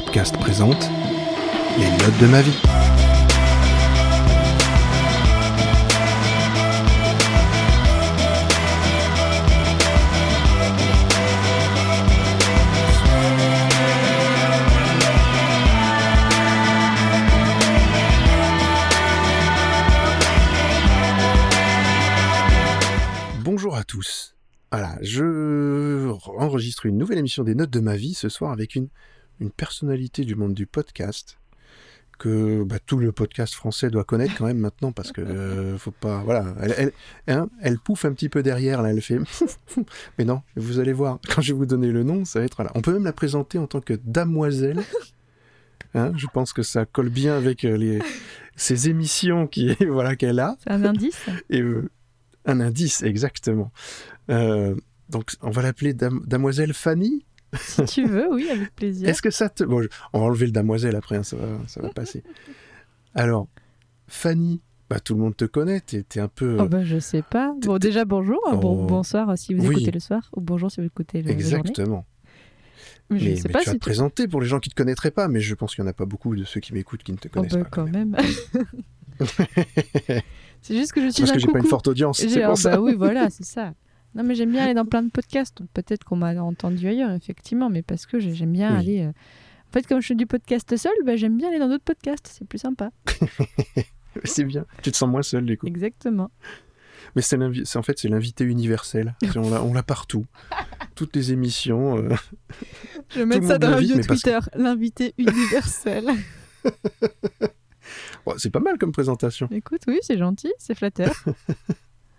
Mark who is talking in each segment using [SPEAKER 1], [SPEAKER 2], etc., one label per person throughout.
[SPEAKER 1] Présente Les notes de ma vie. Bonjour à tous. Voilà, je enregistre une nouvelle émission des notes de ma vie ce soir avec une, une personnalité du monde du podcast que bah, tout le podcast français doit connaître quand même maintenant parce que euh, faut pas voilà elle, elle, hein, elle pouffe un petit peu derrière là elle fait mais non vous allez voir quand je vais vous donner le nom ça va être là on peut même la présenter en tant que damoiselle hein, je pense que ça colle bien avec euh, les ces émissions qui voilà qu'elle a.
[SPEAKER 2] C'est un indice.
[SPEAKER 1] Et euh, un indice exactement. Euh, donc on va l'appeler dam- damoiselle Fanny
[SPEAKER 2] Si tu veux, oui, avec plaisir.
[SPEAKER 1] est-ce que ça te... Bon, je- on va enlever le damoiselle après, hein, ça, va, ça va passer. Alors, Fanny, bah, tout le monde te connaît, t'es es un peu...
[SPEAKER 2] Oh bah, je sais pas. Bon, déjà, bonjour.
[SPEAKER 1] Oh.
[SPEAKER 2] Bon, bonsoir euh, si vous
[SPEAKER 1] Oui.
[SPEAKER 2] écoutez le soir. Ou bonjour si vous écoutez le, journée.
[SPEAKER 1] Exactement.
[SPEAKER 2] Mais je
[SPEAKER 1] Mais,
[SPEAKER 2] sais
[SPEAKER 1] mais
[SPEAKER 2] pas
[SPEAKER 1] tu vas
[SPEAKER 2] si
[SPEAKER 1] te présenter pour les gens qui te connaîtraient pas, mais je pense qu'il n'y en a pas beaucoup de ceux qui m'écoutent qui ne te
[SPEAKER 2] Oh
[SPEAKER 1] connaissent
[SPEAKER 2] bah,
[SPEAKER 1] pas.
[SPEAKER 2] quand même. c'est juste que je suis
[SPEAKER 1] Parce
[SPEAKER 2] un
[SPEAKER 1] que j'ai pas une forte audience, c'est
[SPEAKER 2] oh,
[SPEAKER 1] pour ça.
[SPEAKER 2] bah oui, voilà, c'est ça. Non, mais j'aime bien aller dans plein de podcasts. Peut-être qu'on m'a entendu ailleurs, effectivement, mais parce que j'ai- j'aime bien
[SPEAKER 1] Oui.
[SPEAKER 2] aller. euh, En fait, comme je fais du podcast seul, bah, j'aime bien aller dans d'autres podcasts. C'est plus sympa.
[SPEAKER 1] C'est bien, tu te sens moins seul du coup.
[SPEAKER 2] Exactement.
[SPEAKER 1] Mais c'est en fait c'est l'invité universel, on l'a partout. Toutes les émissions, euh,
[SPEAKER 2] Je vais mettre ça dans bio
[SPEAKER 1] mais parce que-
[SPEAKER 2] Twitter. L'invité universel.
[SPEAKER 1] bon, c'est pas mal comme présentation.
[SPEAKER 2] Écoute, oui, c'est gentil, c'est flatteur.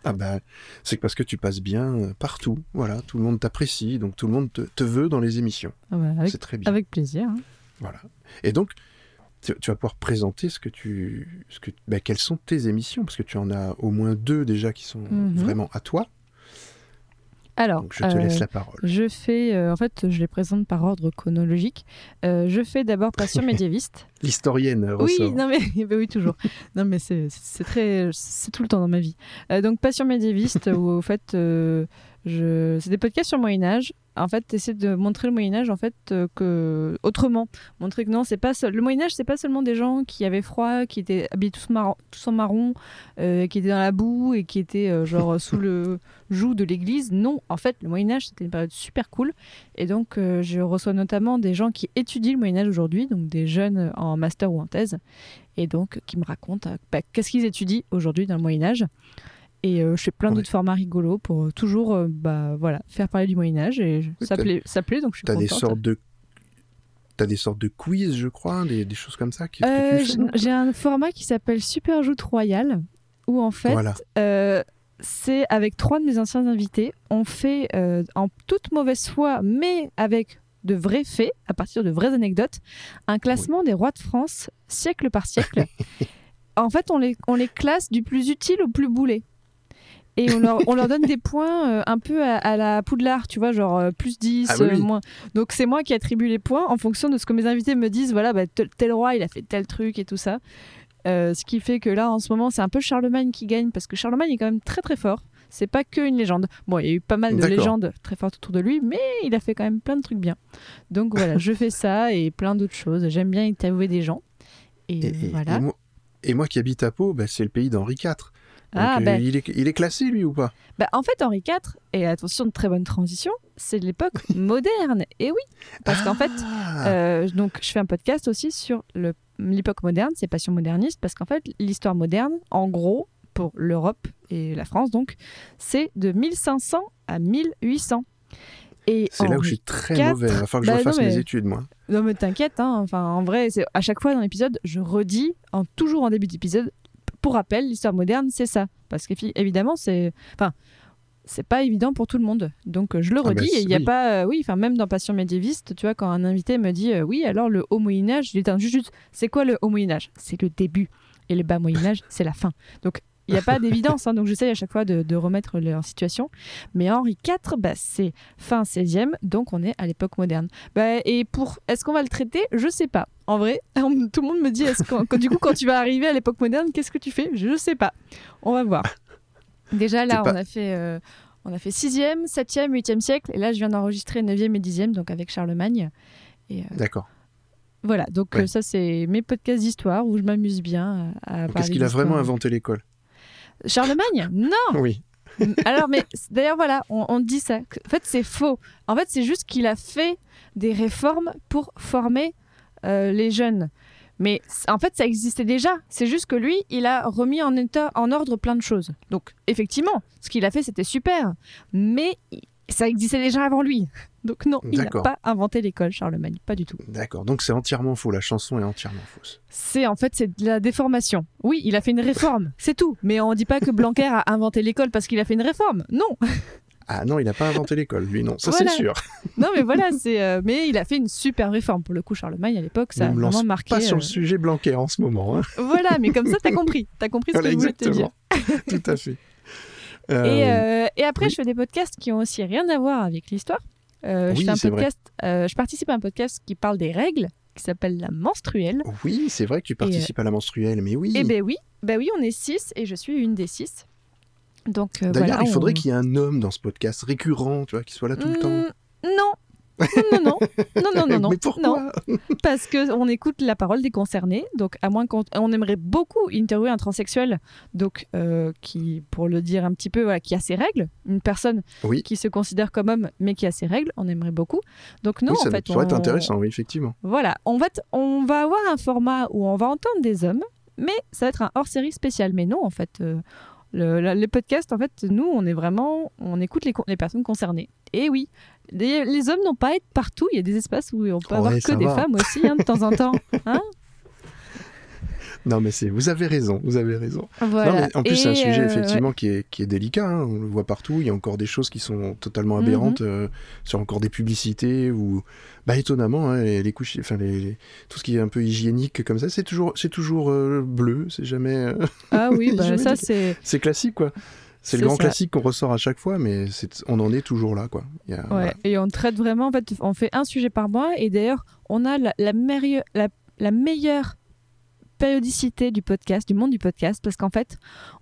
[SPEAKER 1] Ah bah, c'est parce que tu passes bien euh, partout, voilà, tout le monde t'apprécie, donc tout le monde te, te veut dans les émissions.
[SPEAKER 2] Ah bah,
[SPEAKER 1] C'est très bien.
[SPEAKER 2] avec plaisir. hein.
[SPEAKER 1] Voilà. Et donc, tu, tu vas pouvoir présenter ce que tu, ce que, bah, quelles sont tes émissions, parce que tu en as au moins deux déjà qui sont
[SPEAKER 2] Mhm.
[SPEAKER 1] vraiment à toi.
[SPEAKER 2] Alors,
[SPEAKER 1] Donc je te
[SPEAKER 2] euh,
[SPEAKER 1] laisse la parole.
[SPEAKER 2] je fais, euh, en fait, je les présente par ordre chronologique. Euh, je fais d'abord Passion médiéviste.
[SPEAKER 1] L'historienne
[SPEAKER 2] oui, non mais oui toujours. non mais c'est très, c'est tout le temps dans ma vie. Euh, donc Passion médiéviste où au fait, euh, je, c'est des podcasts sur le Moyen Âge. En fait, essayer de montrer le Moyen Âge en fait euh, que autrement, montrer que non, c'est pas seul- le Moyen Âge, c'est pas seulement des gens qui avaient froid, qui étaient habillés tous, en marron, euh, qui étaient dans la boue et qui étaient euh, genre sous le joug de l'église. Non, en fait, le Moyen Âge, c'était une période super cool. Et donc, je reçois notamment des gens qui étudient le Moyen Âge aujourd'hui, donc des jeunes en master ou en thèse, et donc qui me racontent bah, qu'est-ce qu'ils étudient aujourd'hui dans le Moyen Âge. Et euh, je fais plein
[SPEAKER 1] Ouais.
[SPEAKER 2] d'autres formats rigolos pour euh, toujours euh, bah, voilà, faire parler du Moyen Âge. Et je-
[SPEAKER 1] Oui,
[SPEAKER 2] ça, plaît, ça plaît, donc je suis
[SPEAKER 1] T'as des
[SPEAKER 2] contente.
[SPEAKER 1] sortes de, t'as des sortes de quiz, je crois, des, des choses comme ça qui,
[SPEAKER 2] Euh, J'ai un format qui s'appelle Super Joute Royal, où en fait,
[SPEAKER 1] Voilà.
[SPEAKER 2] C'est avec trois de mes anciens invités. On fait en toute mauvaise foi, mais avec de vrais faits, à partir de vraies anecdotes, un classement des rois de France siècle par siècle. en fait, on les, on les classe du plus utile au plus boulet. Et on leur, on leur donne des points euh, un peu à, à la poudlard, tu vois, genre euh, plus 10,
[SPEAKER 1] Ah oui,
[SPEAKER 2] euh,
[SPEAKER 1] oui.
[SPEAKER 2] moins. Donc c'est moi qui attribue les points en fonction de ce que mes invités me disent. Voilà, bah, tel, tel roi, il a fait tel truc et tout ça. Ce qui fait que là, en ce moment, c'est un peu Charlemagne qui gagne parce que Charlemagne est quand même très très fort. C'est pas que une légende. Bon, il y a eu pas mal de légendes très fortes autour de lui, mais il a fait quand même plein de trucs bien. Donc voilà, je fais ça et plein d'autres choses. J'aime bien interviewer des gens. Et,
[SPEAKER 1] Et, et-
[SPEAKER 2] voilà.
[SPEAKER 1] et moi, et moi qui habite à Pau, bah, c'est le pays d'Henri IV.
[SPEAKER 2] Ah,
[SPEAKER 1] euh,
[SPEAKER 2] bah.
[SPEAKER 1] il, est, il est classé, lui, ou pas?
[SPEAKER 2] Bah, en fait, Henri IV, et attention, de très bonne transition, c'est de l'époque moderne. Et oui, parce qu'en fait,
[SPEAKER 1] Ah,
[SPEAKER 2] Euh, donc, je fais un podcast aussi sur l'époque moderne, c'est Passion moderniste, parce qu'en fait, l'histoire moderne, en gros, pour l'Europe et la France, donc, c'est de 1500 à 1800. Et
[SPEAKER 1] C'est là où je suis très
[SPEAKER 2] IV,
[SPEAKER 1] mauvais. Il va falloir que je
[SPEAKER 2] bah,
[SPEAKER 1] refasse mes études, moi.
[SPEAKER 2] Non, mais t'inquiète, hein, enfin, en vrai, c'est à chaque fois dans l'épisode, je redis, en, toujours en début d'épisode, pour rappel, l'histoire moderne, c'est ça. Parce qu'évidemment, c'est. Enfin. C'est pas évident pour tout le monde, donc euh, je le
[SPEAKER 1] Ah
[SPEAKER 2] redis. il y a
[SPEAKER 1] oui.
[SPEAKER 2] pas, euh, oui, enfin même dans Passion médiéviste, tu vois, quand un invité me dit, euh, oui, alors le haut Moyen Âge, je dis juste, c'est quoi le haut Moyen Âge C'est le début, et le bas Moyen Âge, c'est la fin. Donc il n'y a pas d'évidence, hein, donc j'essaye à chaque fois de, de remettre le- en situation. Mais Henri IV, bah, c'est fin 16e, donc on est à l'époque moderne. Bah, et pour, est-ce qu'on va le traiter? Je sais pas. En vrai, tout le monde me dit, est-ce qu'on- que du coup, quand tu vas arriver à l'époque moderne, qu'est-ce que tu fais? Je sais pas. On va voir. Déjà là, on a fait, euh, on a fait 6e, 7e, 8e siècle, et là, je viens d'enregistrer 9e et 10e, donc avec Charlemagne. Et, euh,
[SPEAKER 1] D'accord.
[SPEAKER 2] Voilà, donc
[SPEAKER 1] Ouais.
[SPEAKER 2] euh, ça c'est mes podcasts d'histoire où je m'amuse bien à, à
[SPEAKER 1] Donc,
[SPEAKER 2] parler
[SPEAKER 1] Est-ce qu'il a vraiment inventé l'école?
[SPEAKER 2] Charlemagne? Non
[SPEAKER 1] Oui.
[SPEAKER 2] Alors, mais d'ailleurs, voilà, on, on dit ça. En fait, c'est faux. En fait, c'est juste qu'il a fait des réformes pour former euh, les jeunes. Mais en fait, ça existait déjà. C'est juste que lui, il a remis en, état, en ordre plein de choses. Donc, effectivement, ce qu'il a fait, c'était super. Mais ça existait déjà avant lui. Donc, non, il n'a pas inventé l'école, Charlemagne. Pas du tout.
[SPEAKER 1] D'accord. Donc c'est entièrement faux. La chanson est entièrement fausse.
[SPEAKER 2] C'est en fait c'est de la déformation. Oui, il a fait une réforme, c'est tout. Mais on dit pas que Blanquer a inventé l'école parce qu'il a fait une réforme. Non,
[SPEAKER 1] Ah non, il n'a pas inventé l'école, lui, non. Ça,
[SPEAKER 2] Voilà.
[SPEAKER 1] c'est sûr.
[SPEAKER 2] non, mais voilà, c'est. euh, mais il a fait une super réforme pour le coup, Charlemagne à l'époque, ça a
[SPEAKER 1] me
[SPEAKER 2] vraiment marqué.
[SPEAKER 1] Pas sur
[SPEAKER 2] euh,
[SPEAKER 1] le sujet Blanquer en ce moment. hein.
[SPEAKER 2] Voilà, mais comme ça, t'as compris. T'as compris ce
[SPEAKER 1] Voilà,
[SPEAKER 2] que je voulais te dire.
[SPEAKER 1] Tout à fait.
[SPEAKER 2] Et,
[SPEAKER 1] Euh,
[SPEAKER 2] euh, et après,
[SPEAKER 1] oui.
[SPEAKER 2] je fais des podcasts qui ont aussi rien à voir avec l'histoire. Euh, je
[SPEAKER 1] Oui,
[SPEAKER 2] un podcast. euh, je participe à un podcast qui parle des règles, qui s'appelle la menstruelle.
[SPEAKER 1] Oui, c'est vrai que tu participes à la menstruelle, mais oui.
[SPEAKER 2] Et ben oui, ben oui, on est six et je suis une des six. Donc euh,
[SPEAKER 1] D'ailleurs,
[SPEAKER 2] voilà,
[SPEAKER 1] il faudrait
[SPEAKER 2] on-
[SPEAKER 1] qu'il y ait un homme dans ce podcast récurrent, tu vois, qui soit là tout le temps.
[SPEAKER 2] Mm, Non. Non, non, non, non, non, non,
[SPEAKER 1] mais pourquoi
[SPEAKER 2] non, parce que on écoute la parole des concernés. Donc, à moins qu'on on aimerait beaucoup interviewer un transsexuel, donc euh, qui, pour le dire un petit peu, voilà, qui a ses règles, une personne
[SPEAKER 1] Oui.
[SPEAKER 2] qui se considère comme homme mais qui a ses règles, on aimerait beaucoup. Donc non,
[SPEAKER 1] oui, ça
[SPEAKER 2] en fait,
[SPEAKER 1] pourrait être intéressant, oui, effectivement.
[SPEAKER 2] Voilà, on va, t- on va avoir un format où on va entendre des hommes, mais ça va être un hors-série spécial. Mais non, en fait, euh, le- la- les podcasts, en fait, nous, on est vraiment, on écoute les, personnes concernées. Et oui, les, les hommes n'ont pas à être partout. Il y a des espaces où on peut
[SPEAKER 1] Ouais,
[SPEAKER 2] avoir que des
[SPEAKER 1] va.
[SPEAKER 2] femmes aussi, hein, de temps en temps. Hein
[SPEAKER 1] Non, mais c'est, vous avez raison, vous avez raison.
[SPEAKER 2] voilà.
[SPEAKER 1] Non, mais en plus, c'est un
[SPEAKER 2] Et,
[SPEAKER 1] sujet
[SPEAKER 2] euh,
[SPEAKER 1] effectivement qui, est, qui est délicat. hein. On le voit partout. Il y a encore des choses qui sont totalement aberrantes
[SPEAKER 2] Mhm.
[SPEAKER 1] euh, sur encore des publicités ou, bah, étonnamment, hein, les, les couches, enfin, les, les- tout ce qui est un peu hygiénique comme ça, c'est toujours, c'est toujours euh, bleu. C'est jamais.
[SPEAKER 2] Ah oui, bah, ça c'est.
[SPEAKER 1] c'est classique, quoi. C'est le grand
[SPEAKER 2] ça.
[SPEAKER 1] classique qu'on ressort à chaque fois, mais on en est toujours là, quoi. Il y a-
[SPEAKER 2] Ouais.
[SPEAKER 1] voilà.
[SPEAKER 2] Et on traite vraiment, en fait, on fait un sujet par mois. Et d'ailleurs, on a la, la, meilleure- la, la meilleure périodicité du podcast, du monde du podcast, parce qu'en fait,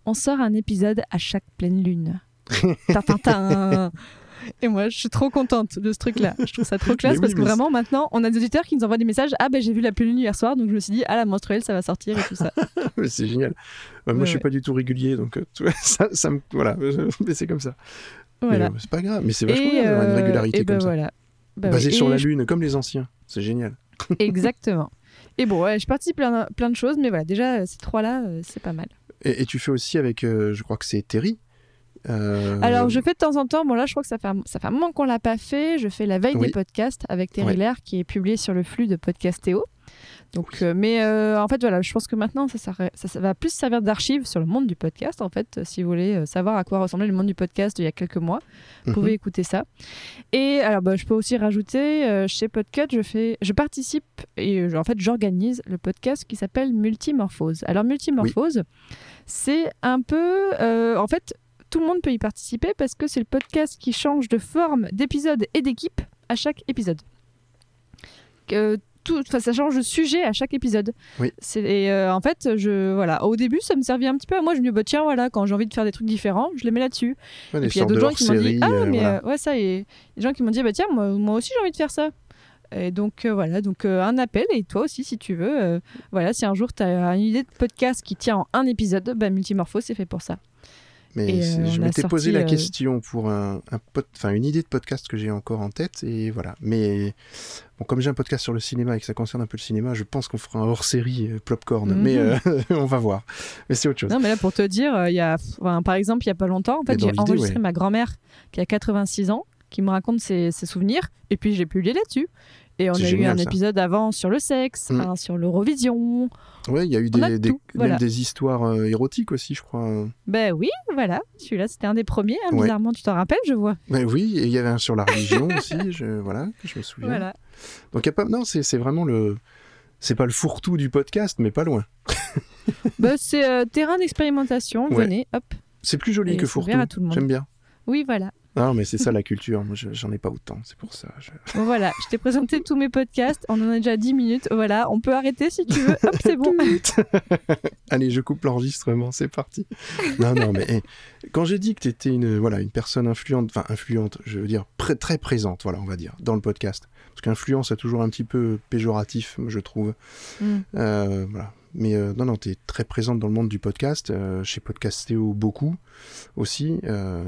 [SPEAKER 2] on sort un épisode à chaque pleine lune. Tintintin. Et moi, je suis trop contente de ce truc-là. Je trouve ça trop classe
[SPEAKER 1] oui,
[SPEAKER 2] parce que vraiment, maintenant, on a des auditeurs qui nous envoient des messages. Ah, ben j'ai vu la pleine lune hier soir, donc je me suis dit, ah, la menstruelle, ça va sortir et tout ça.
[SPEAKER 1] C'est génial. Ouais, moi,
[SPEAKER 2] Ouais,
[SPEAKER 1] je suis
[SPEAKER 2] ouais.
[SPEAKER 1] pas du tout régulier, donc euh, ça, ça me, voilà, mais c'est comme ça.
[SPEAKER 2] Voilà.
[SPEAKER 1] Euh, c'est pas grave, mais c'est vachement bien d'avoir une
[SPEAKER 2] euh,
[SPEAKER 1] régularité
[SPEAKER 2] et ben
[SPEAKER 1] comme ça.
[SPEAKER 2] voilà. Bah
[SPEAKER 1] Basée
[SPEAKER 2] oui.
[SPEAKER 1] sur
[SPEAKER 2] Et
[SPEAKER 1] la lune, comme les anciens. C'est génial.
[SPEAKER 2] Exactement. Et bon, ouais, je participe plein, plein de choses, mais voilà, déjà, euh, ces trois-là, euh, c'est pas mal.
[SPEAKER 1] Et, et tu fais aussi avec, euh, je crois que c'est Terry. Euh,
[SPEAKER 2] Alors, je fais de temps en temps, bon là, je crois que ça fait un, ça fait un moment qu'on l'a pas fait, je fais la veille
[SPEAKER 1] Oui.
[SPEAKER 2] des podcasts avec Terry
[SPEAKER 1] Ouais.
[SPEAKER 2] Lair, qui est publié sur le flux de Podcastéo. Donc, euh, mais euh, en fait, voilà, je pense que maintenant, ça, sert- ça, ça va plus servir d'archive sur le monde du podcast, en fait, si vous voulez euh, savoir à quoi ressemblait le monde du podcast il y a quelques mois. Vous
[SPEAKER 1] Mhm.
[SPEAKER 2] pouvez écouter ça. Et alors, bah, je peux aussi rajouter, euh, chez Podcut, je, fais, je participe et en fait, j'organise le podcast qui s'appelle Multimorphose. Alors, Multimorphose, c'est un peu. en fait, tout le monde peut y participer parce que c'est le podcast qui change de forme, d'épisode et d'équipe à chaque épisode. Que tout, ça change de sujet à chaque épisode.
[SPEAKER 1] Oui.
[SPEAKER 2] Et euh, en fait, je, voilà, au début, ça me servait un petit peu. Moi, je me dis, bah, tiens, voilà, quand j'ai envie de faire des trucs différents, je les mets là-dessus.
[SPEAKER 1] Ouais, des
[SPEAKER 2] Et puis il y a d'autres gens qui m'ont dit Ah,
[SPEAKER 1] euh,
[SPEAKER 2] mais
[SPEAKER 1] voilà.
[SPEAKER 2] euh, ouais, ça, et des gens qui m'ont dit Bah tiens, moi, moi aussi j'ai envie de faire ça. Et donc euh, voilà, donc euh, un appel, et toi aussi si tu veux. euh, voilà, si un jour tu as une idée de podcast qui tient en un épisode, bah, Multimorpho, c'est fait pour ça.
[SPEAKER 1] Mais
[SPEAKER 2] euh,
[SPEAKER 1] je m'étais posé la
[SPEAKER 2] euh,
[SPEAKER 1] question pour un, un une idée de podcast que j'ai encore en tête, et voilà. Mais bon, comme j'ai un podcast sur le cinéma et que ça concerne un peu le cinéma, je pense qu'on fera un hors-série euh, Plopcorn,
[SPEAKER 2] Mhm.
[SPEAKER 1] mais euh, on va voir. Mais c'est autre chose.
[SPEAKER 2] Non, mais là pour te dire, il y a, enfin, par exemple, il y a pas longtemps, en fait, j'ai enregistré
[SPEAKER 1] ouais.
[SPEAKER 2] ma grand-mère qui a 86 ans, qui me raconte ses, ses souvenirs, et puis j'ai publié là-dessus. Et on a eu un
[SPEAKER 1] ça.
[SPEAKER 2] épisode avant sur le sexe,
[SPEAKER 1] Mm.
[SPEAKER 2] un sur l'Eurovision.
[SPEAKER 1] Ouais, il y a eu
[SPEAKER 2] a
[SPEAKER 1] des, des-
[SPEAKER 2] voilà.
[SPEAKER 1] histoires euh, érotiques aussi, je crois.
[SPEAKER 2] Ben oui, voilà, celui-là c'était un des premiers, hein,
[SPEAKER 1] Ouais.
[SPEAKER 2] bizarrement, tu t'en rappelles, je vois.
[SPEAKER 1] Mais oui, et il y avait un sur la religion aussi, je, voilà, je me souviens.
[SPEAKER 2] Voilà.
[SPEAKER 1] Donc y a pas, non, c'est vraiment le, c'est pas le fourre-tout du podcast, mais pas loin.
[SPEAKER 2] Bah, c'est euh, terrain d'expérimentation,
[SPEAKER 1] Ouais.
[SPEAKER 2] venez, hop.
[SPEAKER 1] C'est plus joli
[SPEAKER 2] Et
[SPEAKER 1] que fourre-tout. J'aime bien.
[SPEAKER 2] Oui, voilà.
[SPEAKER 1] Non, mais c'est ça la culture. Moi, je- j'en ai pas autant. C'est pour ça. je-
[SPEAKER 2] Bon, voilà, je t'ai présenté tous mes podcasts. On en a déjà 10 minutes. Voilà, on peut arrêter si tu veux. Hop, c'est bon.
[SPEAKER 1] Allez, je coupe l'enregistrement. C'est parti. Non, non, mais eh, quand j'ai dit que tu étais une, voilà, une personne influente, enfin influente, je veux dire très présente, voilà, on va dire, dans le podcast. Parce qu'influence est toujours un petit peu péjoratif, je trouve.
[SPEAKER 2] Mm.
[SPEAKER 1] Euh, voilà. Mais euh, non, non, tu es très présente dans le monde du podcast, euh, chez Podcastéo beaucoup aussi. Euh,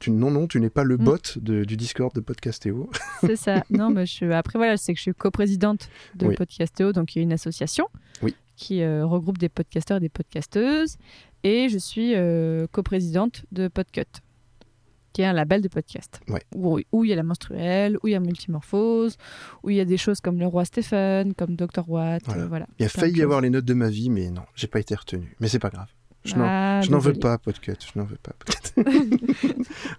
[SPEAKER 1] tu, non, non, tu n'es pas le
[SPEAKER 2] Mm.
[SPEAKER 1] bot de- du Discord de Podcastéo.
[SPEAKER 2] C'est ça. Non, mais je... après, voilà, c'est que je suis coprésidente de
[SPEAKER 1] Oui.
[SPEAKER 2] Podcastéo, donc il y a une association
[SPEAKER 1] Oui.
[SPEAKER 2] qui euh, regroupe des podcasteurs et des podcasteuses. Et je suis coprésidente de Podcut, qui est un label de podcast.
[SPEAKER 1] Ouais.
[SPEAKER 2] Où, où il y a la menstruelle, où il y a Multimorphose, où il y a des choses comme le roi Stéphane, comme Dr. Watt.
[SPEAKER 1] Voilà.
[SPEAKER 2] euh, voilà.
[SPEAKER 1] Il y a failli y avoir les notes de ma vie, mais non, j'ai pas été retenu. Mais c'est pas grave. Je n'en-
[SPEAKER 2] Ah,
[SPEAKER 1] n'en veux pas, Podcut. Je n'en veux pas,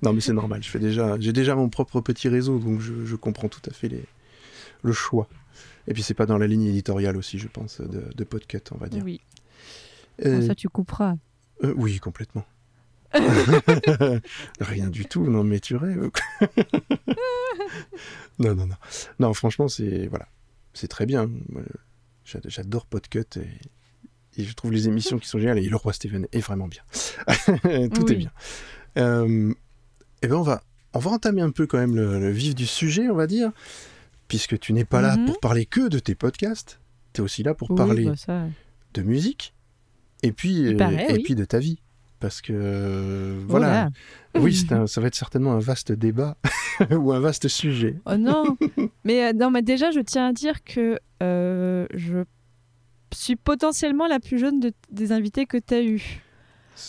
[SPEAKER 1] non, mais c'est normal. Je fais déjà, j'ai déjà mon propre petit réseau, donc je, je comprends tout à fait les, le choix. Et puis c'est pas dans la ligne éditoriale aussi, je pense, de, de Podcut, on va dire.
[SPEAKER 2] Oui,
[SPEAKER 1] Euh,
[SPEAKER 2] ça tu couperas?
[SPEAKER 1] euh, oui, complètement. Rien du tout, non, mais tu rêves. non, non, non. Non, franchement, c'est voilà, c'est très bien. J'adore Podcut et, et je trouve les émissions qui sont géniales. Et le roi Steven est vraiment bien. tout est bien. Euh, eh ben, on va, on va entamer un peu quand même le, le vif du sujet, on va dire, puisque tu n'es pas là
[SPEAKER 2] Mhm.
[SPEAKER 1] pour parler que de tes podcasts. Tu es aussi là pour
[SPEAKER 2] Oui,
[SPEAKER 1] parler
[SPEAKER 2] bah, ça.
[SPEAKER 1] de musique et puis euh,
[SPEAKER 2] paraît,
[SPEAKER 1] et
[SPEAKER 2] oui.
[SPEAKER 1] puis de ta vie parce que euh, voilà
[SPEAKER 2] Oh là.
[SPEAKER 1] oui un- ça va être certainement un vaste débat ou un vaste sujet
[SPEAKER 2] Oh non mais, euh, non, mais déjà, je tiens à dire que euh, je suis potentiellement la plus jeune de- des invités que tu as eu.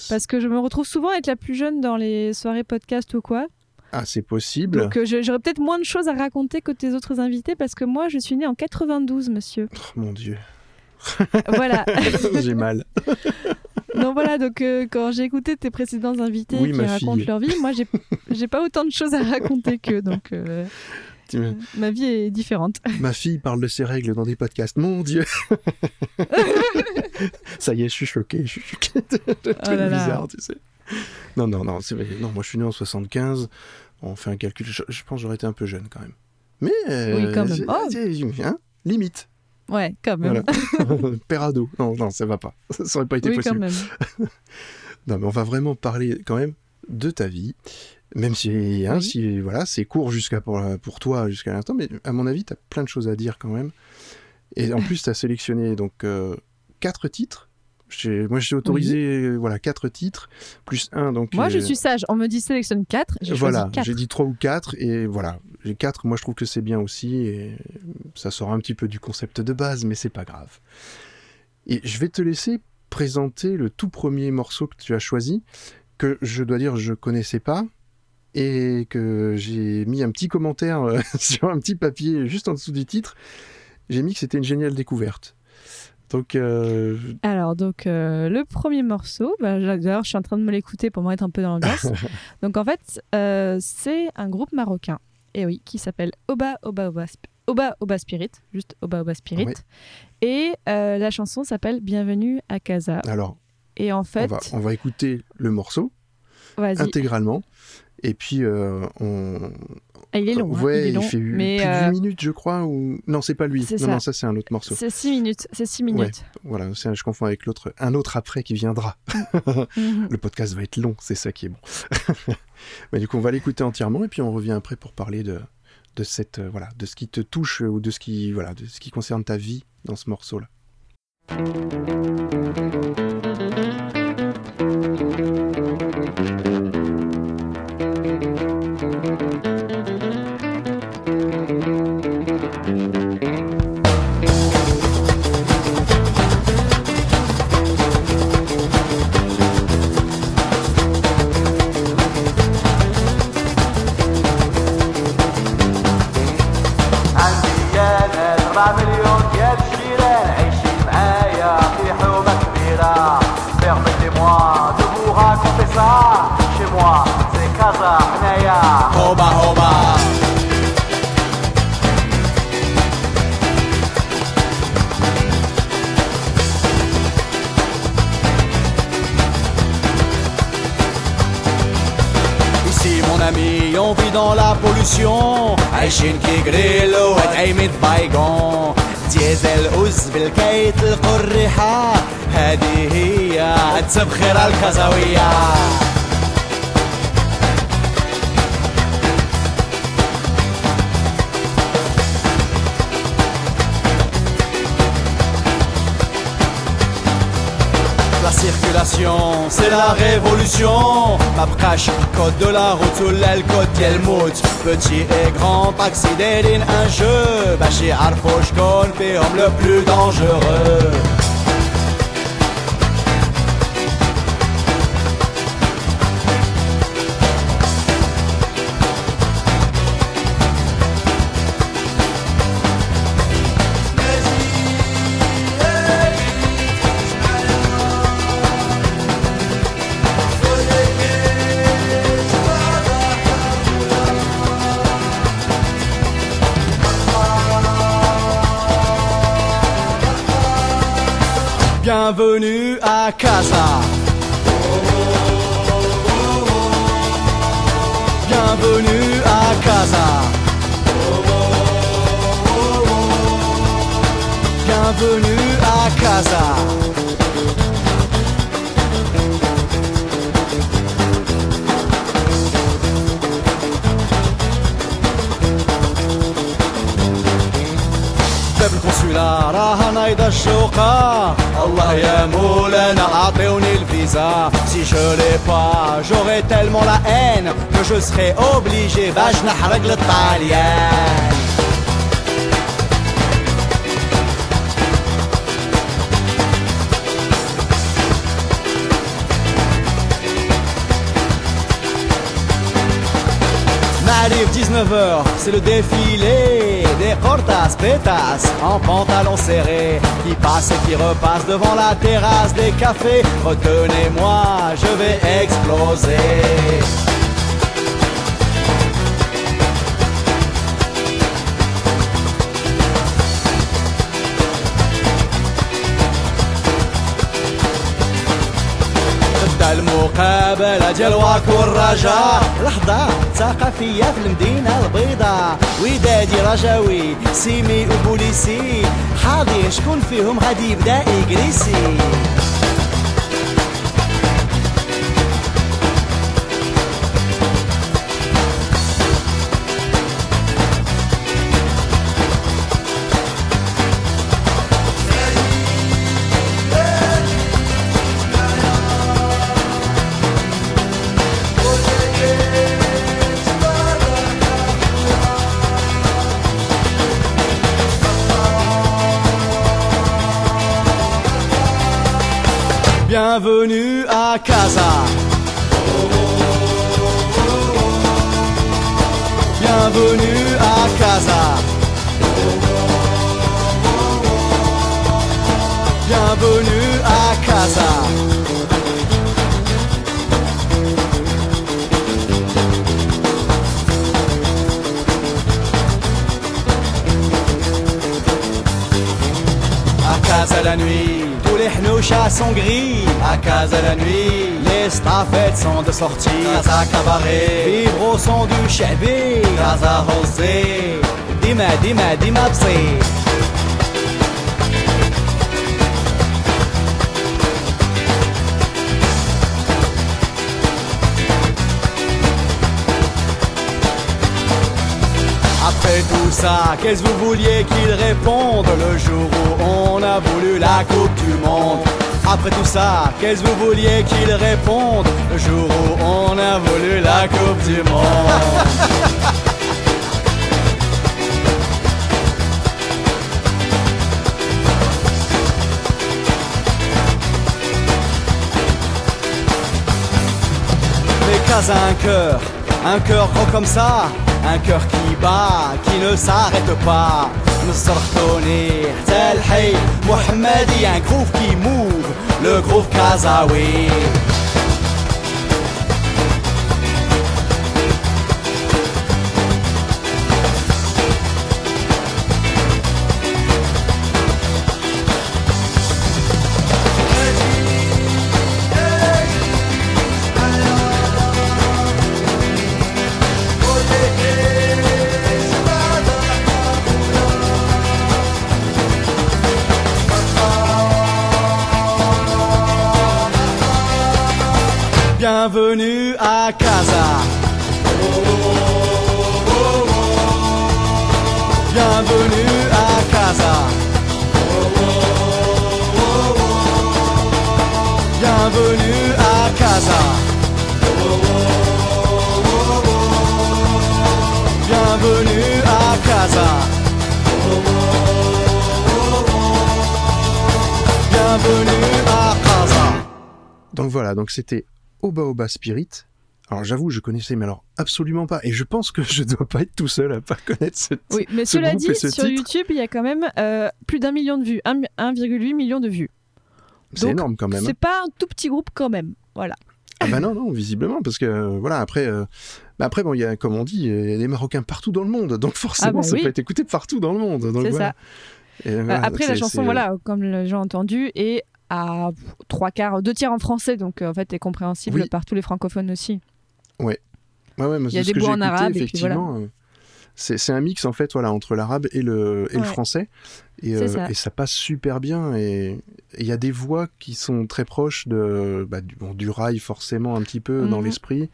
[SPEAKER 2] Parce que je me retrouve souvent être la plus jeune dans les soirées podcast ou quoi.
[SPEAKER 1] ah c'est possible
[SPEAKER 2] Donc euh, j'aurais peut-être moins de choses à raconter que tes autres invités parce que moi, je suis née en 92, monsieur.
[SPEAKER 1] Oh, mon dieu
[SPEAKER 2] voilà.
[SPEAKER 1] j'ai mal
[SPEAKER 2] donc voilà, donc euh, quand j'ai écouté tes précédents invités
[SPEAKER 1] Oui,
[SPEAKER 2] qui racontent
[SPEAKER 1] fille.
[SPEAKER 2] leur vie, moi, j'ai pas autant de choses à raconter qu'eux. Donc euh,
[SPEAKER 1] me-
[SPEAKER 2] ma vie est différente.
[SPEAKER 1] ma fille parle de ses règles dans des podcasts mon dieu ça y est je suis choqué je suis choqué de trucs
[SPEAKER 2] Oh là là.
[SPEAKER 1] bizarres tu sais non non non c'est vrai. non moi je suis né en 75 on fait un calcul je, je pense que j'aurais été un peu jeune quand même mais euh,
[SPEAKER 2] Oui, quand même. Oh.
[SPEAKER 1] hein, limite
[SPEAKER 2] Ouais, quand même.
[SPEAKER 1] Voilà. Père ado. Non, non, ça va pas. Ça aurait pas été
[SPEAKER 2] Oui, quand
[SPEAKER 1] possible.
[SPEAKER 2] même.
[SPEAKER 1] Non, mais on va vraiment parler quand même de ta vie. Même si, hein,
[SPEAKER 2] Oui.
[SPEAKER 1] si voilà, c'est court jusqu'à pour, pour toi jusqu'à l'instant, mais à mon avis, tu as plein de choses à dire quand même. Et en plus, tu as sélectionné donc euh, quatre titres. Moi, j'ai autorisé euh, voilà quatre titres plus un donc.
[SPEAKER 2] Moi, je
[SPEAKER 1] euh,
[SPEAKER 2] suis sage. On me dit sélectionne 4. J'ai
[SPEAKER 1] voilà,
[SPEAKER 2] choisi 4.
[SPEAKER 1] j'ai dit trois ou quatre et voilà, j'ai quatre. Moi, je trouve que c'est bien aussi et ça sort un petit peu du concept de base, mais c'est pas grave. Et je vais te laisser présenter le tout premier morceau que tu as choisi, que je dois dire je connaissais pas et que j'ai mis un petit commentaire euh, sur un petit papier juste en dessous du titre. J'ai mis que c'était une géniale découverte. Donc, euh,
[SPEAKER 2] Alors, donc, euh, le premier morceau, bah, d'ailleurs, je suis en train de me l'écouter pour me mettre un peu dans l'ambiance. donc, en fait, euh, c'est un groupe marocain, et oui, qui s'appelle Oba Oba Oba, Oba Oba Spirit, juste Oba Oba Spirit. Et euh, la chanson s'appelle Bienvenue à Casa.
[SPEAKER 1] alors,
[SPEAKER 2] Et en
[SPEAKER 1] on
[SPEAKER 2] fait,
[SPEAKER 1] va, on va écouter le morceau intégralement. Et puis, euh, on,
[SPEAKER 2] Ah, il est long. hein,
[SPEAKER 1] ouais,
[SPEAKER 2] il est long,
[SPEAKER 1] fait
[SPEAKER 2] mais
[SPEAKER 1] plus de
[SPEAKER 2] euh,
[SPEAKER 1] 8 minutes, je crois. Ou... Non, c'est pas lui. Non,
[SPEAKER 2] ça.
[SPEAKER 1] non, ça, c'est un autre morceau.
[SPEAKER 2] c'est 6 minutes. C'est 6 minutes.
[SPEAKER 1] Voilà, je confonds avec l'autre, un autre après qui viendra.
[SPEAKER 2] Mhm.
[SPEAKER 1] Le podcast va être long, c'est ça qui est bon. Mais du coup, on va l'écouter entièrement et puis on revient après pour parler de, de cette, euh, voilà, de ce qui te touche ou de ce qui, voilà, de ce qui concerne ta vie dans ce morceau-là.
[SPEAKER 3] عايشين كي جريلو وتعيمة بايغون. ديزل أوز بالكيت القريحة هذه هي عدس بخير الكزاوية. C'est la révolution. Ma prache, code de la route sous l'aile, code Yelmout. Petit et grand, accident un jeu. Baché Arfosh homme le plus dangereux. Bienvenue à Casa. Bienvenue à Casa. Bienvenue à Casa. باب القنصلة راها نايضة الشوقة Allah ya Moulana, Atteoni le visa. Si je l'ai pas, j'aurai tellement la haine Que je serai obligé, vache nahrag le talien. Arrive 19h, c'est le défilé des cortas pétas en pantalon serré qui passent et qui repassent devant la terrasse des cafés. Retenez-moi, je vais exploser. المقابلة ديال واك والرجاء لحظة ثقافية في المدينة البيضاء. ودادي رجاوي سيمي وبوليسي. حاضر شكون فيهم غادي يبدأ يجريسي Bienvenue à Casa. Bienvenue à Casa. Bienvenue à Casa. À casa la nuit, sont gris. À casa la nuit, les staffettes sont de sortie. Casa cabaret, vivre au son du chevy. Casa José, dima dima dima psi. Qu'est-ce que vous vouliez qu'il réponde le jour où on a voulu la Coupe du Monde? Après tout ça, qu'est-ce que vous vouliez qu'il réponde le jour où on a voulu la Coupe du Monde? Mais un cœur, un cœur gros comme ça, un cœur qui bat, qui ne s'arrête pas. Nsartoni, Tel Hey, Mohammadi, un groove qui move, le groove Kazaoui. Bienvenue à Casa. Bienvenue à Casa. Bienvenue à Casa. Bienvenue à Casa. Bienvenue à Casa.
[SPEAKER 1] Donc voilà, donc c'était Oba Oba Spirit. Alors j'avoue, je connaissais, mais alors absolument pas. Et je pense que je dois pas être tout seul à pas connaître ce
[SPEAKER 2] Oui, mais
[SPEAKER 1] ce
[SPEAKER 2] cela dit,
[SPEAKER 1] ce
[SPEAKER 2] sur
[SPEAKER 1] titre.
[SPEAKER 2] YouTube, il y a quand même euh, plus d'un million de vues, un- 1,8 million de vues.
[SPEAKER 1] C'est énorme quand même. hein.
[SPEAKER 2] C'est pas un tout petit groupe quand même. Voilà.
[SPEAKER 1] Ah bah non, non, visiblement, parce que euh, voilà, après, euh, bah après, bon, y a, comme on dit, il y a des Marocains partout dans le monde, donc forcément,
[SPEAKER 2] Ah bah
[SPEAKER 1] ça peut être écouté partout dans le monde.
[SPEAKER 2] C'est
[SPEAKER 1] voilà.
[SPEAKER 2] ça.
[SPEAKER 1] Voilà,
[SPEAKER 2] après, la chanson, voilà, comme ont entendu, est à trois quarts, deux tiers en français, donc euh, en fait, est compréhensible
[SPEAKER 1] Oui.
[SPEAKER 2] par tous les francophones aussi.
[SPEAKER 1] Ouais, ouais, mais
[SPEAKER 2] Il y a des bouts en arabe, et puis
[SPEAKER 1] effectivement, euh, c'est un mix en fait, voilà, entre l'arabe et le, et le français, et, euh,
[SPEAKER 2] ça.
[SPEAKER 1] et ça passe super bien. Et il y a des voix qui sont très proches de bah, du, bon, du rail forcément un petit peu dans
[SPEAKER 2] Mhm.
[SPEAKER 1] l'esprit,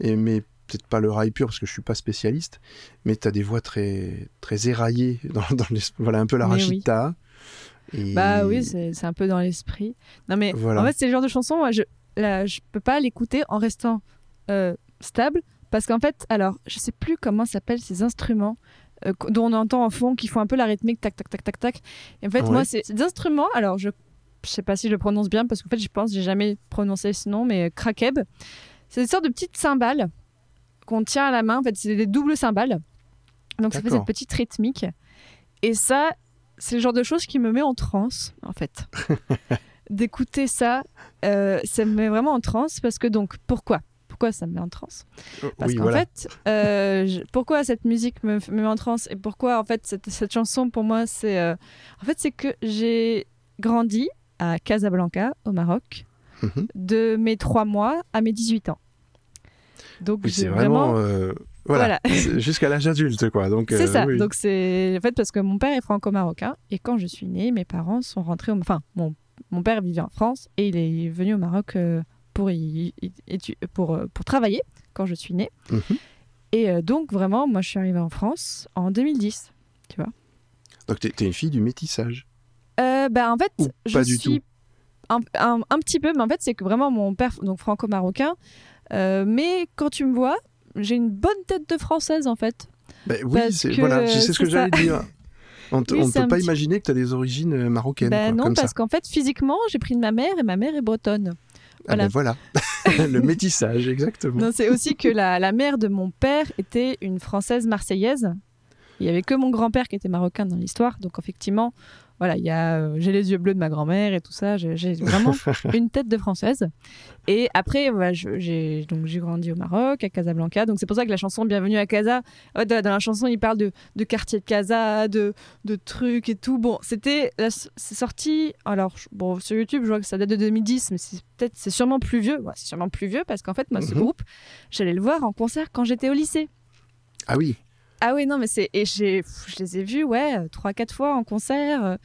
[SPEAKER 1] et mais peut-être pas le rail pur parce que je suis pas spécialiste, mais tu as des voix très très éraillées dans, dans l'esprit, voilà, un peu la
[SPEAKER 2] oui.
[SPEAKER 1] Et-
[SPEAKER 2] Bah oui, c'est un peu dans l'esprit. Non mais
[SPEAKER 1] Voilà.
[SPEAKER 2] en fait, c'est le genre de chanson, moi, je là, je peux pas l'écouter en restant euh, stable parce qu'en fait, alors, je sais plus comment s'appellent ces instruments euh, dont on entend en fond qui font un peu la rythmique tac tac tac tac tac. Et en fait,
[SPEAKER 1] Ouais.
[SPEAKER 2] moi, c'est des instruments. Alors, je je sais pas si je le prononce bien parce qu'en fait, je pense j'ai jamais prononcé ce nom, mais euh, krakeb. C'est des sortes de petites cymbales qu'on tient à la main. En fait, c'est des doubles cymbales. Donc, ça fait cette petite rythmique. Et ça, c'est le genre de choses qui me met en transe, en fait. D'écouter ça, euh, ça me met vraiment en transe parce que donc, pourquoi? Pourquoi ça me met en transe? Parce
[SPEAKER 1] oui,
[SPEAKER 2] qu'en
[SPEAKER 1] voilà.
[SPEAKER 2] fait, euh, je- pourquoi cette musique me, me met en transe et pourquoi en fait cette, cette chanson pour moi c'est euh, en fait c'est que j'ai grandi à Casablanca au Maroc
[SPEAKER 1] Mhm.
[SPEAKER 2] de mes 3 mois à mes 18 ans. Donc
[SPEAKER 1] Oui, c'est vraiment,
[SPEAKER 2] vraiment,
[SPEAKER 1] voilà, jusqu'à l'âge adulte, quoi. Donc
[SPEAKER 2] c'est
[SPEAKER 1] euh,
[SPEAKER 2] ça.
[SPEAKER 1] oui.
[SPEAKER 2] Donc c'est en fait parce que mon père est franco-marocain et quand je suis née, mes parents sont rentrés. Au... Enfin, mon mon père vivait en France et il est venu au Maroc euh, pour y, pour euh, pour travailler quand je suis née.
[SPEAKER 1] Mhm.
[SPEAKER 2] Et euh, donc vraiment, moi je suis arrivée en France en 2010.
[SPEAKER 1] Donc t'es t'es une fille du métissage.
[SPEAKER 2] Bah, en fait,
[SPEAKER 1] Ou
[SPEAKER 2] je
[SPEAKER 1] pas du
[SPEAKER 2] suis un, un- un petit peu, mais en fait, c'est que vraiment mon père, donc franco-marocain, mais quand tu me vois, j'ai une bonne tête de française en fait.
[SPEAKER 1] Ben oui, c'est voilà, ce que j'allais dire. On ne peut pas
[SPEAKER 2] petit-
[SPEAKER 1] imaginer que tu as des origines euh, marocaines.
[SPEAKER 2] Ben
[SPEAKER 1] quoi,
[SPEAKER 2] non,
[SPEAKER 1] comme
[SPEAKER 2] parce qu'en fait, physiquement, j'ai pris de ma mère et ma mère est bretonne.
[SPEAKER 1] Ah ben
[SPEAKER 2] voilà.
[SPEAKER 1] voilà, le métissage, exactement.
[SPEAKER 2] C'est aussi que la, la mère de mon père était une française marseillaise. Il y avait que mon grand-père qui était marocain dans l'histoire, donc effectivement, voilà, il y a, euh, j'ai les yeux bleus de ma grand-mère et tout ça. J'ai vraiment une tête de française. Et après, voilà, j'ai donc j'ai grandi au Maroc, à Casablanca. Donc c'est pour ça que la chanson Bienvenue à Casa, ouais, dans la chanson, il parle de, de quartier de Casa, de, de trucs et tout. Bon, c'était c'est sorti. Alors bon, sur YouTube, je vois que ça date de 2010, mais c'est peut-être c'est sûrement plus vieux. Ouais, c'est sûrement plus vieux parce qu'en fait, moi, ce
[SPEAKER 1] Mhm.
[SPEAKER 2] groupe, j'allais le voir en concert quand j'étais au lycée.
[SPEAKER 1] Ah oui,
[SPEAKER 2] Ah oui, non, mais c'est. Et je les ai vus, ouais, trois, quatre fois en concert.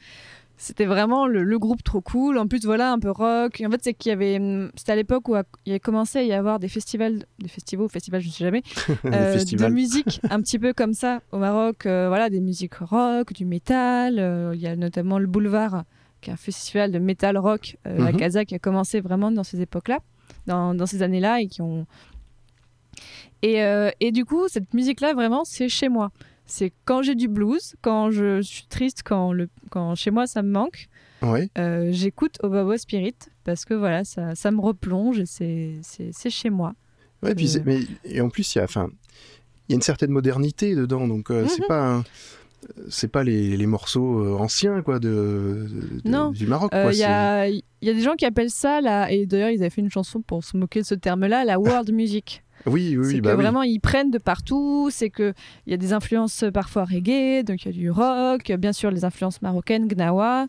[SPEAKER 2] C'était vraiment le, le groupe trop cool. En plus, voilà, un peu rock. Et en fait, c'est qu'il y avait. hum, C'était à l'époque où il y commencé à y avoir des festivals, des festivals, festivals, je ne sais jamais, euh, de musique un petit peu comme ça au Maroc. euh, voilà, des musiques rock, du métal. euh, Il y a notamment le Boulevard, qui est un festival de métal rock à
[SPEAKER 1] Mhm.
[SPEAKER 2] Casa qui a commencé vraiment dans ces époques-là, dans, dans ces années-là, et qui ont. Et, euh, et du coup, cette musique-là, vraiment, c'est chez moi. C'est quand j'ai du blues, quand je suis triste, quand, le, quand chez moi ça me manque,
[SPEAKER 1] Ouais.
[SPEAKER 2] euh, j'écoute Spirit parce que voilà, ça, ça me replonge et c'est- chez moi.
[SPEAKER 1] Ouais, puis
[SPEAKER 2] Euh.
[SPEAKER 1] mais et en plus il y a, enfin, il y a une certaine modernité dedans, donc euh, c'est
[SPEAKER 2] Mhm.
[SPEAKER 1] pas, un- c'est pas les, les morceaux euh, anciens quoi de, de-
[SPEAKER 2] Non.
[SPEAKER 1] du Maroc.
[SPEAKER 2] Euh, Il y, y a des gens qui appellent ça, la, et d'ailleurs ils avaient fait une chanson pour se moquer de ce terme-là, la world music.
[SPEAKER 1] Oui, oui,
[SPEAKER 2] c'est
[SPEAKER 1] oui,
[SPEAKER 2] que
[SPEAKER 1] bah oui.
[SPEAKER 2] vraiment ils prennent de partout, c'est qu'il y a des influences parfois reggae, donc il y a du rock, bien sûr les influences marocaines, gnawa.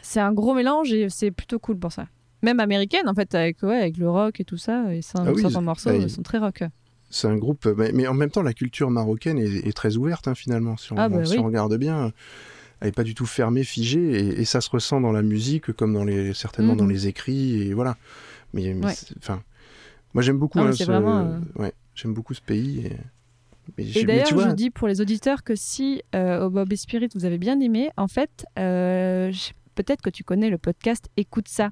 [SPEAKER 2] C'est un gros mélange et c'est plutôt cool pour ça. Même américaine en fait, avec, ouais, avec le rock et tout ça, et certains
[SPEAKER 1] Ah oui,
[SPEAKER 2] morceaux
[SPEAKER 1] bah,
[SPEAKER 2] euh,
[SPEAKER 1] il-
[SPEAKER 2] sont très rock.
[SPEAKER 1] C'est un groupe, euh, mais, en même temps, la culture marocaine est, est très ouverte hein, finalement. Si on,
[SPEAKER 2] Ah, bah
[SPEAKER 1] si
[SPEAKER 2] oui.
[SPEAKER 1] on regarde bien, elle n'est pas du tout fermée, figée, et, et ça se ressent dans la musique comme dans les, certainement dans
[SPEAKER 2] Mhm.
[SPEAKER 1] les écrits, et voilà. Mais, mais
[SPEAKER 2] Ouais.
[SPEAKER 1] enfin, Moi, j'aime beaucoup.
[SPEAKER 2] Mais
[SPEAKER 1] hein, ce-
[SPEAKER 2] vraiment, euh,
[SPEAKER 1] Ouais, j'aime beaucoup ce pays. Et, mais,
[SPEAKER 2] d'ailleurs,
[SPEAKER 1] vois,
[SPEAKER 2] je dis pour les auditeurs que si euh, au Bob et Spirit vous avez bien aimé, en fait, euh, peut-être que tu connais le podcast Écoute ça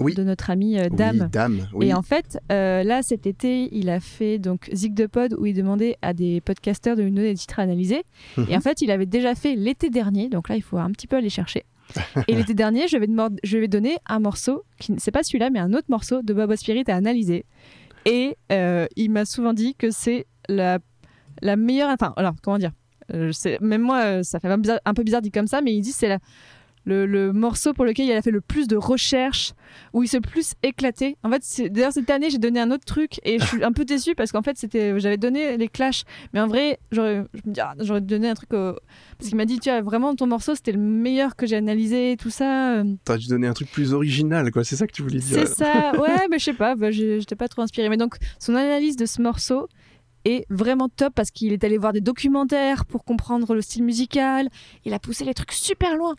[SPEAKER 1] Oui.
[SPEAKER 2] de notre ami euh,
[SPEAKER 1] oui,
[SPEAKER 2] Dame.
[SPEAKER 1] Dame, oui.
[SPEAKER 2] Et en fait, là, cet été, il a fait donc Zig de Pod où il demandait à des podcasteurs de nous donner des titres à analyser.
[SPEAKER 1] Mhm.
[SPEAKER 2] Et en fait, il avait déjà fait l'été dernier, donc là, il faut un petit peu aller chercher. Et l'été dernier, je vais, je vais donner un morceau, qui c'est pas celui-là, mais un autre morceau de Bob Spirit à analyser. Et euh, il m'a souvent dit que c'est la, meilleure. Enfin, alors, comment dire Euh, Même moi, euh, ça fait un, un peu bizarre dit comme ça, mais il dit c'est la- le, le morceau pour lequel il a fait le plus de recherches, où il s'est le plus éclaté. En fait, d'ailleurs, cette année, j'ai donné un autre truc et je suis un peu déçue parce qu'en fait, c'était, j'avais donné les clashs, mais en vrai, j'aurais, je me dis, ah, j'aurais donné un truc au- Parce qu'il m'a dit, tu vois, vraiment, ton morceau, c'était le meilleur que j'ai analysé, tout ça. euh,
[SPEAKER 1] T'aurais dû donner un truc plus original, quoi. C'est ça que tu voulais dire.
[SPEAKER 2] C'est ça, ouais, mais je sais pas, bah, j'étais pas trop inspirée. Mais donc, son analyse de ce morceau est vraiment top parce qu'il est allé voir des documentaires pour comprendre le style musical. Il a poussé les trucs super loin.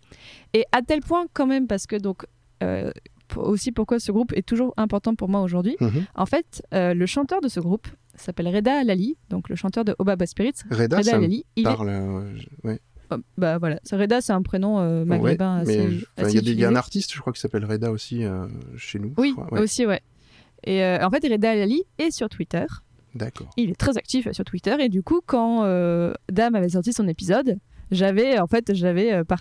[SPEAKER 2] Et à tel point, quand même, parce que donc. euh, aussi pourquoi ce groupe est toujours important pour moi aujourd'hui.
[SPEAKER 1] Mhm.
[SPEAKER 2] En fait, euh, le chanteur de ce groupe s'appelle Reda Alali, donc le chanteur de Obaba Spirits.
[SPEAKER 1] Reda,
[SPEAKER 2] Reda Alali, il est
[SPEAKER 1] parle. euh, je- ouais.
[SPEAKER 2] Oh, bah voilà, Reda c'est un prénom euh, maghrébin
[SPEAKER 1] Ouais,
[SPEAKER 2] assez,
[SPEAKER 1] il y y a un artiste, je crois, qui s'appelle Reda aussi euh, chez nous. je
[SPEAKER 2] Oui,
[SPEAKER 1] crois. Ouais,
[SPEAKER 2] aussi ouais. Et euh, en fait, Reda Alali est sur Twitter.
[SPEAKER 1] D'accord.
[SPEAKER 2] Il est très actif sur Twitter et du coup, quand euh, Dame avait sorti son épisode, j'avais en fait j'avais euh, par-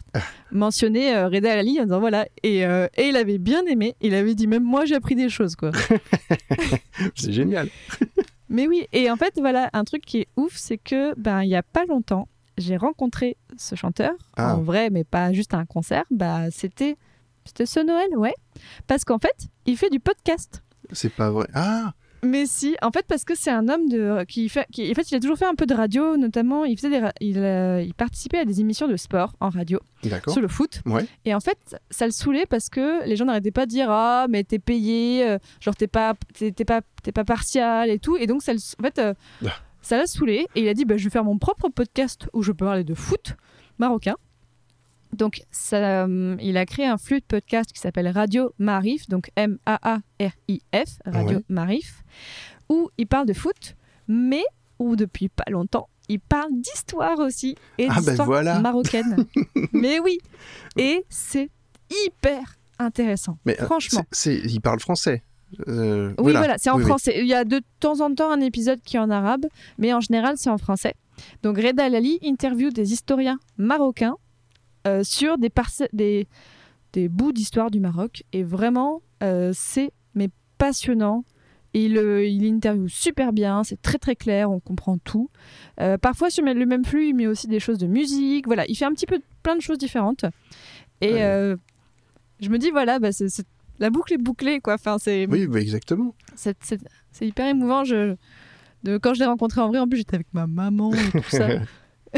[SPEAKER 2] mentionné euh, Reda Alali en disant voilà et, euh, et il avait bien aimé. Il avait dit même moi j'ai appris des choses quoi.
[SPEAKER 1] C'est génial.
[SPEAKER 2] Mais oui, et en fait, voilà, un truc qui est ouf, c'est que ben il y a pas longtemps, j'ai rencontré ce chanteur
[SPEAKER 1] Ah.
[SPEAKER 2] en vrai, mais pas juste à un concert. Bah, c'était c'était ce Noël, ouais, parce qu'en fait, il fait du podcast.
[SPEAKER 1] C'est pas vrai. Ah,
[SPEAKER 2] Mais si, en fait, parce que c'est un homme de qui fait, qui, en fait, il a toujours fait un peu de radio, notamment, il faisait des, ra- il, euh, il participait à des émissions de sport en radio sur le foot.
[SPEAKER 1] Ouais.
[SPEAKER 2] Et en fait, ça le saoulait parce que les gens n'arrêtaient pas de dire ah mais t'es payé, euh, genre t'es pas t'es t'es pas t'es pas partial et tout. Et donc ça, le- en fait, euh,
[SPEAKER 1] Ah.
[SPEAKER 2] ça l'a saoulé et il a dit bah, je vais faire mon propre podcast où je peux parler de foot marocain. Donc ça, euh, il a créé un flux de podcast qui s'appelle Radio Marif, donc M A A R I F, Radio
[SPEAKER 1] Ouais.
[SPEAKER 2] Marif, où il parle de foot, mais où depuis pas longtemps il parle d'histoire aussi et
[SPEAKER 1] Ah, ben voilà.
[SPEAKER 2] marocaine. mais oui, et c'est hyper intéressant.
[SPEAKER 1] Mais euh,
[SPEAKER 2] Franchement.
[SPEAKER 1] il parle français. Euh,
[SPEAKER 2] Oui, voilà, c'est en
[SPEAKER 1] Oui, oui.
[SPEAKER 2] français. Il y a de temps en temps un épisode qui est en arabe, mais en général, c'est en français. Donc, Reda Lali interviewe des historiens marocains euh, sur des, parce- des, des bouts d'histoire du Maroc. Et vraiment, euh, c'est mais passionnant. Il, euh, il interviewe super bien, c'est très très clair, on comprend tout. Euh, parfois sur le même flux, il met aussi des choses de musique. Voilà, il fait un petit peu plein de choses différentes. Et
[SPEAKER 1] Ouais.
[SPEAKER 2] je me dis, voilà, bah, c'est- la boucle est bouclée, quoi. Enfin, c'est
[SPEAKER 1] Oui, bah, exactement.
[SPEAKER 2] c'est, hyper émouvant. Je, de, quand je l'ai rencontré en vrai, en plus, j'étais avec ma maman et tout ça.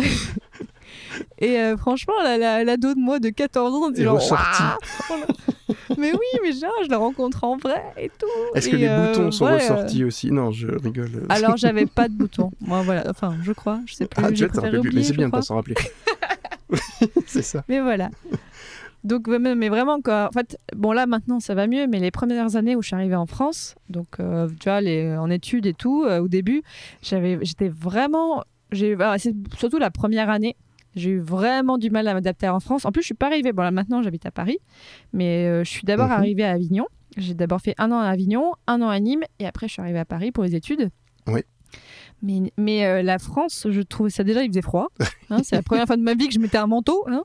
[SPEAKER 2] et euh, franchement, la, la, l'ado de moi de 14 ans,
[SPEAKER 1] Est
[SPEAKER 2] genre. mais oui, mais genre, je la rencontre en vrai et tout.
[SPEAKER 1] Est-ce que les
[SPEAKER 2] euh,
[SPEAKER 1] boutons sont
[SPEAKER 2] ouais,
[SPEAKER 1] ressortis aussi? Non, je rigole.
[SPEAKER 2] euh, Alors, j'avais pas de boutons. Moi, voilà. Enfin, je crois. Je sais plus.
[SPEAKER 1] ah, tu plus. Mais
[SPEAKER 2] oublier,
[SPEAKER 1] c'est bien de pas s'en rappeler. c'est ça.
[SPEAKER 2] Mais voilà. Donc, mais vraiment, quoi. En fait, bon, là, maintenant, ça va mieux, mais les premières années où je suis arrivée en France, donc, euh, tu vois, les, en études et tout, euh, au début, j'avais, j'étais vraiment. J'ai, c'est surtout la première année, j'ai eu vraiment du mal à m'adapter en France. En plus, je suis pas arrivée. Bon, là, maintenant, j'habite à Paris, mais euh, je suis d'abord
[SPEAKER 1] Mhm.
[SPEAKER 2] arrivée à Avignon. J'ai d'abord fait un an à Avignon, un an à Nîmes, et après, je suis arrivée à Paris pour les études.
[SPEAKER 1] Oui.
[SPEAKER 2] Mais, mais euh, la France, je trouvais ça déjà, il faisait froid. Hein, c'est la première fois de ma vie que je mettais un manteau. hein.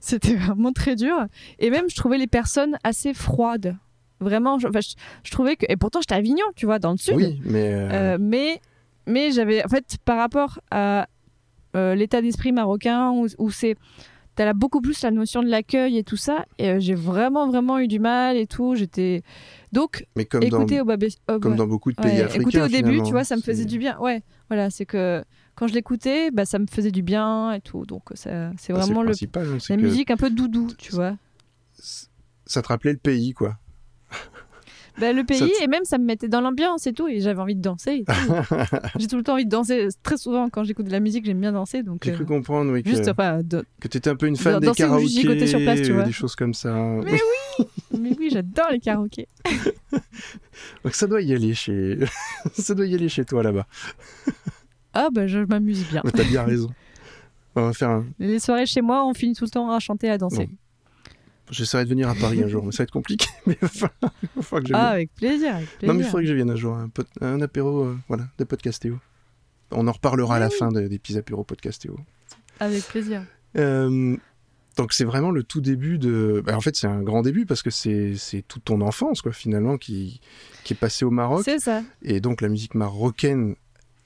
[SPEAKER 2] C'était vraiment très dur. Et même, je trouvais les personnes assez froides. Vraiment, je, enfin, je, je trouvais que. Et pourtant, j'étais à Avignon, tu vois, dans le sud.
[SPEAKER 1] Oui, mais. euh,
[SPEAKER 2] Euh, mais mais j'avais. En fait, par rapport à euh, l'état d'esprit marocain, où, où c'est. T'as là beaucoup plus la notion de l'accueil et tout ça. Et euh, j'ai vraiment, vraiment eu du mal et tout. J'étais. Donc,
[SPEAKER 1] mais comme, dans,
[SPEAKER 2] écoutez au Babé.
[SPEAKER 1] comme dans beaucoup de pays
[SPEAKER 2] Ouais,
[SPEAKER 1] africains.
[SPEAKER 2] écouter au début, tu vois, ça me faisait du bien. Ouais, voilà, c'est que quand je l'écoutais, bah, ça me faisait du bien et tout. Donc, ça- c'est
[SPEAKER 1] bah,
[SPEAKER 2] vraiment le,
[SPEAKER 1] principal, hein,
[SPEAKER 2] la
[SPEAKER 1] que
[SPEAKER 2] musique un peu doudou, tu vois.
[SPEAKER 1] Ça te rappelait le pays, quoi.
[SPEAKER 2] Bah, le pays, et même ça me mettait dans l'ambiance et tout, et j'avais envie de danser. J'ai tout le temps envie de danser. Très souvent, quand j'écoute de la musique, j'aime bien danser. Donc,
[SPEAKER 1] J'ai
[SPEAKER 2] euh,
[SPEAKER 1] cru comprendre, oui, que,
[SPEAKER 2] juste, enfin, de-
[SPEAKER 1] que tu étais un peu une fan des
[SPEAKER 2] juste gigoter
[SPEAKER 1] karaokés,
[SPEAKER 2] sur place, tu vois.
[SPEAKER 1] des choses comme ça.
[SPEAKER 2] Mais mais oui, j'adore les karaokés.
[SPEAKER 1] Donc ça doit y aller chez, ça doit y aller chez toi là-bas.
[SPEAKER 2] Ah, bah, je m'amuse bien.
[SPEAKER 1] Mais T'as bien raison. On va faire un...
[SPEAKER 2] Les soirées chez moi, on finit tout le temps à chanter, à danser.
[SPEAKER 1] Bon. J'essaierai de venir à Paris un jour, mais ça va être compliqué. Mais il va falloir- il va falloir que je
[SPEAKER 2] Ah, avec plaisir, avec plaisir.
[SPEAKER 1] Non, mais il faudrait que je vienne un jour, un, apéro, euh, voilà, de podcastéo. On en reparlera à la fin de- des petits apéros podcastéo.
[SPEAKER 2] Avec plaisir.
[SPEAKER 1] Euh, donc c'est vraiment le tout début de... bah, en fait, c'est un grand début parce que c'est c'est toute ton enfance, quoi, finalement, qui, qui est passée au Maroc.
[SPEAKER 2] C'est ça.
[SPEAKER 1] Et donc la musique marocaine,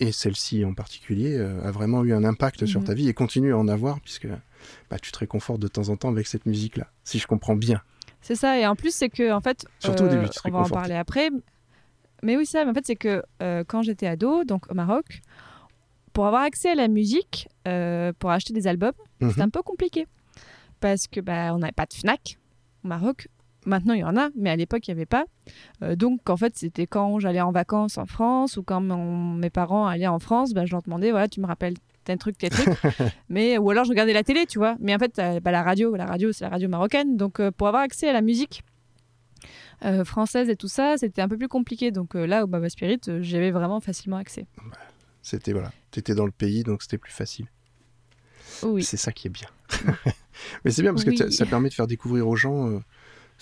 [SPEAKER 1] et celle-ci en particulier, euh, a vraiment eu un impact sur
[SPEAKER 2] Mhm.
[SPEAKER 1] ta vie et continue à en avoir, puisque bah, tu te réconfortes de temps en temps avec cette musique-là, si je comprends bien.
[SPEAKER 2] C'est ça. Et en plus, c'est que, en fait,
[SPEAKER 1] Surtout au début, tu te
[SPEAKER 2] on va en parler après. Mais oui, ça. Mais en fait, c'est que euh, quand j'étais ado, donc au Maroc, pour avoir accès à la musique, euh, pour acheter des albums,
[SPEAKER 1] Mhm.
[SPEAKER 2] c'était un peu compliqué. Parce que bah, on n'avait pas de Fnac au Maroc. Maintenant, il y en a, mais à l'époque, il n'y avait pas. Euh, donc, en fait, c'était quand j'allais en vacances en France ou quand mon- mes parents allaient en France, bah, je leur demandais, voilà, tu me rappelles tel truc, tel truc. mais, ou alors, je regardais la télé, tu vois. Mais en fait, euh, bah, la radio, la radio, c'est la radio marocaine. Donc, euh, pour avoir accès à la musique euh, française et tout ça, c'était un peu plus compliqué. Donc, là, au Baba Spirit, euh, j'y avais vraiment facilement accès.
[SPEAKER 1] C'était, voilà, t'étais dans le pays, donc c'était plus facile.
[SPEAKER 2] Oui.
[SPEAKER 1] C'est ça qui est bien. Mais c'est bien parce que
[SPEAKER 2] Oui.
[SPEAKER 1] ça- ça permet de faire découvrir aux gens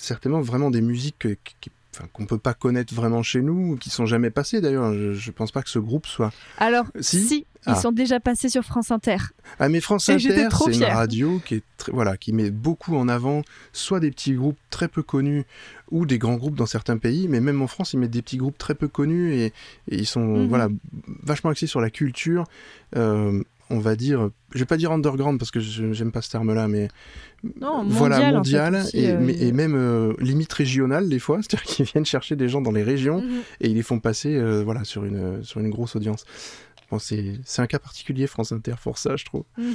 [SPEAKER 1] certainement vraiment des musiques que- qui- enfin, qu'on peut pas connaître vraiment chez nous, ou qui sont jamais passées d'ailleurs. Je, je pense pas que ce groupe soit.
[SPEAKER 2] Alors,
[SPEAKER 1] Si
[SPEAKER 2] si,
[SPEAKER 1] Ah.
[SPEAKER 2] ils sont déjà passés sur France Inter.
[SPEAKER 1] Ah mais France
[SPEAKER 2] Et
[SPEAKER 1] Inter, c'est une radio qui est très, voilà, qui met beaucoup en avant soit des petits groupes très peu connus ou des grands groupes dans certains pays, mais même en France, ils mettent des petits groupes très peu connus et, et ils sont
[SPEAKER 2] Mhm.
[SPEAKER 1] voilà vachement axés sur la culture. euh, on va dire, je vais pas dire underground parce que je- j'aime pas ce terme-là, mais
[SPEAKER 2] Non,
[SPEAKER 1] voilà
[SPEAKER 2] mondial, en fait,
[SPEAKER 1] mondial et,
[SPEAKER 2] euh,
[SPEAKER 1] et même euh, limite régional des fois, c'est-à-dire qu'ils viennent chercher des gens dans les régions
[SPEAKER 2] Mhm.
[SPEAKER 1] et ils les font passer euh, voilà sur une sur une grosse audience. Bon, c'est un cas particulier France Inter pour ça, je trouve.
[SPEAKER 2] Mhm.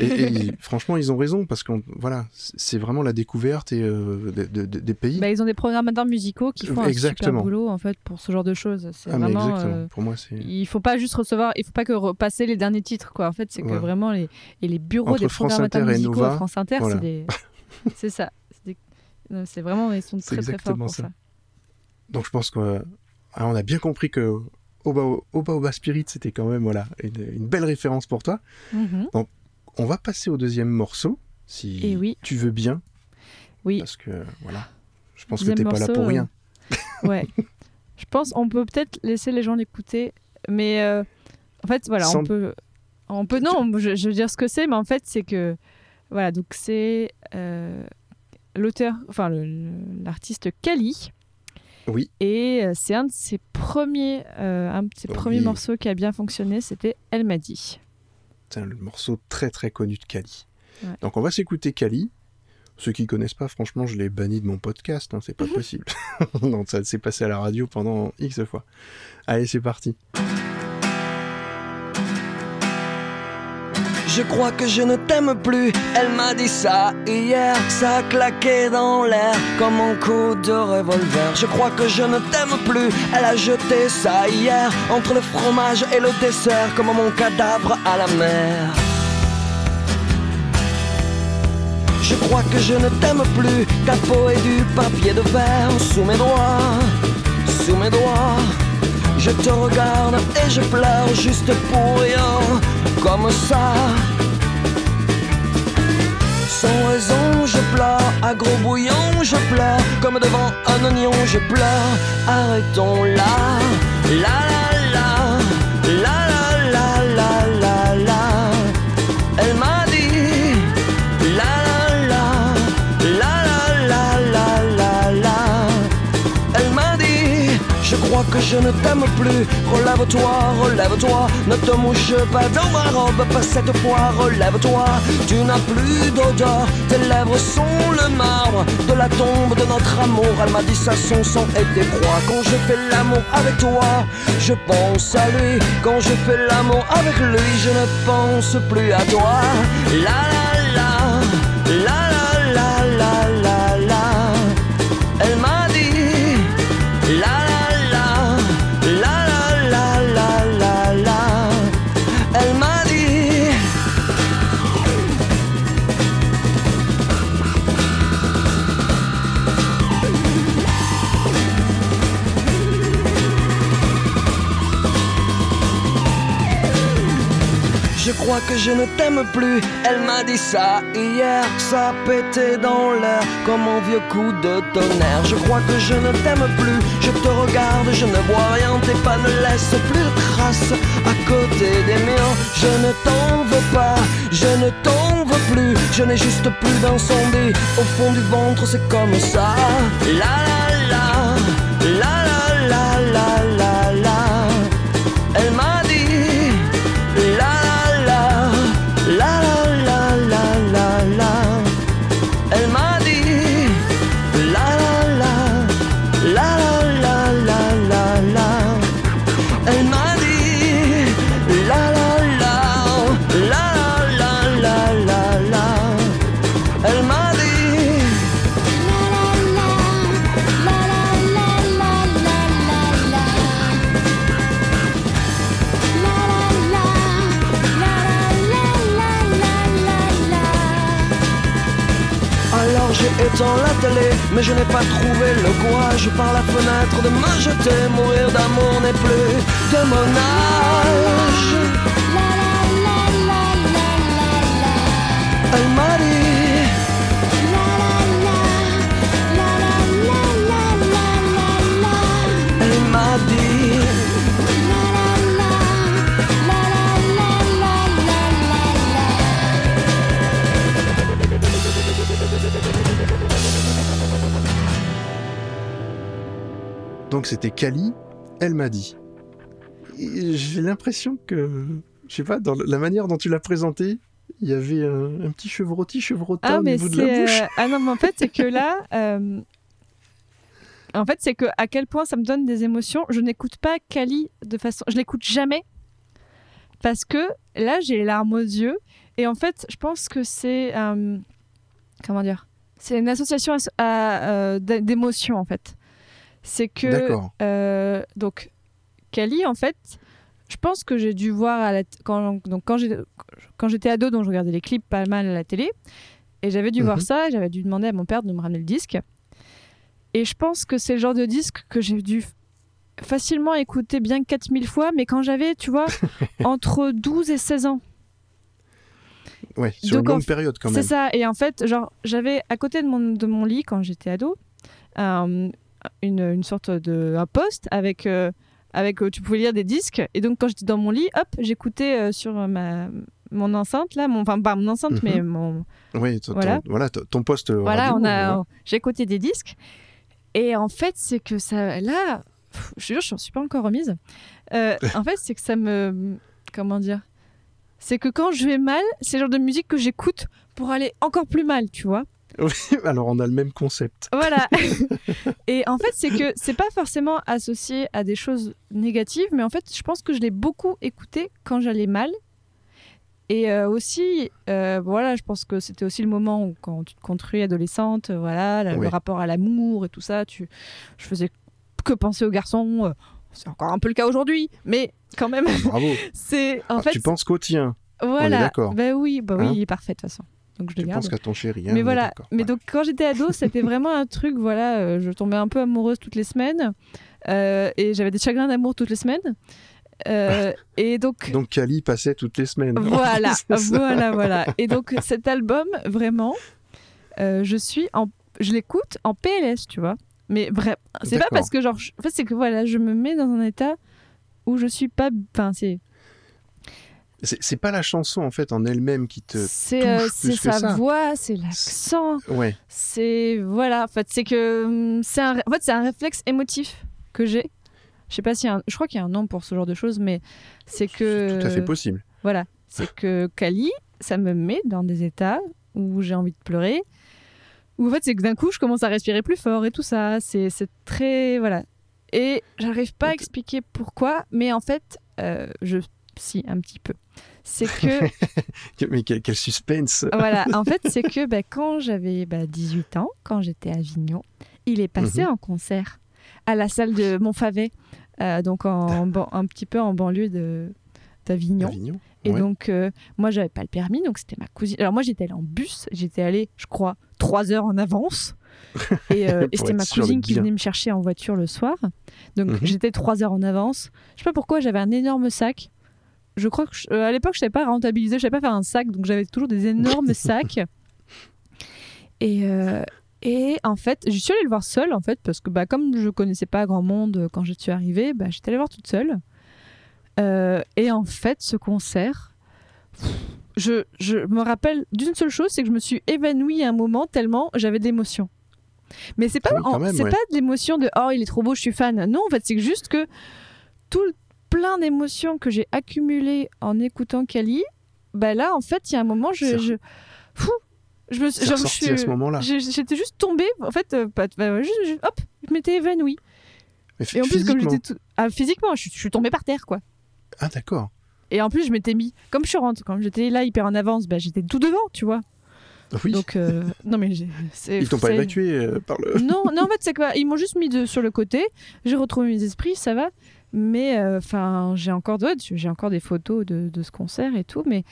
[SPEAKER 1] Et, et franchement, ils ont raison parce que voilà, c'est vraiment la découverte et euh, de- de- de- des pays.
[SPEAKER 2] Bah, ils ont des programmateurs musicaux qui font un
[SPEAKER 1] Exactement.
[SPEAKER 2] super boulot en fait pour ce genre de choses. C'est
[SPEAKER 1] ah
[SPEAKER 2] vraiment. euh,
[SPEAKER 1] Pour moi, c'est
[SPEAKER 2] il faut pas juste recevoir, il faut pas que repasser les derniers titres quoi. En fait, c'est que vraiment les et les bureaux
[SPEAKER 1] Entre
[SPEAKER 2] des
[SPEAKER 1] France
[SPEAKER 2] programmateurs
[SPEAKER 1] Inter et
[SPEAKER 2] musicaux
[SPEAKER 1] Nova,
[SPEAKER 2] à France Inter,
[SPEAKER 1] voilà.
[SPEAKER 2] c'est des, ça. C'est des- vraiment ils sont
[SPEAKER 1] C'est
[SPEAKER 2] très très forts pour
[SPEAKER 1] ça.
[SPEAKER 2] ça.
[SPEAKER 1] donc je pense qu'on on a bien compris que Oba Oba, Oba Spirit, c'était quand même voilà une, une belle référence pour toi.
[SPEAKER 2] Mhm.
[SPEAKER 1] On va passer au deuxième morceau, si
[SPEAKER 2] Et oui.
[SPEAKER 1] tu veux bien,
[SPEAKER 2] Oui.
[SPEAKER 1] parce que voilà, je pense que
[SPEAKER 2] Deuxième
[SPEAKER 1] t'es pas là pour
[SPEAKER 2] euh,
[SPEAKER 1] rien.
[SPEAKER 2] Ouais. Je pense on peut peut-être laisser les gens l'écouter, mais euh, en fait voilà
[SPEAKER 1] Sans-
[SPEAKER 2] on peut on peut non je, je veux dire ce que c'est, mais en fait c'est que voilà donc c'est euh, l'auteur enfin l'artiste Kali.
[SPEAKER 1] Oui.
[SPEAKER 2] Et euh, c'est un de ses premiers, euh, un de ses
[SPEAKER 1] Oui.
[SPEAKER 2] premiers morceaux qui a bien fonctionné, c'était Elle m'a dit.
[SPEAKER 1] C'est un morceau très très connu de Kali.
[SPEAKER 2] Ouais.
[SPEAKER 1] Donc on va s'écouter Kali. Ceux qui connaissent pas, franchement, je l'ai banni de mon podcast, hein, c'est pas possible. ça s'est passé à la radio pendant X fois. Allez, c'est parti.
[SPEAKER 4] Je crois que je ne t'aime plus. Elle m'a dit ça hier. Ça a claqué dans l'air comme un coup de revolver. Je crois que je ne t'aime plus. Elle a jeté ça hier entre le fromage et le dessert comme mon cadavre à la mer. Je crois que je ne t'aime plus. Ta peau est du papier de verre sous mes doigts, sous mes doigts. Je te regarde et je pleure juste pour rien, comme ça. Sans raison, je pleure, à gros bouillon, je pleure, comme devant un oignon, je pleure. Arrêtons là, la la, je ne t'aime plus. Relève-toi, relève-toi, ne te mouche pas dans ma robe, pas cette fois, relève-toi. Tu n'as plus d'odeur, tes lèvres sont le marbre de la tombe de notre amour. Elle m'a dit ça, son sang était froid. Quand je fais l'amour avec toi, je pense à lui. Quand je fais l'amour avec lui, je ne pense plus à toi. La la la, la la crois que je ne t'aime plus. Elle m'a dit ça hier, ça pétait dans l'air comme un vieux coup de tonnerre. Je crois que je ne t'aime plus. Je te regarde, je ne vois rien. Tes pas ne laissent plus de traces à côté des miens. Je ne t'en veux pas, je ne t'en veux plus. Je n'ai juste plus d'incendie au fond du ventre, c'est comme ça. La la la, mais je n'ai pas trouvé le courage par la fenêtre de me jeter. Mourir d'amour n'est plus de mon âge. Elle m'a dit,
[SPEAKER 1] Donc c'était Kali, elle m'a dit. J'ai l'impression que, je sais pas, dans la manière dont tu l'as présenté, il y avait un, un petit chevrotti, chevrotin
[SPEAKER 2] Ah,
[SPEAKER 1] au
[SPEAKER 2] mais
[SPEAKER 1] niveau de la bouche.
[SPEAKER 2] euh, Ah non, mais en fait, c'est que là. euh, En fait, c'est que à quel point ça me donne des émotions. Je n'écoute pas Kali de façon. Je l'écoute jamais. Parce que là, j'ai les larmes aux yeux. Et en fait, je pense que c'est. euh, Comment dire C'est une association euh, d'émotions, en fait. C'est que. Euh, donc, Kali, en fait, je pense que j'ai dû voir à la quand, donc, quand, j'ai- quand j'étais ado, donc je regardais les clips pas mal à la télé, et j'avais dû voir
[SPEAKER 1] Mhm.
[SPEAKER 2] ça, et j'avais dû demander à mon père de me ramener le disque. Et je pense que c'est le genre de disque que j'ai dû facilement écouter bien 4000 fois, mais quand j'avais, tu vois, entre 12 et 16 ans.
[SPEAKER 1] Ouais, sur
[SPEAKER 2] Donc,
[SPEAKER 1] une
[SPEAKER 2] en
[SPEAKER 1] longue
[SPEAKER 2] f-
[SPEAKER 1] période quand
[SPEAKER 2] C'est
[SPEAKER 1] même.
[SPEAKER 2] ça. Et en fait, genre, j'avais à côté de mon, de mon lit quand j'étais ado un- une, une sorte de un poste avec euh, avec euh, tu pouvais lire des disques. Et donc quand j'étais dans mon lit, hop, j'écoutais euh, sur ma mon enceinte là, mon enfin pas mon enceinte
[SPEAKER 1] Mhm.
[SPEAKER 2] mais mon
[SPEAKER 1] Oui,
[SPEAKER 2] Voilà.
[SPEAKER 1] ton- voilà, ton- poste
[SPEAKER 2] voilà, on a j'écoutais des disques. Et en fait, c'est que ça là, pff, je jure, je suis pas encore remise. Euh, en fait, c'est que ça me comment dire c'est que quand je vais mal, c'est le genre de musique que j'écoute pour aller encore plus mal, tu vois.
[SPEAKER 1] Alors on a le même concept.
[SPEAKER 2] Voilà. et en fait, c'est que c'est pas forcément associé à des choses négatives, mais en fait, je pense que je l'ai beaucoup écouté quand j'allais mal. Et euh, aussi, euh, voilà, je pense que c'était aussi le moment où, quand tu te construis adolescente, euh, voilà, le, rapport à l'amour et tout ça, tu, je faisais que penser aux garçons. euh, C'est encore un peu le cas aujourd'hui, mais quand même,
[SPEAKER 1] Bravo.
[SPEAKER 2] c'est en
[SPEAKER 1] Ah,
[SPEAKER 2] fait,
[SPEAKER 1] tu penses qu'au tien,
[SPEAKER 2] voilà.
[SPEAKER 1] d'accord.
[SPEAKER 2] Ben oui, bah oui,
[SPEAKER 1] Hein
[SPEAKER 2] il est parfait de toute façon. Donc je le
[SPEAKER 1] tu
[SPEAKER 2] garde
[SPEAKER 1] penses qu'à ton chéri. hein,
[SPEAKER 2] mais voilà. Mais
[SPEAKER 1] Ouais.
[SPEAKER 2] donc quand j'étais ado, c'était vraiment un truc. Voilà, euh, je tombais un peu amoureuse toutes les semaines euh, et j'avais des chagrins d'amour toutes les semaines. Euh, et donc,
[SPEAKER 1] Donc Kali passait toutes les semaines.
[SPEAKER 2] voilà, voilà, voilà. Et donc cet album, vraiment, je suis en, je l'écoute en PLS, tu vois. Mais bref, c'est pas parce que genre, je- en fait, c'est que voilà, je me mets dans un état où je suis pas, enfin, c'est,
[SPEAKER 1] C'est pas la chanson en fait en elle-même qui te.
[SPEAKER 2] c'est, euh, sa
[SPEAKER 1] ça.
[SPEAKER 2] voix, c'est l'accent.
[SPEAKER 1] Ouais.
[SPEAKER 2] c'est voilà en fait c'est que hum, c'est un en fait c'est un réflexe émotif que j'ai je sais pas si je crois qu'il y a un nom pour ce genre de choses mais c'est que
[SPEAKER 1] Tout à fait possible.
[SPEAKER 2] voilà c'est que Kali ça me met dans des états où j'ai envie de pleurer où en fait c'est que d'un coup je commence à respirer plus fort et tout ça c'est c'est très voilà et j'arrive pas à expliquer pourquoi mais en fait euh, je si un petit peu c'est que
[SPEAKER 1] Mais quel, quel suspense.
[SPEAKER 2] voilà, en fait, c'est que bah, quand j'avais bah, 18 ans, quand j'étais à Avignon, il est passé
[SPEAKER 1] Mhm.
[SPEAKER 2] en concert à la salle de Montfavet, euh, donc en, un petit peu en banlieue de- d'Avignon.
[SPEAKER 1] Avignon.
[SPEAKER 2] Et
[SPEAKER 1] Ouais.
[SPEAKER 2] donc, euh, moi, j'avais pas le permis, donc c'était ma cousine. Alors, moi, j'étais allée en bus, j'étais allée, je crois, trois heures en avance. Et, euh, et c'était ma cousine qui venait me chercher en voiture le soir. Donc,
[SPEAKER 1] Mhm.
[SPEAKER 2] j'étais trois heures en avance. Je sais pas pourquoi, j'avais un énorme sac. Je crois que je- euh, à l'époque, je savais pas rentabiliser, je savais pas faire un sac, donc j'avais toujours des énormes sacs. Et, euh, et en fait, je suis allée le voir seule, en fait, parce que bah, comme je connaissais pas grand monde euh, quand je suis arrivée, bah, j'étais allée voir toute seule. Euh, et en fait, ce concert, je, je me rappelle d'une seule chose, c'est que je me suis évanouie à un moment tellement j'avais d'émotions. Mais c'est pas,
[SPEAKER 1] Ah oui, quand
[SPEAKER 2] en-
[SPEAKER 1] même,
[SPEAKER 2] c'est
[SPEAKER 1] ouais.
[SPEAKER 2] pas de l'émotion de oh il est trop beau, je suis fan. Non, en fait, c'est juste que tout le plein d'émotions que j'ai accumulées en écoutant Kali, bah là, en fait, il y a un moment, je, fou, je me, genre, je suis-
[SPEAKER 1] à ce moment-là.
[SPEAKER 2] j'ai- J'étais juste tombée, en fait, euh, pas, bah, juste, hop, je m'étais évanouie.
[SPEAKER 1] Mais
[SPEAKER 2] Et en plus, comme
[SPEAKER 1] physiquement.
[SPEAKER 2] j'étais tout... ah, physiquement, je, suis- je suis tombée par terre, quoi.
[SPEAKER 1] Ah, d'accord.
[SPEAKER 2] Et en plus, je m'étais mis, comme je suis rentrée, quand j'étais là hyper en avance, bah, j'étais tout devant, tu vois.
[SPEAKER 1] Oui.
[SPEAKER 2] Donc, euh, non, mais.
[SPEAKER 1] Ils t'ont pas évacué euh, par le.
[SPEAKER 2] non, non, en fait, c'est quoi Ils m'ont juste mis de, sur le côté. J'ai retrouvé mes esprits, ça va. Mais euh, enfin, j'ai encore d'autres. J'ai encore des photos de, de ce concert et tout. Mais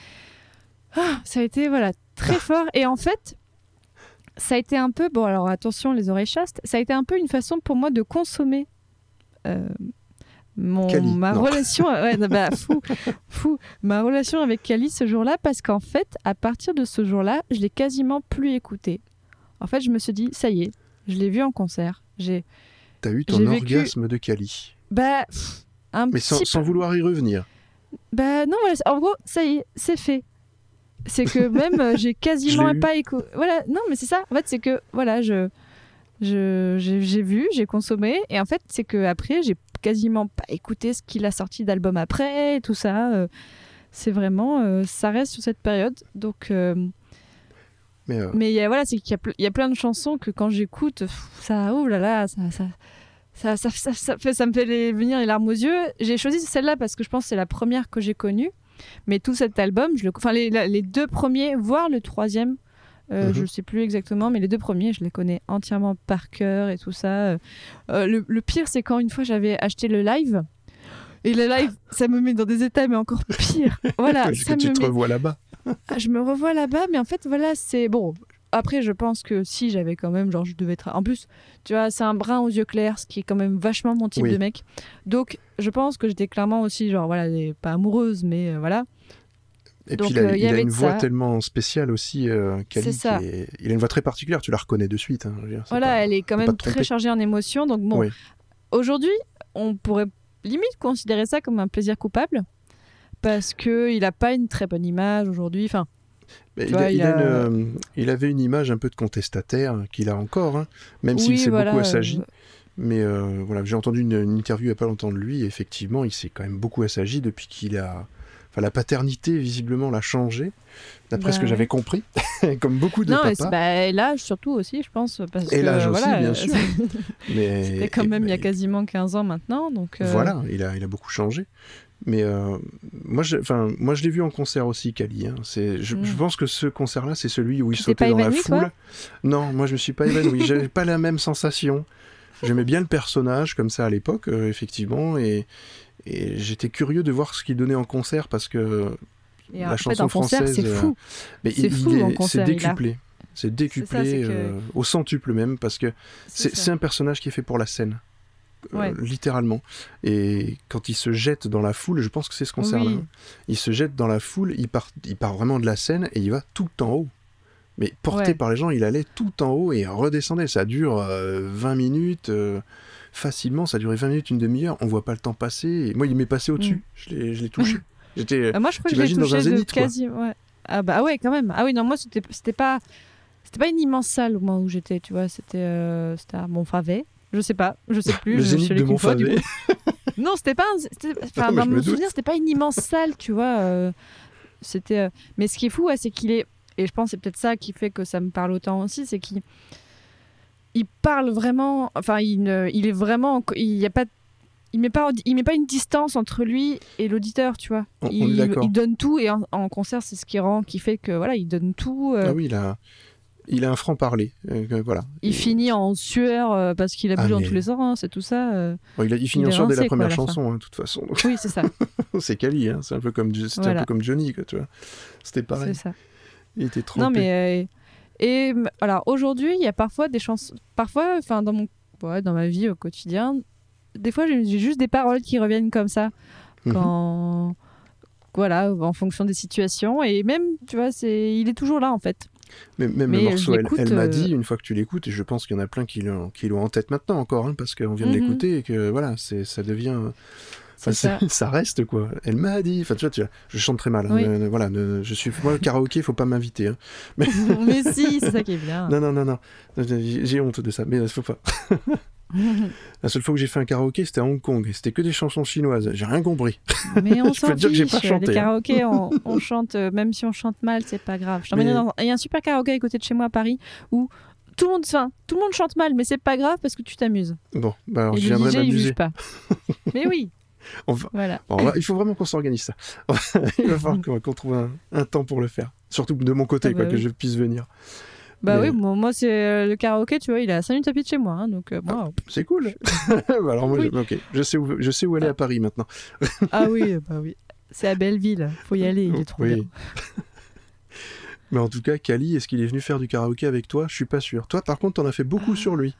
[SPEAKER 2] ah, ça a été voilà très fort. Et en fait, ça a été un peu bon. Alors attention, les oreilles chastes. Ça a été un peu une façon pour moi de consommer. euh, mon, ma
[SPEAKER 1] non.
[SPEAKER 2] relation, ouais, bah, fou, fou, ma relation avec Kali ce jour-là, parce qu'en fait, à partir de ce jour-là, je l'ai quasiment plus écouté. En fait, je me suis dit, ça y est, je l'ai vu en concert. J'ai,
[SPEAKER 1] T'as eu ton
[SPEAKER 2] vécu-
[SPEAKER 1] orgasme de Cali.
[SPEAKER 2] Bah, pff, un
[SPEAKER 1] Mais sans,
[SPEAKER 2] petit
[SPEAKER 1] sans vouloir y revenir.
[SPEAKER 2] Bah non, voilà, en gros, ça y est, c'est fait. C'est que même euh, j'ai quasiment pas écouté. Voilà, non, mais c'est ça. En fait, c'est que voilà, je je- j'ai j'ai vu, j'ai consommé, et en fait, c'est que après, j'ai quasiment pas écouté ce qu'il a sorti d'album après, et tout ça. euh, c'est vraiment, euh, ça reste sur cette période. Donc, euh,
[SPEAKER 1] Mais euh,
[SPEAKER 2] mais il y a, voilà, c'est qu'il y a, ple- il y a plein de chansons que quand j'écoute, pff, ça, oh là là, ça, ça, ça, ça, me fait venir les larmes aux yeux. J'ai choisi celle-là parce que je pense que c'est la première que j'ai connue. Mais tout cet album, je le, enfin les, deux premiers, voire le troisième, euh,
[SPEAKER 1] Mhm.
[SPEAKER 2] je sais plus exactement, mais les deux premiers, je les connais entièrement par cœur et tout ça. Euh, euh, le, le pire, c'est quand une fois j'avais acheté le live. Et le live, ça me met dans des états, mais encore pire. Voilà,
[SPEAKER 1] parce
[SPEAKER 2] ça
[SPEAKER 1] que tu
[SPEAKER 2] me
[SPEAKER 1] te
[SPEAKER 2] met
[SPEAKER 1] revois là-bas.
[SPEAKER 2] ah, je me revois là-bas, mais en fait, voilà, c'est bon. Après, je pense que si j'avais quand même, genre, je devais être. En plus, tu vois, c'est un brun aux yeux clairs, ce qui est quand même vachement mon type
[SPEAKER 1] Oui.
[SPEAKER 2] de mec. Donc, je pense que j'étais clairement aussi, genre, voilà, pas amoureuse, mais euh, voilà.
[SPEAKER 1] Et
[SPEAKER 2] Donc,
[SPEAKER 1] puis il a,
[SPEAKER 2] euh, il
[SPEAKER 1] il a une voix
[SPEAKER 2] ça.
[SPEAKER 1] tellement spéciale aussi, euh, Cali,
[SPEAKER 2] ça.
[SPEAKER 1] est- Il a une voix très particulière, tu la reconnais de suite. hein, dire,
[SPEAKER 2] Voilà,
[SPEAKER 1] pas-
[SPEAKER 2] elle est quand même très chargée en émotions. Donc, bon,
[SPEAKER 1] Oui.
[SPEAKER 2] aujourd'hui, on pourrait limite considérer ça comme un plaisir coupable. Parce qu'il n'a pas une très bonne image aujourd'hui. Enfin,
[SPEAKER 1] il, a-
[SPEAKER 2] vois,
[SPEAKER 1] il
[SPEAKER 2] il
[SPEAKER 1] a
[SPEAKER 2] a-
[SPEAKER 1] une, euh, il avait une image un peu de contestataire qu'il a encore, hein, même s'il s'est
[SPEAKER 2] voilà,
[SPEAKER 1] beaucoup assagi.
[SPEAKER 2] euh,
[SPEAKER 1] Mais euh, voilà, j'ai entendu une, une interview il n'y a pas longtemps de lui, et effectivement, il s'est quand même beaucoup assagi depuis qu'il a. Enfin, la paternité, visiblement, l'a changé, d'après ce
[SPEAKER 2] Bah
[SPEAKER 1] que
[SPEAKER 2] ouais.
[SPEAKER 1] j'avais compris, comme beaucoup de
[SPEAKER 2] Non,
[SPEAKER 1] papas.
[SPEAKER 2] bah, l'âge surtout aussi, je pense. Parce
[SPEAKER 1] Et l'âge aussi,
[SPEAKER 2] voilà,
[SPEAKER 1] bien
[SPEAKER 2] euh,
[SPEAKER 1] sûr. Mais,
[SPEAKER 2] C'était quand
[SPEAKER 1] et-
[SPEAKER 2] même il y a quasiment 15 ans maintenant. Donc, euh,
[SPEAKER 1] Voilà, il a, il a beaucoup changé. Mais euh, moi, je, enfin, moi, je l'ai vu en concert aussi, Kali. hein. C'est, je,
[SPEAKER 2] Mm.
[SPEAKER 1] je pense que ce concert-là, c'est celui où il
[SPEAKER 2] Tu
[SPEAKER 1] sautait dans la foule. Non, moi, je me suis pas évanoui. J'avais pas la même sensation. J'aimais bien le personnage comme ça à l'époque, euh, effectivement, et, et j'étais curieux de voir ce qu'il donnait en concert parce que
[SPEAKER 2] Et
[SPEAKER 1] la
[SPEAKER 2] en fait,
[SPEAKER 1] chanson
[SPEAKER 2] en concert,
[SPEAKER 1] française,
[SPEAKER 2] c'est
[SPEAKER 1] euh,
[SPEAKER 2] fou.
[SPEAKER 1] mais
[SPEAKER 2] C'est en
[SPEAKER 1] c'est
[SPEAKER 2] a-
[SPEAKER 1] décuplé. C'est décuplé
[SPEAKER 2] ça, c'est que-
[SPEAKER 1] euh, au centuple même parce que c'est un personnage qui est fait pour la scène. Euh, littéralement. Et quand il se jette dans la foule, je pense que c'est ce concert-là.
[SPEAKER 2] Oui.
[SPEAKER 1] hein. Il se jette dans la foule, il part, il part vraiment de la scène et il va tout en haut. Mais porté
[SPEAKER 2] Ouais.
[SPEAKER 1] par les gens, il allait tout en haut et redescendait. Ça dure euh, 20 minutes, euh, facilement. Ça duré 20 minutes, une demi-heure. On voit pas le temps passer. Et moi, il m'est passé au-dessus.
[SPEAKER 2] Mm.
[SPEAKER 1] Je l'ai touché. J'étais.
[SPEAKER 2] Ah, moi, je crois que je l'ai
[SPEAKER 1] dans un
[SPEAKER 2] de
[SPEAKER 1] zénith, quoi.
[SPEAKER 2] quasi. Ouais. Ah bah ouais, quand même. Ah oui, non, moi, c'était pas. C'était pas une immense salle au moment où j'étais, tu vois. C'était euh, c'était à Montfavet. Je sais pas, je sais plus.
[SPEAKER 1] le
[SPEAKER 2] je, allée
[SPEAKER 1] de Montfavet.
[SPEAKER 2] Non, c'était pas. Enfin, dans mon souvenir, c'était pas une immense salle, tu vois. euh, c'était. euh, Mais ce qui est fou, ouais, c'est qu'il est. Et je pense que c'est peut-être ça qui fait que ça me parle autant aussi, c'est qu'il. Il parle vraiment. Enfin, il, ne- il est vraiment. Il y a pas. Il met pas, il met pas une distance entre lui et l'auditeur, tu vois.
[SPEAKER 1] On- on est
[SPEAKER 2] il, donne tout et en, en concert, c'est ce qui rend, qui fait que voilà, il donne tout. euh,
[SPEAKER 1] Ah oui, il a, il a un franc-parler. euh, voilà.
[SPEAKER 2] Il
[SPEAKER 1] Et-
[SPEAKER 2] finit en sueur euh, parce qu'il a
[SPEAKER 1] Ah,
[SPEAKER 2] bu dans
[SPEAKER 1] mais-
[SPEAKER 2] tous les sens, c'est tout ça. euh.
[SPEAKER 1] Bon, il, a, il finit
[SPEAKER 2] il
[SPEAKER 1] en sueur dès la
[SPEAKER 2] quoi,
[SPEAKER 1] première chanson, hein, de toute façon. Donc,
[SPEAKER 2] Oui, c'est ça.
[SPEAKER 1] c'est Kali, hein. c'est un peu comme c'était un
[SPEAKER 2] Voilà.
[SPEAKER 1] peu comme Johnny, quoi, tu vois. C'était pareil.
[SPEAKER 2] c'est ça.
[SPEAKER 1] Il était trempé.
[SPEAKER 2] Non, mais. euh, et alors aujourd'hui, il y a parfois des chansons. Parfois, enfin, dans, mon... ouais, dans ma vie au quotidien, des fois, j'ai j'ai juste des paroles qui reviennent comme ça.
[SPEAKER 1] Mhm.
[SPEAKER 2] Quand. voilà, en fonction des situations. Et même, tu vois, c'est, il est toujours là en fait.
[SPEAKER 1] Mais même
[SPEAKER 2] Mais
[SPEAKER 1] le morceau, elle, m'a
[SPEAKER 2] euh,
[SPEAKER 1] dit, une fois que tu l'écoutes, et je pense qu'il y en a plein qui l'ont qui l'ont en tête maintenant encore, hein, parce qu'on vient de
[SPEAKER 2] Mhm.
[SPEAKER 1] l'écouter et que voilà, c'est ça devient. Enfin,
[SPEAKER 2] ça.
[SPEAKER 1] ça. reste quoi. Elle m'a dit. Enfin, tu vois, tu vois, je chante très mal. hein,
[SPEAKER 2] Oui.
[SPEAKER 1] euh, voilà, ne- je suis. Moi, le karaoké, faut pas m'inviter. hein.
[SPEAKER 2] Mais si, c'est ça qui est bien.
[SPEAKER 1] Non, non, non, non. J'ai honte de ça, mais il faut pas. La seule fois que j'ai fait un karaoké, c'était à Hong Kong. et C'était que des chansons chinoises. J'ai rien compris.
[SPEAKER 2] Mais on s'en
[SPEAKER 1] dire que j'ai pas chanté,
[SPEAKER 2] Les
[SPEAKER 1] hein.
[SPEAKER 2] karaokés, on, on chante, euh, même si on chante mal, c'est pas grave. Je t'emmène
[SPEAKER 1] Mais-
[SPEAKER 2] dans- Il y a un super karaoké à côté de chez moi à Paris où tout le monde, enfin, tout le monde chante mal, mais c'est pas grave parce que tu t'amuses.
[SPEAKER 1] Bon, bah alors
[SPEAKER 2] Et
[SPEAKER 1] je viendrai m'amuser.
[SPEAKER 2] pas. mais oui,
[SPEAKER 1] On va-
[SPEAKER 2] voilà.
[SPEAKER 1] Bon, on va- il faut vraiment qu'on s'organise ça. il va falloir qu'on trouve un, un temps pour le faire. Surtout de mon côté,
[SPEAKER 2] Ah bah
[SPEAKER 1] quoi, que je puisse venir.
[SPEAKER 2] Bah
[SPEAKER 1] Mais-
[SPEAKER 2] oui, moi, moi, c'est euh, le karaoké, tu vois, il est à 5 minutes à pied de chez moi, hein, donc euh, moi,
[SPEAKER 1] C'est cool. Bah alors moi,
[SPEAKER 2] Oui.
[SPEAKER 1] je, sais où, je sais où aller à Paris maintenant.
[SPEAKER 2] ah oui, bah oui, c'est à Belleville, faut y aller, il est trop
[SPEAKER 1] Oui.
[SPEAKER 2] bien.
[SPEAKER 1] Mais en tout cas, Kali, est-ce qu'il est venu faire du karaoké avec toi? Je suis pas sûr. Toi, par contre, t'en as fait beaucoup sur lui.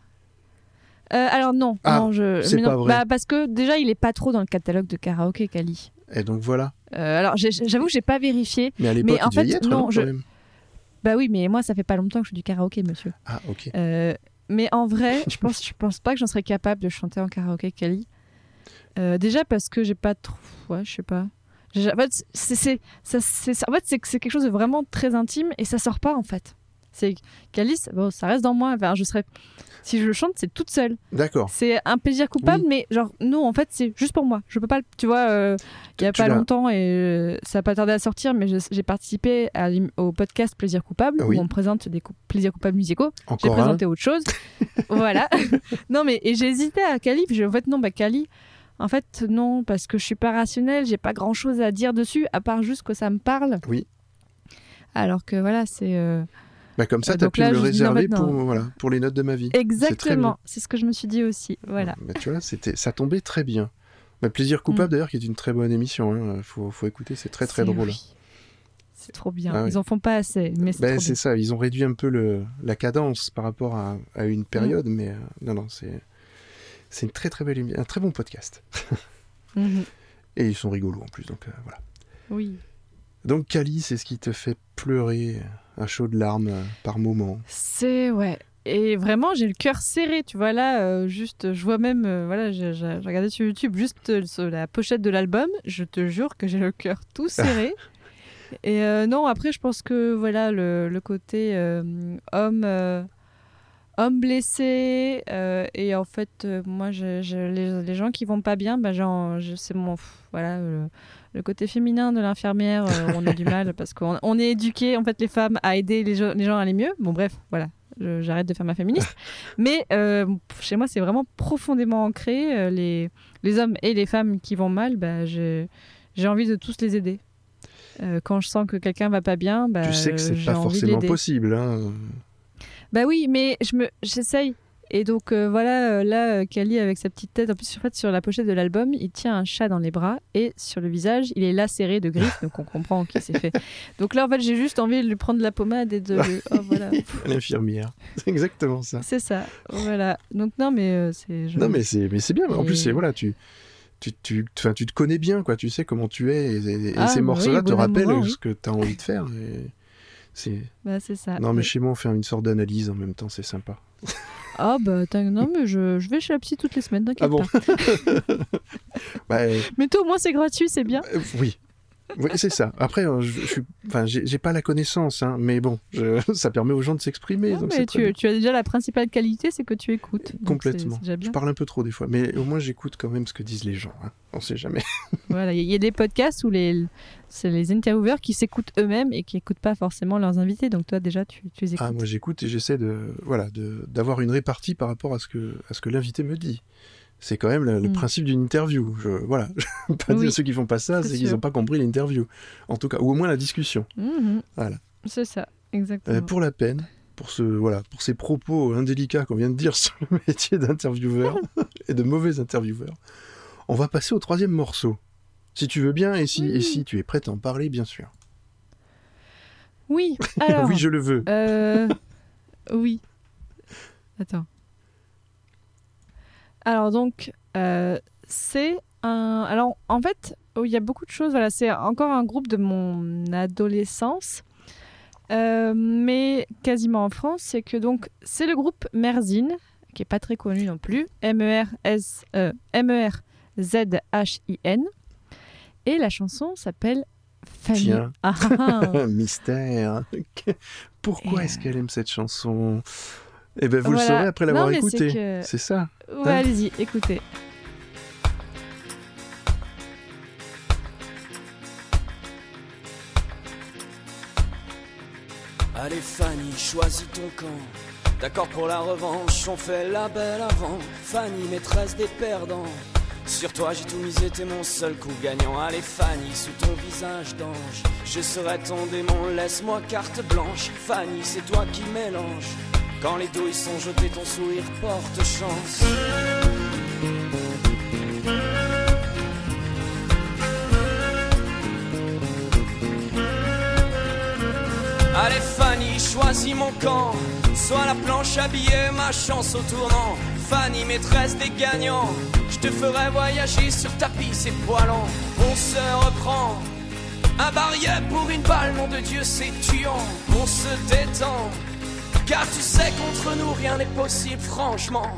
[SPEAKER 2] Euh, alors non,
[SPEAKER 1] Ah,
[SPEAKER 2] non, je.
[SPEAKER 1] c'est
[SPEAKER 2] mais
[SPEAKER 1] pas vrai.
[SPEAKER 2] Bah, parce que déjà, il est pas trop dans le catalogue de karaoké, Kali.
[SPEAKER 1] Et donc voilà.
[SPEAKER 2] Euh, alors j'avoue que j'ai pas vérifié.
[SPEAKER 1] Mais à l'époque,
[SPEAKER 2] en
[SPEAKER 1] il
[SPEAKER 2] fait,
[SPEAKER 1] y être,
[SPEAKER 2] non,
[SPEAKER 1] non,
[SPEAKER 2] je-
[SPEAKER 1] quand même
[SPEAKER 2] Bah oui, mais moi, ça fait pas longtemps que je fais du karaoké, monsieur.
[SPEAKER 1] Ah, ok.
[SPEAKER 2] Euh, mais en vrai, je pense, je pense pas que j'en serais capable de chanter en karaoké Kali. Euh, déjà parce que j'ai pas trop. Ouais, je sais pas. En fait, c'est, c'est, ça, c'est, en fait, quelque chose de vraiment très intime et ça sort pas en fait. C'est Kali, ça- bon, ça reste dans moi. Enfin, je serais. Si je le chante, c'est toute seule.
[SPEAKER 1] D'accord.
[SPEAKER 2] C'est un plaisir coupable,
[SPEAKER 1] Oui.
[SPEAKER 2] mais genre non, en fait, c'est juste pour moi. Je peux pas, tu vois. euh, il y a
[SPEAKER 1] Tu
[SPEAKER 2] pas longtemps et euh, ça a pas tardé à sortir, mais j'ai participé à au podcast Plaisir coupable
[SPEAKER 1] oui.
[SPEAKER 2] où on présente des cou- plaisirs coupables musicaux. J'ai présenté autre chose. voilà. non, mais et j'ai hésité à Kali. puis En fait, non, bah Kali. En fait, non, parce que je suis pas rationnelle. J'ai pas grand chose à dire dessus, à part juste que ça me parle.
[SPEAKER 1] Oui.
[SPEAKER 2] Alors que voilà, c'est. euh,
[SPEAKER 1] Bah, comme ça,
[SPEAKER 2] Euh,
[SPEAKER 1] t'as
[SPEAKER 2] donc
[SPEAKER 1] pu
[SPEAKER 2] là,
[SPEAKER 1] le
[SPEAKER 2] dis non,
[SPEAKER 1] réserver pour, voilà, pour les notes de ma vie.
[SPEAKER 2] Exactement. C'est ce que je me suis dit aussi. Voilà.
[SPEAKER 1] Mais tu vois, ça tombait très bien. Bah, Plaisir coupable,
[SPEAKER 2] Mm.
[SPEAKER 1] d'ailleurs, qui est une très bonne émission. Hein. Faut, faut écouter, c'est très très drôle.
[SPEAKER 2] oui. C'est trop bien.
[SPEAKER 1] Ah oui.
[SPEAKER 2] Ils en font pas assez, mais c'est
[SPEAKER 1] c'est ça, ils ont réduit un peu le, la cadence par rapport à, à une période,
[SPEAKER 2] Mm.
[SPEAKER 1] mais euh, non, non, c'est, une très très belle, émi- un très bon podcast.
[SPEAKER 2] Mhm.
[SPEAKER 1] Et ils sont rigolos en plus, donc euh, voilà.
[SPEAKER 2] Oui.
[SPEAKER 1] Donc Kali, c'est ce qui te fait pleurer à chaud de larmes euh, par moment.
[SPEAKER 2] C'est ouais. Et vraiment, j'ai le cœur serré, tu vois là, euh, juste, je vois même, euh, voilà, j'ai regardé sur YouTube juste euh, sur la pochette de l'album, je te jure que j'ai le cœur tout serré. Et non, après, je pense que voilà, le, le côté homme, homme blessé, euh, et en fait, euh, moi, je, je- les, les gens qui vont pas bien, bah, genre, je- c'est mon, pff, voilà, le, le côté féminin de l'infirmière, euh, on a du mal parce qu'on on est éduqué, en fait, les femmes à aider les, gens- les gens à aller mieux. Bon, bref, voilà, je- j'arrête de faire ma féministe. Mais chez moi, c'est vraiment profondément ancré. les, les hommes et les femmes qui vont mal, bah, j'ai j'ai envie de tous les aider. Quand je sens que quelqu'un va pas bien, bah,
[SPEAKER 1] tu sais que c'est pas forcément possible. Hein.
[SPEAKER 2] Bah oui, mais je me, j'essaye. Et donc euh, voilà, euh, là, euh, Kali avec sa petite tête, en plus en fait sur la pochette de l'album, il tient un chat dans les bras et sur le visage, il est lacéré de griffes, donc on comprend qu'il s'est fait. Donc là, en fait, j'ai juste envie de lui prendre de la pommade et de, oh, voilà,
[SPEAKER 1] L'infirmière. C'est exactement ça.
[SPEAKER 2] c'est ça, voilà. Donc non, mais euh, c'est. je-
[SPEAKER 1] Non, mais c'est, mais c'est bien. En plus, c'est, voilà, tu, tu, tu, enfin, tu te connais bien, quoi. Tu sais comment tu es. Et,
[SPEAKER 2] Ah,
[SPEAKER 1] ces
[SPEAKER 2] bah
[SPEAKER 1] morceaux-là
[SPEAKER 2] oui,
[SPEAKER 1] te
[SPEAKER 2] bon
[SPEAKER 1] rappellent
[SPEAKER 2] moment, oui.
[SPEAKER 1] ce que tu as envie de faire. et c'est...
[SPEAKER 2] Bah, c'est ça.
[SPEAKER 1] Non, mais
[SPEAKER 2] Ouais.
[SPEAKER 1] chez moi, on fait une sorte d'analyse en même temps. C'est sympa.
[SPEAKER 2] Ah bah non, mais je, je vais chez la psy toutes les semaines, t'inquiète
[SPEAKER 1] Ah bon
[SPEAKER 2] pas.
[SPEAKER 1] Bah, euh,
[SPEAKER 2] Mais toi, au moins, c'est gratuit, c'est bien.
[SPEAKER 1] Euh, oui. Oui, c'est ça. Après, euh, je, je suis, enfin, j'ai pas la connaissance, hein, mais bon, je- ça permet aux gens de s'exprimer.
[SPEAKER 2] Tu, tu as déjà la principale qualité, c'est que tu écoutes.
[SPEAKER 1] Complètement. Je parle un peu trop des fois, mais au moins j'écoute quand même ce que disent les gens. Hein. On sait jamais.
[SPEAKER 2] Voilà, il y, a- il y a des podcasts où les, c'est les intervieweurs qui s'écoutent eux-mêmes et qui n'écoutent pas forcément leurs invités. Donc toi, déjà, tu, tu les écoutes.
[SPEAKER 1] Ah, moi j'écoute et j'essaie de, voilà, de, d'avoir une répartie par rapport à ce que, à ce que l'invité me dit. C'est quand même le, le
[SPEAKER 2] Mm.
[SPEAKER 1] principe d'une interview. Je, voilà, je veux pas
[SPEAKER 2] Oui,
[SPEAKER 1] dire ceux qui font pas ça,
[SPEAKER 2] c'est
[SPEAKER 1] qu'ils n'ont pas compris l'interview. En tout cas, ou au moins la discussion.
[SPEAKER 2] Mhm.
[SPEAKER 1] Voilà.
[SPEAKER 2] C'est ça, exactement.
[SPEAKER 1] Euh, pour la peine, pour ce, voilà, pour ces propos indélicats qu'on vient de dire sur le métier d'intervieweur et de mauvais intervieweur, on va passer au troisième morceau. Si tu veux bien et si, et
[SPEAKER 2] Oui.
[SPEAKER 1] si tu es prête à en parler, bien sûr.
[SPEAKER 2] Oui, alors.
[SPEAKER 1] oui, je le veux.
[SPEAKER 2] euh, oui. Attends. Alors donc, euh, c'est un. Alors en fait, Oh, il y a beaucoup de choses. Voilà, c'est encore un groupe de mon adolescence, Euh, mais quasiment en France. C'est que donc c'est le groupe Merzine, qui est pas très connu non plus. M E R S euh, E. Et la chanson s'appelle.
[SPEAKER 1] Tiens.
[SPEAKER 2] Ah, ah, ah.
[SPEAKER 1] Mystère. Pourquoi est-ce qu'elle aime cette chanson? Eh ben, vous le saurez après l'avoir écoutée.
[SPEAKER 2] c'est que-
[SPEAKER 1] ça.
[SPEAKER 2] Ouais, allez-y, écoutez.
[SPEAKER 4] Allez Fanny, choisis ton camp. D'accord pour la revanche, on fait la belle avant. Fanny, maîtresse des perdants. Sur toi j'ai tout misé, t'es mon seul coup gagnant. Allez Fanny, sous ton visage d'ange, je serai ton démon, laisse-moi carte blanche. Fanny, c'est toi qui mélange. Quand les douilles sont jetées, ton sourire porte chance. Allez Fanny, choisis mon camp. Sois la planche habillée, ma chance au tournant. Fanny, maîtresse des gagnants. Je te ferai voyager sur tapis et poilants. On se reprend. Un barillet pour une balle, nom de Dieu, c'est tuant. On se détend. Car tu sais, contre nous, rien n'est possible, franchement.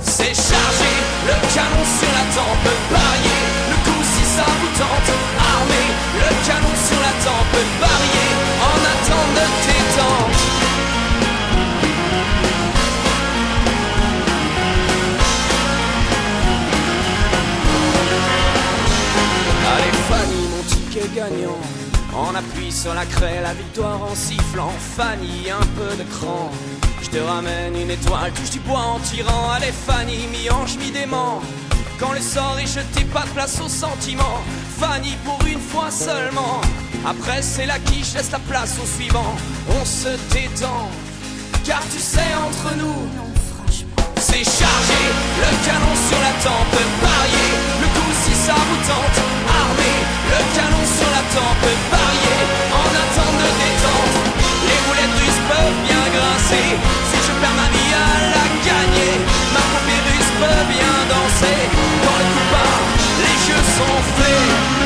[SPEAKER 4] C'est chargé, le canon sur la tempe, parier, le coup si ça vous tente, armé, le canon sur la tempe, parier, en attente de détente. Allez Fanny, mon ticket gagnant, en appui sur la craie, la victoire en sifflant, Fanny, un peu de cran. Je te ramène une étoile, touche du bois en tirant. Allez Fanny, mi-ange, mi-dément. Quand le sort est jeté, pas de place au sentiment. Fanny, pour une fois seulement. Après, c'est la quiche, laisse la place au suivant. On se détend. Car tu sais, entre nous, c'est. Le canon sur la tempe, parier. Le coup, si ça vous tente, armé. Le canon sur la tempe, parier. En attente de détente. Les roulettes russes peuvent bien grincer. Si je perds ma vie à la gagner, ma poupée russe peut bien danser. Quand le coup les jeux sont faits.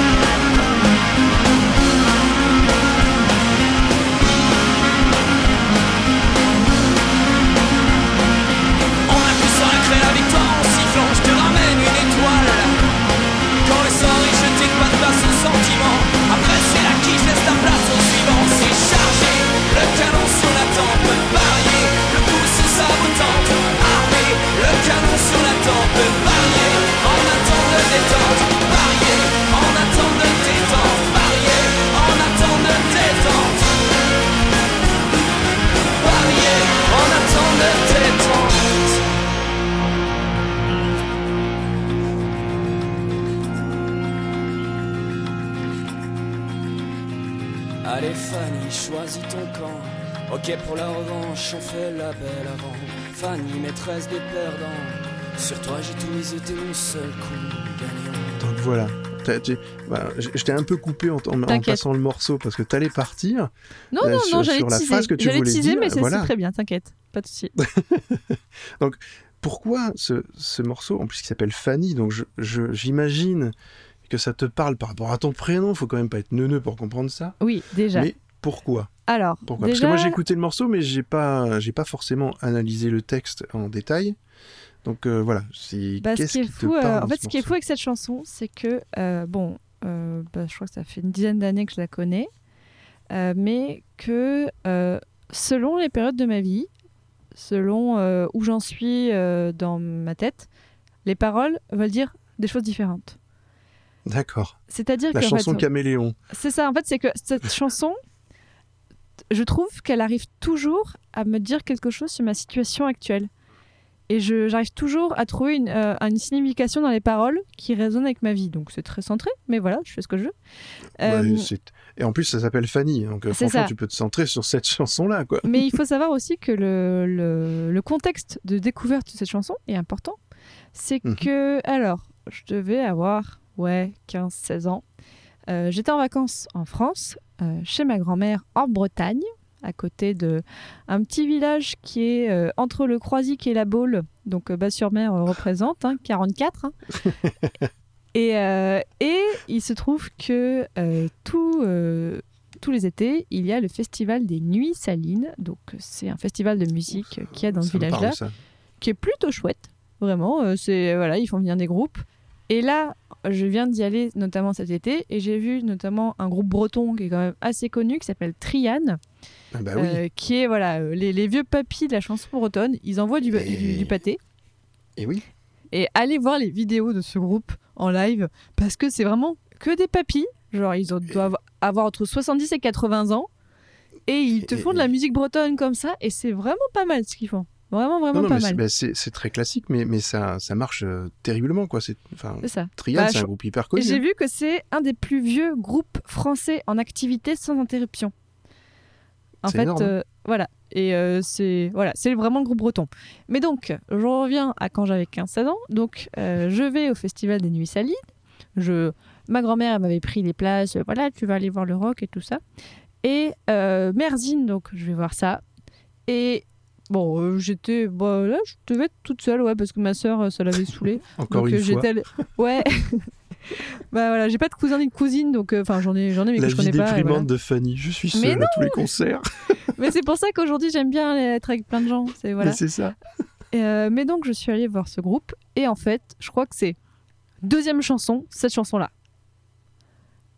[SPEAKER 4] Sur la tempe, parier. En attente de détente, parier. En attente de détente, parier. En attente de détente. Parier, en attente de détente. Allez Fanny, choisis ton camp. Ok pour la revanche, on fait la belle avant. Fanny, maîtresse des perdants. Sur toi j'ai tout misé, t'es mon seul coup gagnant.
[SPEAKER 1] Donc voilà. Bah, je t'ai un peu coupé en, en- en
[SPEAKER 2] T'inquiète.
[SPEAKER 1] passant le morceau parce que t'allais partir.
[SPEAKER 2] Non,
[SPEAKER 1] Euh,
[SPEAKER 2] non,
[SPEAKER 1] sur-
[SPEAKER 2] non, j'allais teaser.
[SPEAKER 1] phrase que tu
[SPEAKER 2] J'allais
[SPEAKER 1] voulais
[SPEAKER 2] teaser,
[SPEAKER 1] dire,
[SPEAKER 2] mais c'est
[SPEAKER 1] voilà.
[SPEAKER 2] très bien, t'inquiète. Pas de souci.
[SPEAKER 1] Pourquoi ce, ce morceau, en plus qui s'appelle Fanny, donc je- je- j'imagine que ça te parle par rapport à ton prénom, faut quand même pas être neuneux pour comprendre ça.
[SPEAKER 2] Oui, déjà.
[SPEAKER 1] Mais pourquoi?
[SPEAKER 2] Alors,
[SPEAKER 1] Pourquoi?
[SPEAKER 2] Déjà,
[SPEAKER 1] Parce que moi j'ai écouté le morceau, mais j'ai pas, j'ai pas forcément analysé le texte en détail. Donc euh, voilà, c'est
[SPEAKER 2] bah, ce
[SPEAKER 1] qu'est-ce
[SPEAKER 2] qui est
[SPEAKER 1] qui
[SPEAKER 2] fou, euh,
[SPEAKER 1] parle
[SPEAKER 2] en fait,
[SPEAKER 1] ce
[SPEAKER 2] qui est fou avec cette chanson, c'est que euh, bon, bah, je crois que ça fait une dizaine d'années que je la connais, mais que selon les périodes de ma vie, selon où j'en suis dans ma tête, les paroles veulent dire des choses différentes.
[SPEAKER 1] D'accord.
[SPEAKER 2] C'est-à-dire
[SPEAKER 1] La
[SPEAKER 2] que
[SPEAKER 1] chanson
[SPEAKER 2] fait,
[SPEAKER 1] Caméléon.
[SPEAKER 2] c'est ça. En fait, c'est que cette chanson, je trouve qu'elle arrive toujours à me dire quelque chose sur ma situation actuelle. Et je- j'arrive toujours à trouver une, euh, une signification dans les paroles qui résonnent avec ma vie. Donc c'est très centré, mais voilà, je fais ce que je veux. Euh,
[SPEAKER 1] Et en plus, ça s'appelle Fanny. Donc euh, franchement,
[SPEAKER 2] ça.
[SPEAKER 1] tu peux te centrer sur cette chanson-là, quoi.
[SPEAKER 2] mais il faut savoir aussi que le, le- le contexte de découverte de cette chanson est important. C'est
[SPEAKER 1] Mhm.
[SPEAKER 2] que, alors, je devais avoir, ouais, 15-16 ans. Euh, J'étais en vacances en France, chez ma grand-mère en Bretagne, à côté de un petit village qui est euh, entre le Croisic et la Baule. Donc, euh, Bas-sur-Mer euh, représente, hein, 44. hein. Et, euh, et il se trouve que euh, tout, tous les étés, il y a le festival des Nuits Salines. Donc, c'est un festival de musique qu'il y a dans ce village-là, qui est plutôt chouette. Vraiment, c'est voilà, ils font venir des groupes. Et là, je viens d'y aller notamment cet été et j'ai vu notamment un groupe breton qui est quand même assez connu qui s'appelle Triane,
[SPEAKER 1] Ah bah oui.
[SPEAKER 2] euh, qui est voilà euh, les, les vieux papis de la chanson bretonne. Ils envoient du,
[SPEAKER 1] Et-
[SPEAKER 2] du, du pâté.
[SPEAKER 1] Et oui.
[SPEAKER 2] Et allez voir les vidéos de ce groupe en live parce que c'est vraiment que des papis. Genre, ils doivent avoir entre 70 et 80 ans et ils te
[SPEAKER 1] Et-
[SPEAKER 2] font de la musique bretonne comme ça et c'est vraiment pas mal ce qu'ils font. Vraiment, vraiment
[SPEAKER 1] Non, non,
[SPEAKER 2] pas mal.
[SPEAKER 1] bah, c'est très classique, mais, mais ça, ça marche euh, terriblement, quoi. C'est,
[SPEAKER 2] ça.
[SPEAKER 1] Triade,
[SPEAKER 2] Bah,
[SPEAKER 1] c'est un groupe hyper connu.
[SPEAKER 2] j'ai
[SPEAKER 1] hein.
[SPEAKER 2] vu que c'est un des plus vieux groupes français en activité sans interruption. En fait,
[SPEAKER 1] hein.
[SPEAKER 2] euh, voilà. Et euh, c'est voilà, c'est vraiment le groupe breton. Mais donc, je reviens à quand j'avais 15-16 ans. Donc, euh, je vais au Festival des Nuits Salines. Je... Ma grand-mère m'avait pris les places. Voilà, tu vas aller voir le rock et tout ça. Et Merzine, donc je vais voir ça. Et bon, euh, j'étais... Bon, là, je devais être toute seule, ouais, parce que ma sœur, euh, ça l'avait saoulée.
[SPEAKER 1] Encore
[SPEAKER 2] Donc,
[SPEAKER 1] une fois.
[SPEAKER 2] Ouais. bah voilà, j'ai pas de cousin ni de cousine, donc euh, enfin j'en ai, j'en ai mais
[SPEAKER 1] La
[SPEAKER 2] que je
[SPEAKER 1] vie
[SPEAKER 2] connais pas. et
[SPEAKER 1] déprimante
[SPEAKER 2] voilà.
[SPEAKER 1] de Fanny. Je suis seule à tous les concerts.
[SPEAKER 2] Mais c'est pour ça qu'aujourd'hui j'aime bien être avec plein de gens. C'est voilà.
[SPEAKER 1] Mais c'est ça.
[SPEAKER 2] Et, euh, mais donc je suis allée voir ce groupe et en fait, je crois que c'est deuxième chanson, cette chanson-là.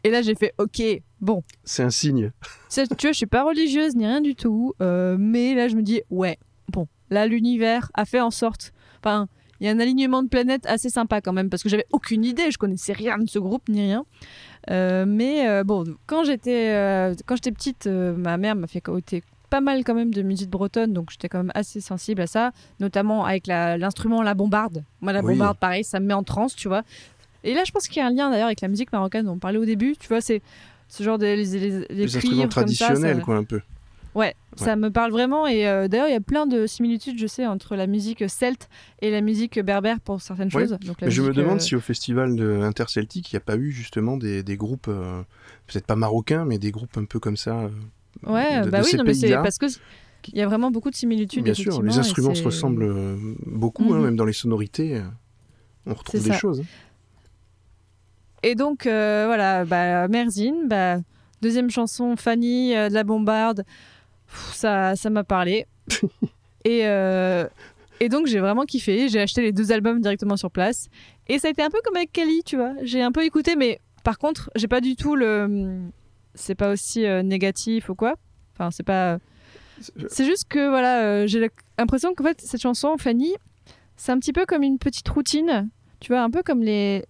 [SPEAKER 2] Et là j'ai fait ok, bon,
[SPEAKER 1] C'est un signe.
[SPEAKER 2] Tu vois, je suis pas religieuse ni rien du tout, euh, mais là je me dis ouais, bon, là l'univers a fait en sorte, enfin, il y a un alignement de planètes assez sympa quand même parce que j'avais aucune idée, je connaissais rien de ce groupe ni rien. Euh, mais euh, bon, quand j'étais euh, quand j'étais petite, ma mère m'a fait écouter pas mal quand même de musique bretonne, donc j'étais quand même assez sensible à ça, notamment avec l'instrument la bombarde. Moi la
[SPEAKER 1] Oui.
[SPEAKER 2] bombarde, pareil, ça me met en transe, tu vois. Et là, je pense qu'il y a un lien d'ailleurs avec la musique marocaine dont on parlait au début, tu vois, c'est ce genre de les, les, les
[SPEAKER 1] instruments
[SPEAKER 2] ça,
[SPEAKER 1] traditionnels,
[SPEAKER 2] ça-
[SPEAKER 1] quoi, un peu.
[SPEAKER 2] Ouais, ça me parle vraiment. Et euh, d'ailleurs, il y a plein de similitudes, je sais, entre la musique celte et la musique berbère pour certaines
[SPEAKER 1] Ouais.
[SPEAKER 2] choses. Donc, la
[SPEAKER 1] Mais je me demande
[SPEAKER 2] euh,
[SPEAKER 1] si au festival de interceltique, il n'y a pas eu justement des, des groupes, euh, peut-être pas marocains, mais des groupes un peu comme ça.
[SPEAKER 2] Ouais,
[SPEAKER 1] de-
[SPEAKER 2] bah
[SPEAKER 1] de
[SPEAKER 2] oui,
[SPEAKER 1] ces
[SPEAKER 2] non, mais c'est parce que il y a vraiment beaucoup de similitudes.
[SPEAKER 1] Bien sûr, les instruments se ressemblent beaucoup, hein,
[SPEAKER 2] Mhm.
[SPEAKER 1] même dans les sonorités. on retrouve des
[SPEAKER 2] ça.
[SPEAKER 1] choses. hein.
[SPEAKER 2] Et donc, voilà, bah, Merzine, bah, deuxième chanson, Fanny, de la bombarde, ça ça m'a parlé. et, euh, et donc, j'ai vraiment kiffé. J'ai acheté les deux albums directement sur place. Et ça a été un peu comme avec Kelly, tu vois. J'ai un peu écouté, mais par contre, j'ai pas du tout le. C'est pas aussi euh, négatif ou quoi. Enfin, c'est pas. C'est juste que, voilà, euh, j'ai l'impression qu'en fait, cette chanson, Fanny, c'est un petit peu comme une petite routine. Tu vois, un peu comme les,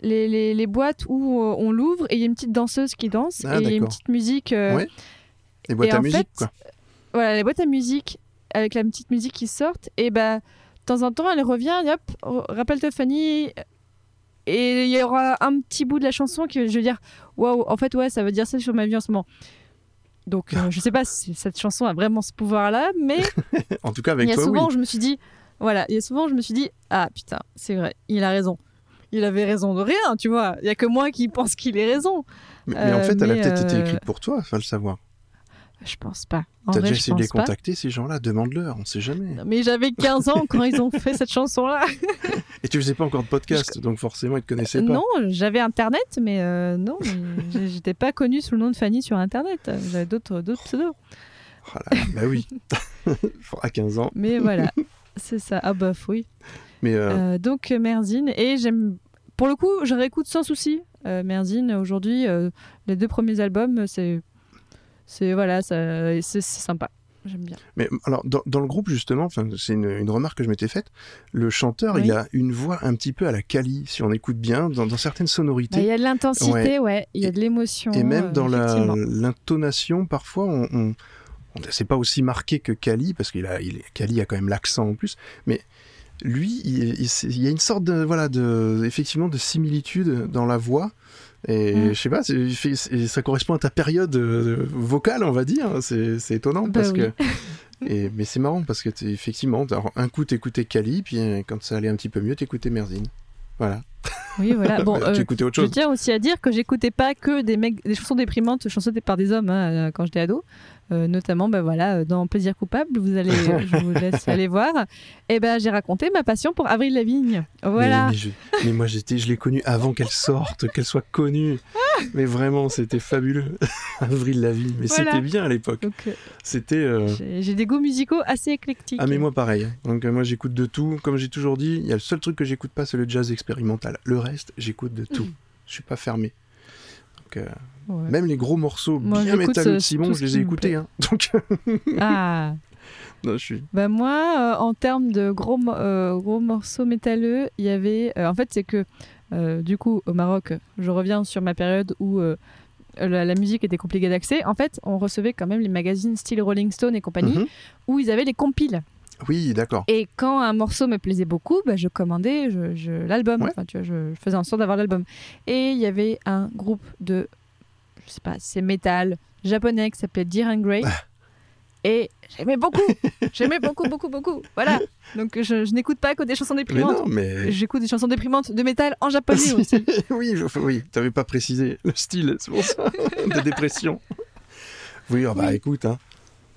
[SPEAKER 2] les, les, les boîtes où on l'ouvre et il y a une petite danseuse qui danse
[SPEAKER 1] Ah,
[SPEAKER 2] et il y a une petite musique.
[SPEAKER 1] Ouais. Les boîtes
[SPEAKER 2] et
[SPEAKER 1] à musique,
[SPEAKER 2] fait,
[SPEAKER 1] quoi.
[SPEAKER 2] Voilà, les boîtes à musique avec la petite musique qui sortent et bah de temps en temps elle revient et hop, r- rappelle-toi Fanny et il y aura un petit bout de la chanson qui je veux dire waouh, en fait ouais, ça veut dire ça sur ma vie en ce moment. Donc euh, je sais pas si cette chanson a vraiment ce pouvoir là, mais
[SPEAKER 1] En tout cas,
[SPEAKER 2] il
[SPEAKER 1] avec
[SPEAKER 2] y a
[SPEAKER 1] toi,
[SPEAKER 2] souvent
[SPEAKER 1] oui.
[SPEAKER 2] je me suis dit, voilà, il y a souvent je me suis dit, ah putain, c'est vrai, il a raison. Il avait raison de rien, tu vois. Il y a que moi qui pense qu'il ait raison.
[SPEAKER 1] Mais, mais en
[SPEAKER 2] euh,
[SPEAKER 1] fait, elle a
[SPEAKER 2] mais,
[SPEAKER 1] peut-être été
[SPEAKER 2] euh,
[SPEAKER 1] écrite pour toi, faut le savoir.
[SPEAKER 2] Je pense pas.
[SPEAKER 1] T'as déjà essayé de les
[SPEAKER 2] pas.
[SPEAKER 1] contacter, ces gens-là? Demande-leur, on sait jamais.
[SPEAKER 2] Mais j'avais 15 ans quand ils ont fait cette chanson-là.
[SPEAKER 1] Et tu faisais pas encore de podcast, donc forcément, ils te connaissaient pas.
[SPEAKER 2] Non, j'avais Internet, mais euh, non, j'étais pas connue sous le nom de Fanny sur Internet. J'avais d'autres pseudos.
[SPEAKER 1] Oh là bah oui. à 15 ans.
[SPEAKER 2] Mais voilà, c'est ça. Ah bah oui.
[SPEAKER 1] Mais euh,
[SPEAKER 2] Euh, donc euh, Merzine et j'aime pour le coup je réécoute sans souci Merzine aujourd'hui les deux premiers albums c'est c'est voilà c'est sympa j'aime bien
[SPEAKER 1] Mais alors, dans, dans le groupe, justement, c'est une, une remarque que je m'étais faite, le chanteur,
[SPEAKER 2] Oui.
[SPEAKER 1] il a une voix un petit peu à la Kali, si on écoute bien, dans, dans certaines
[SPEAKER 2] Bah, il
[SPEAKER 1] sonorités.
[SPEAKER 2] y a de l'intensité ouais il y a de l'émotion
[SPEAKER 1] et même
[SPEAKER 2] euh,
[SPEAKER 1] dans
[SPEAKER 2] effectivement.
[SPEAKER 1] l'intonation, parfois, on, on- on- c'est pas aussi marqué que Kali, parce qu'il a, il, Kali a quand même l'accent en plus, mais lui, il, il y a une sorte de, voilà, de, effectivement, de similitude dans la voix. Et
[SPEAKER 2] Mm.
[SPEAKER 1] je sais pas, ça correspond à ta période euh, vocale, on va dire. C'est étonnant
[SPEAKER 2] Bah
[SPEAKER 1] parce
[SPEAKER 2] oui.
[SPEAKER 1] que. Et, mais c'est marrant parce que effectivement, alors, un coup t'écoutais Kali, puis euh, quand ça allait un petit peu mieux, t'écoutais Merzine. Voilà.
[SPEAKER 2] Oui, voilà. Bon,
[SPEAKER 1] tu
[SPEAKER 2] euh,
[SPEAKER 1] écoutais autre
[SPEAKER 2] je
[SPEAKER 1] chose.
[SPEAKER 2] tiens aussi à dire que j'écoutais pas que des, mecs, des chansons déprimantes chantées par des hommes hein, euh, quand j'étais ado. Euh, notamment, bah, voilà, euh, dans Plaisir coupable, vous allez, je vous laisse aller voir. Et ben, j'ai raconté ma passion pour Avril Lavigne. Voilà.
[SPEAKER 1] Mais, mais je- mais moi, j'étais, je l'ai connue avant qu'elle sorte, qu'elle soit connue. mais vraiment, c'était fabuleux. Avril Lavigne. Mais
[SPEAKER 2] Voilà.
[SPEAKER 1] c'était bien à l'époque.
[SPEAKER 2] Euh,
[SPEAKER 1] C'était. euh,
[SPEAKER 2] j'ai des goûts musicaux assez éclectiques.
[SPEAKER 1] Ah mais moi pareil. Donc moi j'écoute de tout. Comme j'ai toujours dit, il y a le seul truc que j'écoute pas, c'est le jazz expérimental. Le reste, j'écoute de tout. Je suis pas fermé. Donc, euh,
[SPEAKER 2] Ouais.
[SPEAKER 1] même les gros morceaux
[SPEAKER 2] Moi,
[SPEAKER 1] bien métalleux
[SPEAKER 2] euh,
[SPEAKER 1] de Simon, je les ai écoutés. Hein. Donc
[SPEAKER 2] Ah.
[SPEAKER 1] non, je suis.
[SPEAKER 2] Bah moi, euh, en termes de gros, mo- euh, gros morceaux métalleux, il y avait... euh, en fait, c'est que, euh, du coup, au Maroc, je reviens sur ma période où euh, la, la musique était compliquée d'accès. En fait, on recevait quand même les magazines style Rolling Stone et compagnie,
[SPEAKER 1] Mhm.
[SPEAKER 2] où ils avaient les compiles.
[SPEAKER 1] Oui, d'accord.
[SPEAKER 2] Et quand un morceau me plaisait beaucoup, bah, je commandais je, je- l'album.
[SPEAKER 1] Ouais.
[SPEAKER 2] Enfin, tu vois, je, je faisais en sorte d'avoir l'album. Et il y avait un groupe de, je sais pas, c'est métal japonais qui s'appelait Dear and Grey. Et j'aimais beaucoup. j'aimais beaucoup, beaucoup, beaucoup. Voilà. Donc je, je n'écoute pas que des chansons
[SPEAKER 1] Mais
[SPEAKER 2] déprimantes.
[SPEAKER 1] non, mais
[SPEAKER 2] J'écoute des chansons déprimantes de métal en japonais aussi.
[SPEAKER 1] oui, je... oui, t'avais pas précisé le style, c'est pour ça, de dépression. Oui, ah bah
[SPEAKER 2] Oui.
[SPEAKER 1] écoute, hein.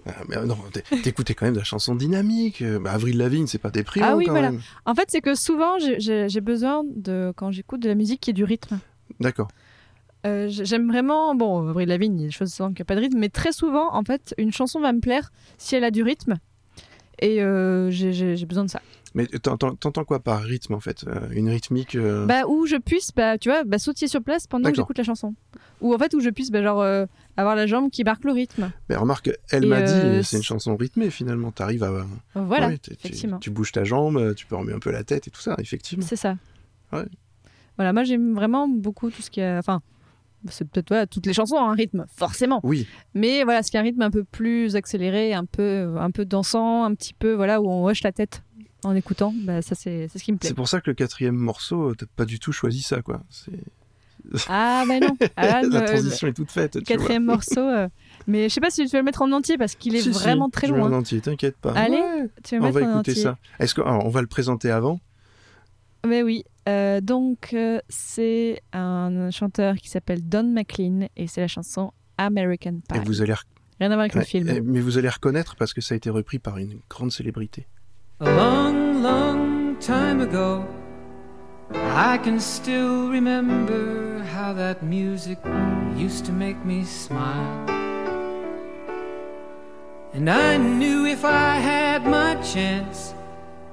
[SPEAKER 1] Ah, mais non, t'é- t'écoutais quand même de la chanson dynamique. Euh, Bah, Avril Lavigne, c'est pas déprimant
[SPEAKER 2] Ah oui,
[SPEAKER 1] quand
[SPEAKER 2] voilà.
[SPEAKER 1] même.
[SPEAKER 2] En fait, c'est que souvent, j'ai- besoin de, quand j'écoute de la musique, qui ait du rythme.
[SPEAKER 1] D'accord.
[SPEAKER 2] Euh, J'aime vraiment, bon, Avril Lavigne, il y a des choses souvent qui n'ont pas de rythme, mais très souvent, en fait, une chanson va me plaire si elle a du rythme. Et euh, j'ai- besoin de ça.
[SPEAKER 1] Mais t'entends quoi par rythme en fait Euh, Une rythmique euh,
[SPEAKER 2] Bah, où je puisse, bah, tu vois, bah, sautiller sur place pendant que j'écoute la chanson. Ou en fait, où je puisse, bah, genre, euh, avoir la jambe qui marque le rythme.
[SPEAKER 1] Mais remarque, elle m'a dit, c'est une chanson rythmée finalement. T'arrives à.
[SPEAKER 2] Voilà,
[SPEAKER 1] Ouais, tu,
[SPEAKER 2] effectivement.
[SPEAKER 1] tu bouges ta jambe, tu peux remuer un peu la tête et tout ça, effectivement.
[SPEAKER 2] c'est ça.
[SPEAKER 1] Ouais.
[SPEAKER 2] Voilà, moi, j'aime vraiment beaucoup tout ce qui a. Enfin, c'est peut-être voilà, toutes les chansons ont un rythme, forcément.
[SPEAKER 1] Oui,
[SPEAKER 2] Mais voilà, ce qui a un rythme un peu plus accéléré, un peu, un peu dansant, un petit peu, voilà, où on hoche la tête en écoutant, bah, ça, c'est ce qui me plaît.
[SPEAKER 1] c'est pour ça que le quatrième morceau, t'as pas du tout choisi ça, quoi.
[SPEAKER 2] Ah, bah non. Ah,
[SPEAKER 1] la transition est toute faite. vois.
[SPEAKER 2] quatrième morceau. euh, Mais je sais pas si tu veux le mettre en entier parce qu'il est
[SPEAKER 1] Si, si,
[SPEAKER 2] vraiment très
[SPEAKER 1] je
[SPEAKER 2] loin.
[SPEAKER 1] en entier, t'inquiète pas.
[SPEAKER 2] Allez,
[SPEAKER 1] Ouais,
[SPEAKER 2] Tu veux
[SPEAKER 1] on
[SPEAKER 2] mettre
[SPEAKER 1] va
[SPEAKER 2] en
[SPEAKER 1] écouter
[SPEAKER 2] entier
[SPEAKER 1] ça. Est-ce que alors, on va le présenter avant
[SPEAKER 2] Mais oui. Euh, donc, euh, c'est un chanteur qui s'appelle Don McLean et c'est la chanson American Pie.
[SPEAKER 1] et vous allez,
[SPEAKER 2] Rien à voir avec le
[SPEAKER 1] ouais,
[SPEAKER 2] film.
[SPEAKER 1] eh, mais vous allez reconnaître parce que ça a été repris par une grande célébrité.
[SPEAKER 5] A long, long time ago, I can still remember how that music used to make me smile. And I knew if I had my chance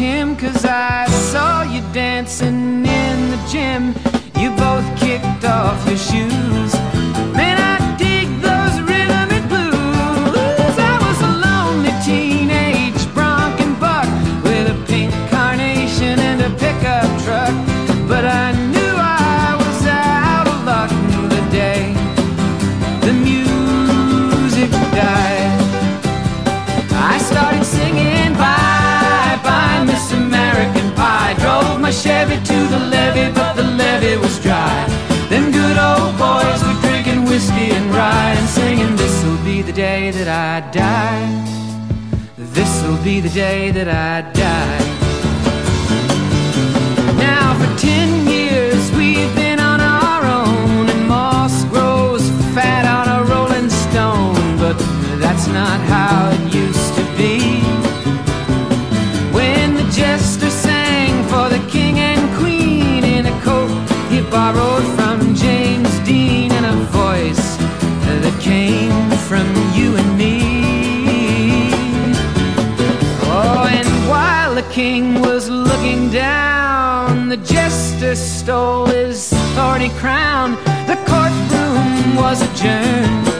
[SPEAKER 5] him, cause I saw you dancing in the gym. You both kicked off your shoes. That I die. This'll be the day that I die. Now, for ten years we've been on our own, and moss grows fat on a rolling stone. But that's not how it used to be. When the jester sang for the king and queen in a coat he borrowed down, the jester stole his thorny crown. The courtroom was adjourned.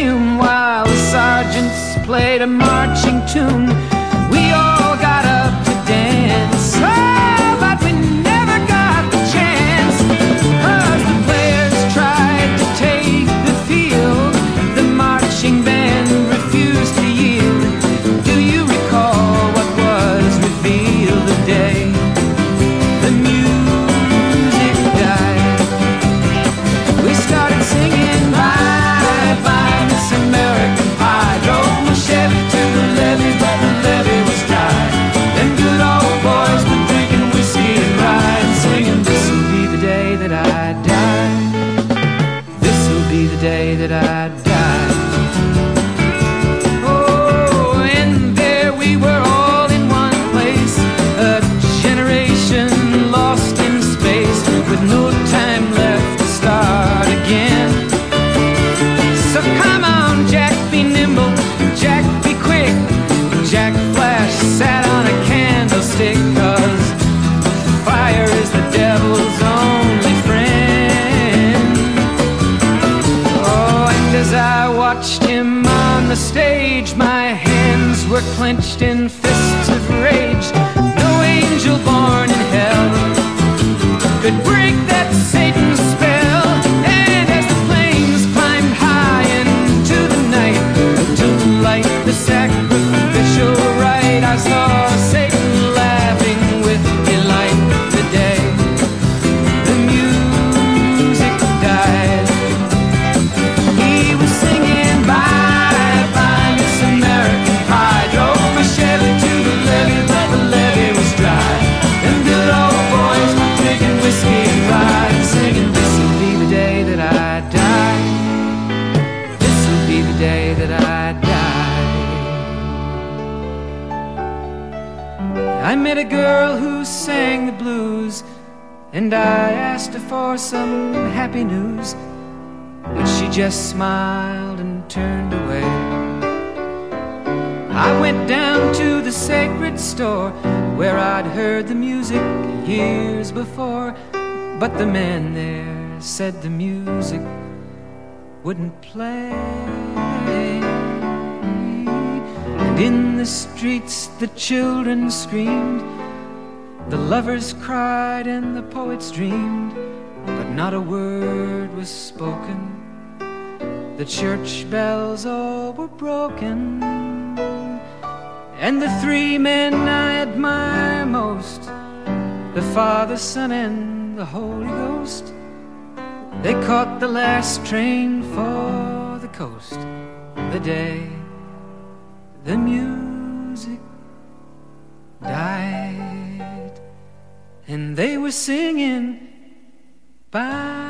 [SPEAKER 5] perfume while the sergeants played a marching tune. Heard the music years before. But the man there said the music wouldn't play. And in the streets the children screamed, the lovers cried, and the poets dreamed, but not a word was spoken. The church bells all were broken. And the three men I admire most the Father, Son, and the Holy Ghost they caught the last train for the coast the day the music died. and they were singing, Bye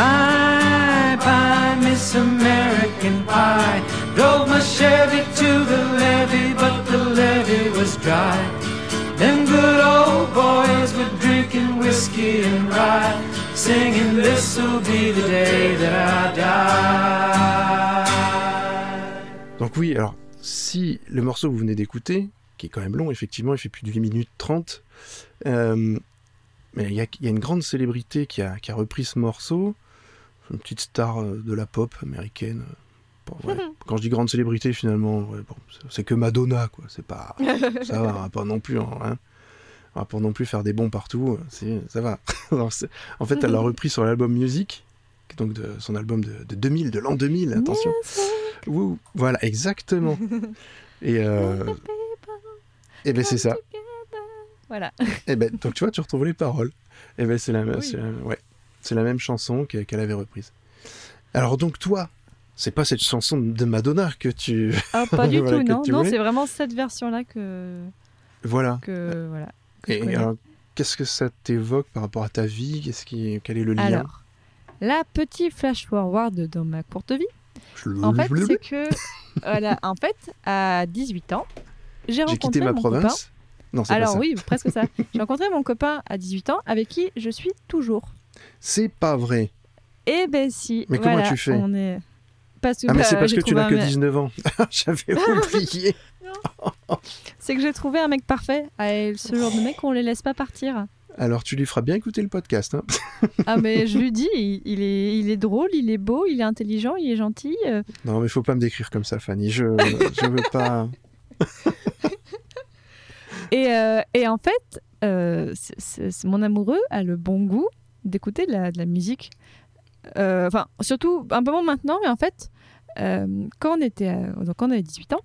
[SPEAKER 5] Bye bye, Miss American Pie. Drove my Chevy to the levee, but the levee was dry. Them good old boys were drinking whiskey and rye, singing, This'll be the day that I die.
[SPEAKER 1] Donc oui, alors si le morceau que vous venez d'écouter, qui est quand même long, effectivement, il fait plus de 8 minutes 30, euh, mais il y, y a une grande célébrité qui a, qui a repris ce morceau, une petite star euh, de la pop américaine. Ouais. Quand je dis grande célébrité, finalement, ouais, bon, c'est- que Madonna, quoi. C'est pas, ça va, on va pas non plus, hein, on va pas non plus faire des bons partout. euh, C'est, ça va. Alors, en fait, elle l'a repris sur l'album Music, donc de son album de, de 2000, de l'an 2000. Attention. Voilà, exactement. Et, euh, et ben c'est ça.
[SPEAKER 2] Voilà.
[SPEAKER 1] Et ben donc tu vois, tu retrouves les paroles. Et ben c'est la,
[SPEAKER 2] Oui.
[SPEAKER 1] la- ouais, c'est la même chanson que- qu'elle avait reprise. Alors donc toi, c'est pas cette chanson de Madonna que tu,
[SPEAKER 2] Ah, pas du
[SPEAKER 1] Voilà,
[SPEAKER 2] tout, non. Non, c'est vraiment cette version-là que,
[SPEAKER 1] voilà.
[SPEAKER 2] que voilà. que
[SPEAKER 1] Et alors, qu'est-ce que ça t'évoque par rapport à ta vie? Qu'est-ce qui, quel est le lien?
[SPEAKER 2] Alors, la petite flash forward dans ma courte vie. En fait, c'est que, voilà, en fait, à 18 ans, j'ai rencontré
[SPEAKER 1] quitté ma
[SPEAKER 2] mon copain.
[SPEAKER 1] province. Non, c'est pas
[SPEAKER 2] Alors
[SPEAKER 1] ça.
[SPEAKER 2] oui, presque ça. J'ai rencontré mon copain à 18 ans, avec qui je suis toujours.
[SPEAKER 1] C'est pas vrai.
[SPEAKER 2] Eh ben si.
[SPEAKER 1] Mais comment tu fais
[SPEAKER 2] on est... Parce que
[SPEAKER 1] Ah mais
[SPEAKER 2] bah,
[SPEAKER 1] c'est parce que tu n'as que
[SPEAKER 2] un-
[SPEAKER 1] 19 ans. J'avais oublié.
[SPEAKER 2] C'est que j'ai trouvé un mec parfait. Ah, et ce genre de mec, on les laisse pas partir.
[SPEAKER 1] Alors tu lui feras bien écouter le podcast. hein.
[SPEAKER 2] Ah mais je lui dis, il, il est, il est drôle, il est beau, il est intelligent, il est gentil. euh.
[SPEAKER 1] Non mais faut pas me décrire comme ça, Fanny. Je, je veux pas.
[SPEAKER 2] Et, euh, et en fait, euh, mon amoureux a le bon goût d'écouter de la, de la musique. Euh, Enfin, surtout un peu moins maintenant, mais en fait, euh, quand, on était, à- donc quand on avait 18 ans,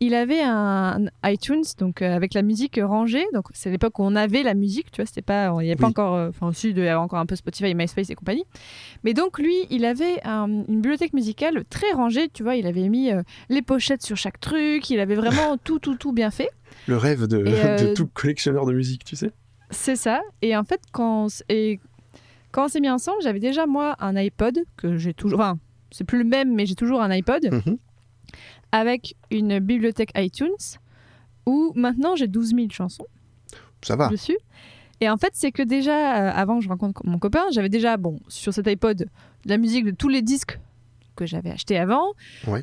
[SPEAKER 2] il avait un, un iTunes donc euh, avec la musique rangée. Donc c'est l'époque où on avait la musique, tu vois. C'était pas, il n'y avait pas encore, euh, enfin aussi il y avoir encore un peu Spotify, MySpace et compagnie. Mais donc lui, il avait un- une bibliothèque musicale très rangée, tu vois. Il avait mis euh, les pochettes sur chaque truc. Il avait vraiment tout, tout, tout bien fait.
[SPEAKER 1] Le rêve de,
[SPEAKER 2] euh,
[SPEAKER 1] tout collectionneur de musique, tu sais.
[SPEAKER 2] C'est ça. Et en fait, quand et quand on s'est mis ensemble, j'avais déjà moi un iPod que j'ai toujours. Enfin, c'est plus le même, mais j'ai toujours un iPod
[SPEAKER 1] Mhm.
[SPEAKER 2] avec une bibliothèque iTunes où maintenant j'ai 12 000 chansons
[SPEAKER 1] Ça va.
[SPEAKER 2] dessus. Et en fait, c'est que déjà, euh, avant que je rencontre mon copain, j'avais déjà, bon, sur cet iPod, de la musique de tous les disques que j'avais achetés avant.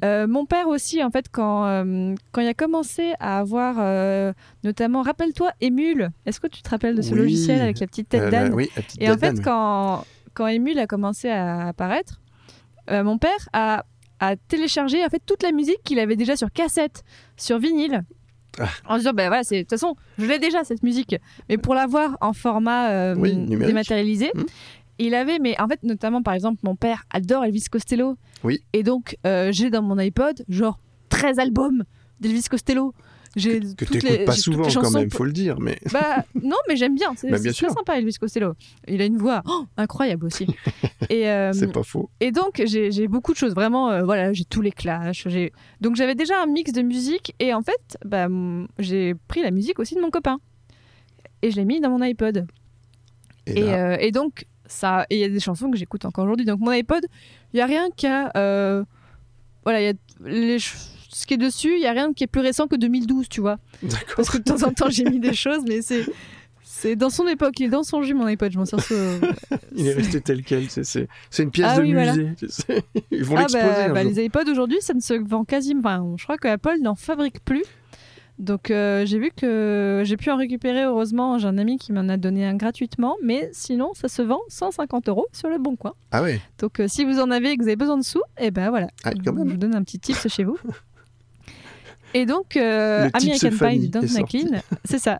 [SPEAKER 2] Euh, mon père aussi, en fait, quand, euh, quand il a commencé à avoir, euh, notamment, rappelle-toi, Emule. Est-ce que tu te rappelles de ce
[SPEAKER 1] Oui.
[SPEAKER 2] logiciel avec la petite tête d'âne
[SPEAKER 1] oui, la petite
[SPEAKER 2] Et en fait, quand, quand Emule a commencé à apparaître, mon père a, a téléchargé en fait, toute la musique qu'il avait déjà sur cassette, sur vinyle.
[SPEAKER 1] Ah.
[SPEAKER 2] En disant, ben voilà, c'est- de toute façon, je l'ai déjà cette musique. Mais pour l'avoir en format euh,
[SPEAKER 1] Oui,
[SPEAKER 2] dématérialisé,
[SPEAKER 1] Mhm.
[SPEAKER 2] Il avait, mais en fait, notamment par exemple, mon père adore Elvis Costello.
[SPEAKER 1] Oui.
[SPEAKER 2] Et donc, euh, j'ai dans mon iPod, genre 13 albums d'Elvis Costello. J'ai
[SPEAKER 1] Que
[SPEAKER 2] toutes les,
[SPEAKER 1] pas
[SPEAKER 2] toutes
[SPEAKER 1] souvent quand même, faut le dire. Mais
[SPEAKER 2] bah non, mais j'aime bien. C'est
[SPEAKER 1] Bah, bien
[SPEAKER 2] très sympa, Elvis Costello. Il a une voix oh, incroyable aussi. et, euh,
[SPEAKER 1] c'est pas faux.
[SPEAKER 2] et donc, j'ai beaucoup de choses. Vraiment, euh, voilà, j'ai tous les clashs. Donc, j'avais déjà un mix de musique. Et en fait, bah, j'ai pris la musique aussi de mon copain. Et je l'ai mis dans mon iPod.
[SPEAKER 1] Et,
[SPEAKER 2] Et,
[SPEAKER 1] là,
[SPEAKER 2] euh, et donc, ça, et il y a des chansons que j'écoute encore aujourd'hui. Donc, mon iPod, il n'y a rien qu'à. euh, voilà, il y a les ce qui est dessus, il n'y a rien qui est plus récent que 2012, tu vois. Parce que de temps en temps, j'ai mis des choses, mais c'est. C'est dans son époque, il est dans son jus, mon iPod. Je m'en sers sur.
[SPEAKER 1] Il est resté tel quel. c'est- une pièce
[SPEAKER 2] Ah
[SPEAKER 1] de
[SPEAKER 2] oui,
[SPEAKER 1] musée. Ils vont
[SPEAKER 2] Ah
[SPEAKER 1] l'exposer.
[SPEAKER 2] bah, bah, les iPods aujourd'hui, ça ne se vend quasiment. Enfin, je crois que Apple n'en fabrique plus. Donc euh, j'ai vu que j'ai pu en récupérer. Heureusement, j'ai un ami qui m'en a donné un gratuitement, mais sinon ça se vend 150 euros sur le bon coin.
[SPEAKER 1] Ah ouais.
[SPEAKER 2] Donc euh, si vous en avez et que vous avez besoin de sous, et ben voilà,
[SPEAKER 1] Ah,
[SPEAKER 2] je, vous donne un petit tips chez vous. Et donc euh, American Pie de Don. McLean, c'est ça.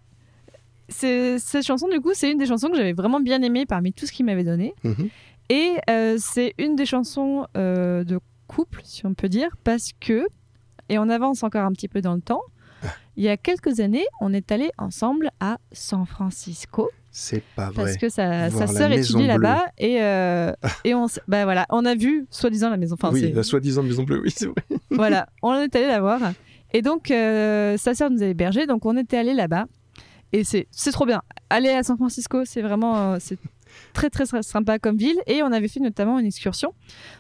[SPEAKER 2] cette chanson, du coup, c'est une des chansons que j'avais vraiment bien aimée parmi tout ce qu'il m'avait donné.
[SPEAKER 1] Mhm.
[SPEAKER 2] Et euh, c'est une des chansons de couple, si on peut dire, parce que, et on avance encore un petit peu dans le temps, il y a quelques années, on est allé ensemble à San Francisco
[SPEAKER 1] C'est pas
[SPEAKER 2] parce
[SPEAKER 1] vrai.
[SPEAKER 2] que sa, sa sœur étudie là-bas et, euh, et on, bah voilà, on a vu soi-disant la maison. Enfin,
[SPEAKER 1] oui, la soi-disant Maison Bleue, oui, c'est vrai.
[SPEAKER 2] voilà, on est allé la voir. Et donc, euh, sa sœur nous a hébergés, donc on était allé là-bas. Et c'est c'est trop bien. Aller à San Francisco, c'est vraiment euh, c'est très, très très sympa comme ville. Et on avait fait notamment une excursion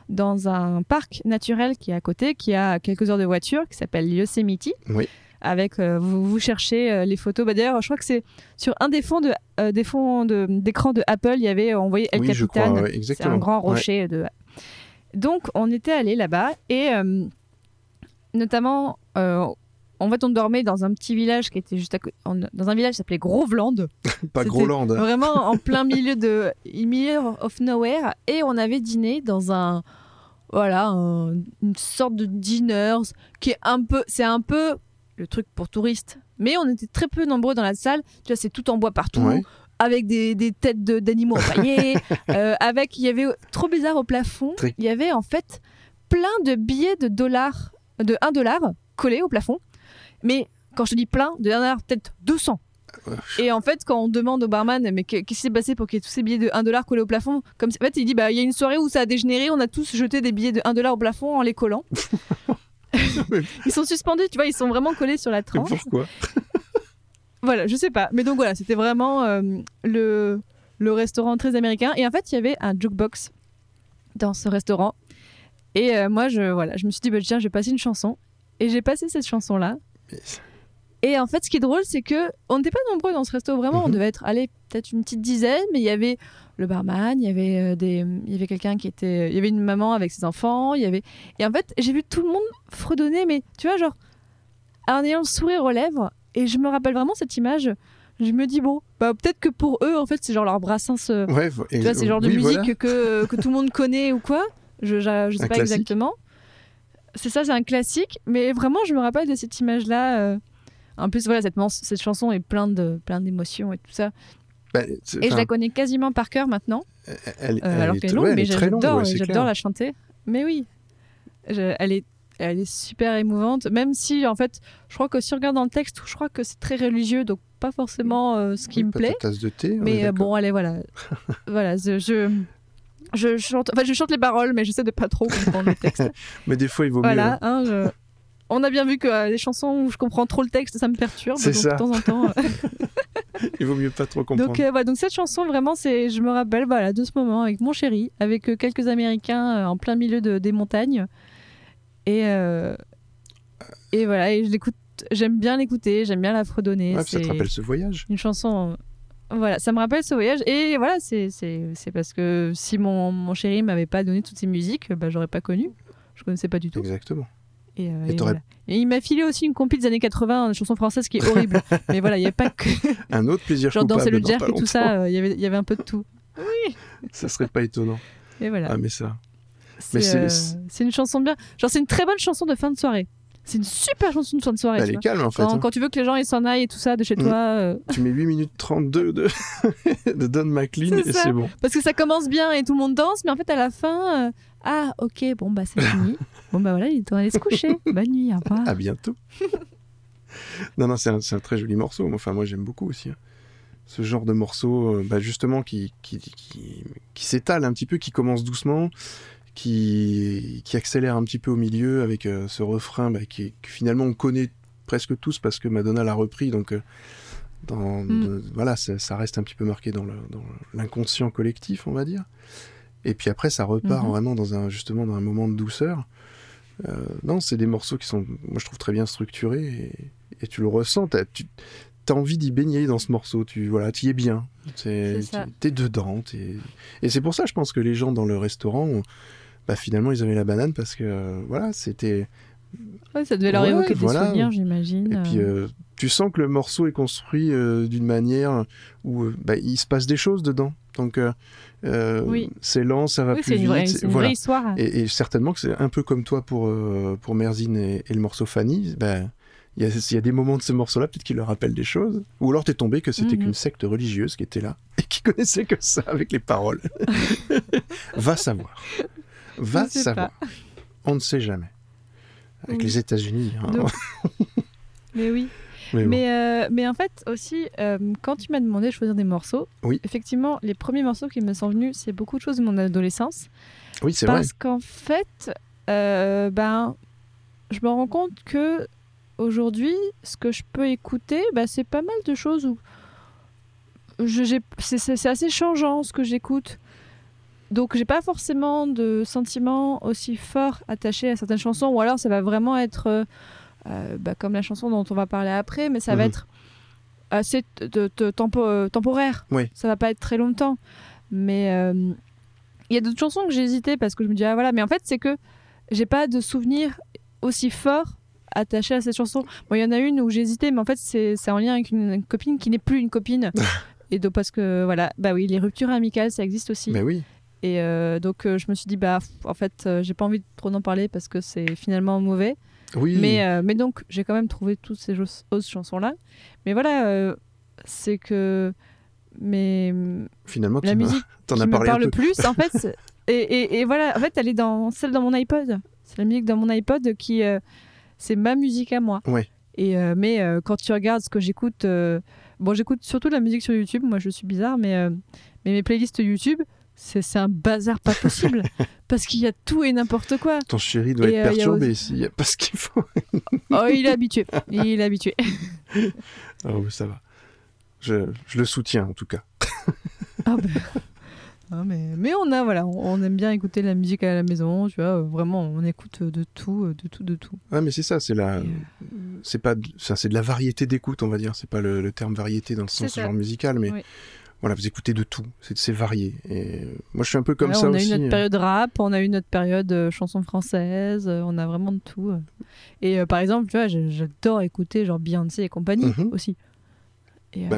[SPEAKER 2] dans un parc naturel qui est à côté, qui a quelques heures de voiture, qui s'appelle Yosemite.
[SPEAKER 1] Oui.
[SPEAKER 2] Avec, euh, vous, vous cherchez euh, les photos. Bah, D'ailleurs, je crois que c'est sur un des fonds de, euh, des fonds de- d'écran de, Apple, il y avait, on voyait El
[SPEAKER 1] oui,
[SPEAKER 2] Capitan.
[SPEAKER 1] ouais,
[SPEAKER 2] C'est un grand
[SPEAKER 1] Ouais.
[SPEAKER 2] rocher de. Donc, on était allé là-bas et notamment, en fait, on dormait dans un petit village qui était juste à côté, dans un village qui s'appelle Groveland,
[SPEAKER 1] Pas Groland. hein.
[SPEAKER 2] vraiment en plein milieu de milieu of nowhere, et on avait dîné dans un voilà un- une sorte de diners qui est un peu, c'est un peu le truc pour touristes, mais on était très peu nombreux dans la salle. Tu vois, c'est tout en bois partout
[SPEAKER 1] Ouais.
[SPEAKER 2] avec des, des têtes de- d'animaux empaillées, euh, avec, il y avait, trop bizarre au plafond, il y avait en fait plein de billets de dollars, de 1 dollar collés au plafond. Mais quand je te dis plein, de 1 dollar, peut-être 200. Et en fait, quand on demande au barman, mais que- qu'est-ce qui s'est passé pour qu'il y ait tous ces billets de 1 dollar collés au plafond? Comme En fait, il dit, bah, il y a une soirée où ça a dégénéré, on a tous jeté des billets de 1 dollar au plafond en les collant. ils sont suspendus, tu vois, ils sont vraiment collés sur la tranche.
[SPEAKER 1] pourquoi?
[SPEAKER 2] Voilà, je sais pas. Mais donc voilà, c'était vraiment euh, le, le restaurant très américain. Et en fait, il y avait un jukebox dans ce restaurant. Et euh, moi, je, voilà, je me suis dit, bah, tiens, je vais passer une chanson. Et j'ai passé cette chanson-là.
[SPEAKER 1] Mais-
[SPEAKER 2] Et en fait, ce qui est drôle, c'est que on n'était pas nombreux dans ce resto. Vraiment, on
[SPEAKER 1] Mhm.
[SPEAKER 2] devait être, allez, peut-être une petite dizaine. Mais il y avait le barman, il y avait euh, des, il y avait quelqu'un qui était, il y avait une maman avec ses enfants. Il y avait, et en fait, j'ai vu tout le monde fredonner, mais tu vois, genre, en ayant le sourire aux lèvres. Et je me rappelle vraiment cette image. Je me dis, bon, bah, peut-être que pour eux, en fait, c'est genre leur brassens. euh,
[SPEAKER 1] Ouais,
[SPEAKER 2] tu vois, c'est genre de musique
[SPEAKER 1] voilà.
[SPEAKER 2] que, que tout le monde connaît ou quoi. Je, je, je sais
[SPEAKER 1] Un
[SPEAKER 2] pas
[SPEAKER 1] classique.
[SPEAKER 2] exactement. C'est ça, c'est un classique. Mais vraiment, je me rappelle de cette image-là. euh. En plus, voilà, cette, chanson est pleine de plein d'émotions et tout ça.
[SPEAKER 1] Bah,
[SPEAKER 2] Et je la connais quasiment par cœur maintenant.
[SPEAKER 1] elle,
[SPEAKER 2] euh, alors
[SPEAKER 1] est,
[SPEAKER 2] qu'elle est longue, mais
[SPEAKER 1] est très longue,
[SPEAKER 2] j'adore
[SPEAKER 1] ouais,
[SPEAKER 2] la chanter. Mais oui, Je- elle, est, elle est super émouvante. Même si, en fait, je crois que si on regarde dans le texte, je crois que c'est très religieux, donc pas forcément euh, ce qui
[SPEAKER 1] Oui,
[SPEAKER 2] me plaît.
[SPEAKER 1] ta tasse de thé.
[SPEAKER 2] Mais euh, bon, allez, voilà. voilà, je, je, je chante, enfin, je chante les paroles, mais j'essaie de pas trop comprendre le texte.
[SPEAKER 1] Mais des fois, il vaut
[SPEAKER 2] voilà,
[SPEAKER 1] mieux.
[SPEAKER 2] hein, je- On a bien vu que euh, les chansons où je comprends trop le texte, ça me perturbe.
[SPEAKER 1] C'est
[SPEAKER 2] donc,
[SPEAKER 1] ça.
[SPEAKER 2] De temps en temps. euh,
[SPEAKER 1] Il vaut mieux pas trop comprendre.
[SPEAKER 2] donc, euh, voilà, donc cette chanson, vraiment, c'est, je me rappelle voilà, de ce moment avec mon chéri, avec quelques Américains en plein milieu de, des montagnes. Et, et voilà, et je l'écoute, j'aime bien l'écouter, j'aime bien la fredonner.
[SPEAKER 1] Ouais, ça te rappelle ce voyage.
[SPEAKER 2] une chanson. Voilà, ça me rappelle ce voyage. Et voilà, c'est c'est- c'est parce que si mon, mon chéri m'avait pas donné toutes ces musiques, bah, j'aurais pas connu. Je connaissais pas du tout.
[SPEAKER 1] Exactement.
[SPEAKER 2] Et, euh,
[SPEAKER 1] Et
[SPEAKER 2] et
[SPEAKER 1] t'aurais-
[SPEAKER 2] voilà. Et il m'a filé aussi une compil des années 80, une chanson française qui est horrible. Mais voilà, il n'y avait pas que.
[SPEAKER 1] Un autre plaisir
[SPEAKER 2] Genre danser le jerk et tout ça, euh, il y avait- il y avait un peu de tout.
[SPEAKER 1] Ça serait pas étonnant.
[SPEAKER 2] Et voilà.
[SPEAKER 1] Ah, mais ça.
[SPEAKER 2] c'est
[SPEAKER 1] mais c'est-
[SPEAKER 2] euh, c'est une chanson bien. Genre, c'est une très bonne chanson de fin de soirée. C'est une super chanson de fin de soirée.
[SPEAKER 1] Elle est
[SPEAKER 2] vois.
[SPEAKER 1] calme en fait.
[SPEAKER 2] Quand,
[SPEAKER 1] hein.
[SPEAKER 2] quand tu veux que les gens ils s'en aillent et tout ça de chez
[SPEAKER 1] Mm.
[SPEAKER 2] toi. euh,
[SPEAKER 1] Tu mets 8 minutes 32 de, de Don McLean et c'est bon.
[SPEAKER 2] Parce que ça commence bien et tout le monde danse, mais en fait, à la fin, euh, ah, ok, bon, bah, c'est fini. bon, bah voilà, il doit aller se coucher. Bonne nuit, au revoir.
[SPEAKER 1] À bientôt. non, non, c'est un, très joli morceau. Enfin, moi, j'aime beaucoup aussi. hein. Ce genre de morceau, euh, bah, justement, qui, qui, qui, qui s'étale un petit peu, qui commence doucement, qui, qui accélère un petit peu au milieu avec euh, ce refrain bah, qui, que finalement on connaît presque tous parce que Madonna l'a repris. Donc, euh, dans,
[SPEAKER 2] Mm.
[SPEAKER 1] de- voilà, ça, ça reste un petit peu marqué dans l'inconscient collectif, on va dire. Et puis après, ça repart
[SPEAKER 2] Mhm.
[SPEAKER 1] vraiment dans un, justement dans un moment de douceur. Euh, non, c'est des morceaux qui sont, moi je trouve très bien structurés et, et tu le ressens. T'as, tu as envie d'y baigner dans ce morceau. Tu voilà, y es bien. Tu es dedans. Et c'est pour ça, je pense que les gens dans le restaurant, bah, finalement, ils avaient la banane parce que euh, voilà, c'était.
[SPEAKER 2] Ouais, ça devait leur
[SPEAKER 1] Ouais,
[SPEAKER 2] évoquer des
[SPEAKER 1] voilà.
[SPEAKER 2] souvenirs, j'imagine.
[SPEAKER 1] Et puis euh, tu sens que le morceau est construit d'une manière où bah, il se passe des choses dedans. Donc euh,
[SPEAKER 2] Oui.
[SPEAKER 1] c'est lent, ça va
[SPEAKER 2] oui,
[SPEAKER 1] plus vite.
[SPEAKER 2] vraie, une
[SPEAKER 1] voilà.
[SPEAKER 2] vraie histoire.
[SPEAKER 1] Et, et certainement que c'est un peu comme toi pour, euh, pour Merzine et, et le morceau Fanny. Ben, Il y, a, il y a des moments de ce morceau-là, peut-être qu'il leur rappelle des choses. Ou alors t'es tombé que c'était
[SPEAKER 2] Mhm.
[SPEAKER 1] qu'une secte religieuse qui était là et qui connaissait que ça avec les paroles. Va savoir. Va savoir. On ne sait jamais. Avec
[SPEAKER 2] Oui.
[SPEAKER 1] les États-Unis. hein.
[SPEAKER 2] Mais oui.
[SPEAKER 1] Mais bon.
[SPEAKER 2] Mais, euh, mais en fait, aussi, euh, quand tu m'as demandé de choisir des morceaux,
[SPEAKER 1] Oui.
[SPEAKER 2] effectivement, les premiers morceaux qui me sont venus, c'est beaucoup de choses de mon adolescence.
[SPEAKER 1] Oui, c'est vrai.
[SPEAKER 2] Parce qu'en fait, euh, ben, je me rends compte que aujourd'hui, ce que je peux écouter, ben, c'est pas mal de choses où c'est assez changeant ce que j'écoute. Donc, j'ai pas forcément de sentiments aussi forts attachés à certaines chansons, ou alors ça va vraiment être bah, comme la chanson dont on va parler après, mais ça va
[SPEAKER 1] Mhm.
[SPEAKER 2] être assez tempo- euh, temporaire.
[SPEAKER 1] Oui.
[SPEAKER 2] Ça va pas être très longtemps. Mais euh, il y a d'autres chansons que j'ai hésité parce que je me dis, ah voilà, mais en fait, c'est que j'ai pas de souvenirs aussi forts attachés à cette chanson. Bon, il y en a une où j'ai hésité, mais en fait, c'est en lien avec une, une copine qui n'est plus une copine. Et donc, parce que voilà, bah oui, les ruptures amicales, ça existe aussi.
[SPEAKER 1] Mais oui.
[SPEAKER 2] Et euh, donc, euh, je me suis dit, bah, en fait, euh, j'ai pas envie de trop en parler parce que c'est finalement mauvais.
[SPEAKER 1] Oui.
[SPEAKER 2] Mais, euh, mais donc, j'ai quand même trouvé toutes ces autres chansons-là. Mais voilà, euh, c'est que. Mais
[SPEAKER 1] Finalement,
[SPEAKER 2] la musique
[SPEAKER 1] t'en
[SPEAKER 2] qui
[SPEAKER 1] as
[SPEAKER 2] me parle le plus, en fait, et, et, et voilà, en fait, elle est dans celle dans mon iPod. C'est la musique dans mon iPod qui. euh, c'est ma musique à moi.
[SPEAKER 1] Ouais.
[SPEAKER 2] Et, euh, mais euh, quand tu regardes ce que j'écoute. bon, j'écoute surtout de la musique sur YouTube. Moi, je suis bizarre, mais, mais mes playlists YouTube, c'est un bazar pas possible. parce qu'il y a tout et n'importe quoi.
[SPEAKER 1] Ton chéri doit
[SPEAKER 2] Et,
[SPEAKER 1] être
[SPEAKER 2] euh,
[SPEAKER 1] perturbé s'il n'y a pas ce qu'il faut.
[SPEAKER 2] Oh, il est habitué. Il est habitué.
[SPEAKER 1] Oh, ça va. Je, je le soutiens en tout cas.
[SPEAKER 2] Ah ben. Ah, mais, mais on a voilà, on, on aime bien écouter la musique à la maison, tu vois, vraiment on écoute de tout, euh, de tout, de tout.
[SPEAKER 1] Ah, mais c'est ça, c'est la,
[SPEAKER 2] euh,
[SPEAKER 1] c'est pas, de- ça, c'est de la variété d'écoute, on va dire. C'est pas le, le terme variété dans le sens genre musical, mais
[SPEAKER 2] Oui.
[SPEAKER 1] Voilà, vous écoutez de tout. C'est, varié. Et euh, moi, je suis un peu comme
[SPEAKER 2] voilà,
[SPEAKER 1] ça
[SPEAKER 2] on a
[SPEAKER 1] aussi.
[SPEAKER 2] eu notre
[SPEAKER 1] euh.
[SPEAKER 2] période rap, on a eu notre période euh, chanson française, euh, on a vraiment de tout. euh. Et euh, par exemple, tu vois, j'adore écouter genre Beyoncé et compagnie
[SPEAKER 1] Mhm.
[SPEAKER 2] aussi. Et,
[SPEAKER 1] Bah,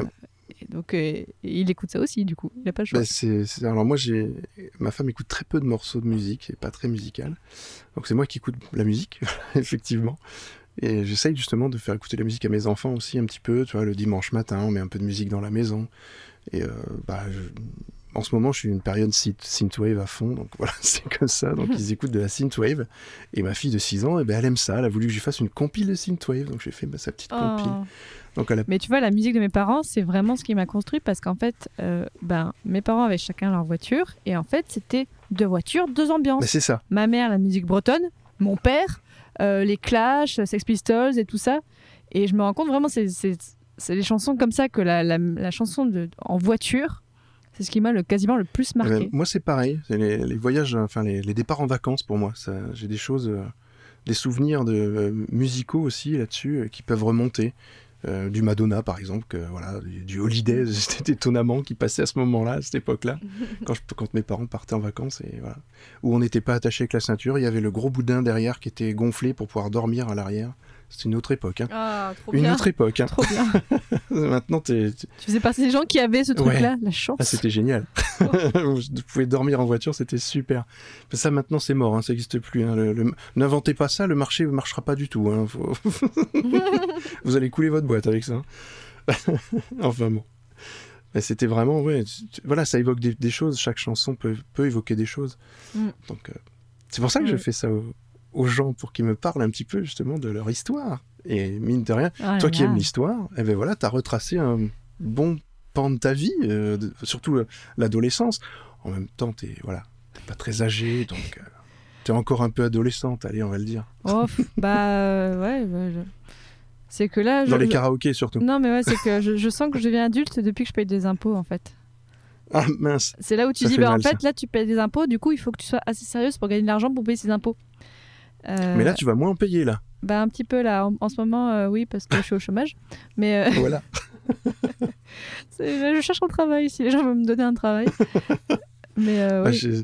[SPEAKER 2] et donc il écoute ça aussi, du coup, il a pas le choix.
[SPEAKER 1] Bah, c'est, c'est- alors moi, j'ai, ma femme écoute très peu de morceaux de musique, et pas très musical. Donc c'est moi qui écoute la musique, effectivement. Et j'essaye justement de faire écouter la musique à mes enfants aussi un petit peu. Tu vois, le dimanche matin, on met un peu de musique dans la maison. Et euh, bah, je- en ce moment, je suis une période synth- synthwave à fond. Donc voilà, c'est comme ça. Donc ils écoutent de la synthwave. Et ma fille de 6 ans, eh ben, elle aime ça. Elle a voulu que je lui fasse une compile de synthwave. Donc j'ai fait bah, sa petite compile.
[SPEAKER 2] Oh.
[SPEAKER 1] Donc elle a...
[SPEAKER 2] Mais tu vois, la musique de mes parents, c'est vraiment ce qui m'a construit parce qu'en fait, euh, ben, mes parents avaient chacun leur voiture et en fait, c'était deux voitures, deux ambiances.
[SPEAKER 1] Bah, c'est ça.
[SPEAKER 2] Ma mère, la musique bretonne, mon père, euh, les Clash, Sex Pistols et tout ça. Et je me rends compte vraiment, c'est c'est- les chansons comme ça que la, la, la chanson de, en voiture, c'est ce qui m'a le, quasiment le plus
[SPEAKER 1] Eh ben,
[SPEAKER 2] marqué.
[SPEAKER 1] moi, c'est pareil. C'est les, les voyages, enfin les, les départs en vacances pour moi. Ça, j'ai des choses, euh, des souvenirs de euh, musicaux aussi là-dessus euh, qui peuvent remonter. Euh, du Madonna, par exemple, que, voilà, du, du Holiday, c'était étonnamment qui passait à ce moment-là, à cette époque-là, quand, je- quand mes parents partaient en vacances et voilà, où on n'était pas attaché avec la ceinture. Il y avait le gros boudin derrière qui était gonflé pour pouvoir dormir à l'arrière. C'est une autre époque. hein.
[SPEAKER 2] Ah, trop
[SPEAKER 1] Une
[SPEAKER 2] bien.
[SPEAKER 1] autre époque. hein.
[SPEAKER 2] Trop bien.
[SPEAKER 1] Maintenant, t'es,
[SPEAKER 2] tu faisais partie des gens qui avaient ce truc-là, la chance.
[SPEAKER 1] ah, c'était génial. Vous pouvez dormir en voiture, c'était super. Mais ça, maintenant, c'est mort, hein, ça n'existe plus. Le- le- N'inventez pas ça, le marché ne marchera pas du tout. Faut- Vous allez couler votre boîte avec ça. enfin bon. Mais c'était vraiment, ouais, voilà, ça évoque des, des choses. Chaque chanson peut, peut évoquer des choses.
[SPEAKER 2] Mm.
[SPEAKER 1] Donc, euh, c'est pour ça que je
[SPEAKER 2] Ouais.
[SPEAKER 1] fais ça aux gens, pour qu'ils me parlent un petit peu justement de leur histoire. Et mine de rien,
[SPEAKER 2] là
[SPEAKER 1] toi qui aimes l'histoire, eh ben voilà, t'as retracé un bon pan de ta vie, euh, de- surtout euh, l'adolescence. En même temps, t'es voilà, t'es pas très âgé, donc euh, t'es encore un peu adolescente. Allez, on va le dire.
[SPEAKER 2] Oh, bah euh, ouais, bah, je- c'est que là, je,
[SPEAKER 1] Dans les karaokés surtout.
[SPEAKER 2] non mais ouais, c'est que je, je sens que je deviens adulte depuis que je paye des impôts en fait.
[SPEAKER 1] Ah mince.
[SPEAKER 2] C'est là où tu
[SPEAKER 1] Ça
[SPEAKER 2] dis, bah, en
[SPEAKER 1] ça.
[SPEAKER 2] fait, là tu payes des impôts, du coup il faut que tu sois assez sérieuse pour gagner de l'argent pour payer ces impôts. Euh,
[SPEAKER 1] Mais là, tu vas moins en payer là.
[SPEAKER 2] bah un petit peu là, en, en ce moment, euh, oui, parce que je suis au chômage. Mais euh,
[SPEAKER 1] voilà.
[SPEAKER 2] je cherche un travail si les gens veulent me donner un travail. mais euh,
[SPEAKER 1] Ah,
[SPEAKER 2] oui.
[SPEAKER 1] j'ai-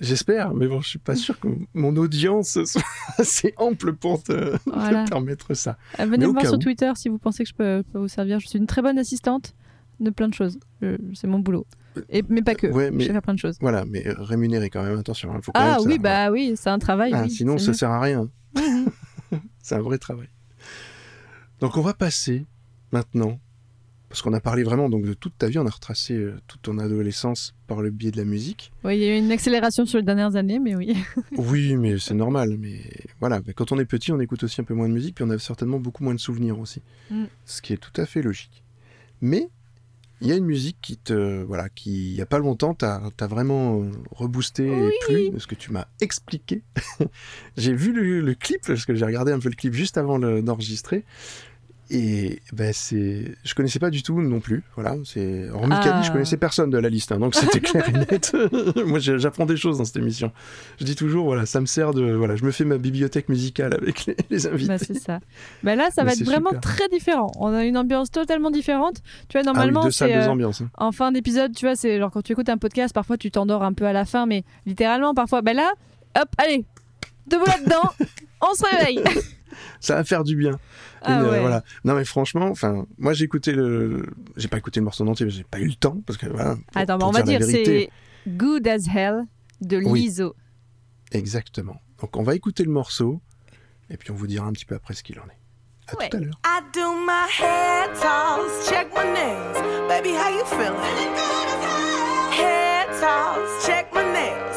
[SPEAKER 1] J'espère, mais bon, je suis pas sûr que mon audience soit assez ample pour te, permettre ça.
[SPEAKER 2] Euh, venez me voir sur
[SPEAKER 1] où.
[SPEAKER 2] Twitter si vous pensez que je peux vous servir. Je suis une très bonne assistante de plein de choses. C'est mon boulot. Et, mais pas que.
[SPEAKER 1] Ouais, mais-
[SPEAKER 2] Je sais faire plein de choses.
[SPEAKER 1] Voilà, mais euh, rémunéré quand même, attention. il faut quand
[SPEAKER 2] Ah
[SPEAKER 1] même
[SPEAKER 2] oui,
[SPEAKER 1] ça-
[SPEAKER 2] bah oui, c'est un travail.
[SPEAKER 1] Ah,
[SPEAKER 2] oui,
[SPEAKER 1] sinon, ça
[SPEAKER 2] mieux.
[SPEAKER 1] sert à rien. C'est un vrai travail. Donc on va passer maintenant, parce qu'on a parlé vraiment donc de toute ta vie, on a retracé euh, toute ton adolescence par le biais de la musique.
[SPEAKER 2] Oui, il y a eu une accélération sur les dernières années, mais oui.
[SPEAKER 1] Oui, mais c'est normal. Mais voilà, mais quand on est petit, on écoute aussi un peu moins de musique, puis on a certainement beaucoup moins de souvenirs aussi.
[SPEAKER 2] Mm.
[SPEAKER 1] Ce qui est tout à fait logique. Mais il y a une musique qui te. Voilà, qui, il n'y a pas longtemps, t'as as vraiment euh, reboosté et plu, de ce que tu m'as expliqué. j'ai vu le, le clip, parce que j'ai regardé un peu le clip juste avant d'enregistrer. Et ben c'est, je connaissais pas du tout non plus. Voilà, c'est hormis
[SPEAKER 2] Ah.
[SPEAKER 1] Je connaissais personne de la liste, hein, donc c'était clair et net. Moi, j'apprends des choses dans cette émission. Je dis toujours, voilà, ça me sert de, voilà, je me fais ma bibliothèque musicale avec les, les invités.
[SPEAKER 2] Bah, c'est ça. Bah, là, ça va être vraiment
[SPEAKER 1] super.
[SPEAKER 2] très différent. On a une ambiance totalement différente. Tu vois,
[SPEAKER 1] ah oui,
[SPEAKER 2] normalement,
[SPEAKER 1] deux salles,
[SPEAKER 2] c'est.
[SPEAKER 1] deux
[SPEAKER 2] euh,
[SPEAKER 1] ambiances. hein.
[SPEAKER 2] en fin d'épisode, tu vois, c'est genre quand tu écoutes un podcast, parfois tu t'endors un peu à la fin, mais littéralement, parfois, ben là, hop, allez, debout là-dedans, on se réveille.
[SPEAKER 1] Ça va faire du bien.
[SPEAKER 2] Ah
[SPEAKER 1] euh,
[SPEAKER 2] ouais.
[SPEAKER 1] voilà. Non mais franchement, enfin, moi j'ai écouté le, j'ai pas écouté le morceau en entier, j'ai pas eu le temps parce que voilà. pour-
[SPEAKER 2] Attends, bah,
[SPEAKER 1] pour
[SPEAKER 2] on va
[SPEAKER 1] la
[SPEAKER 2] dire, c'est Good as Hell de
[SPEAKER 1] Oui.
[SPEAKER 2] Lizzo.
[SPEAKER 1] Exactement. Donc on va écouter le morceau et puis on vous dira un petit peu après ce qu'il en est. À
[SPEAKER 2] Ouais.
[SPEAKER 1] tout à l'heure.
[SPEAKER 6] I do my hair toss, check my nails. Baby, how you feeling? Hair toss, check my nails.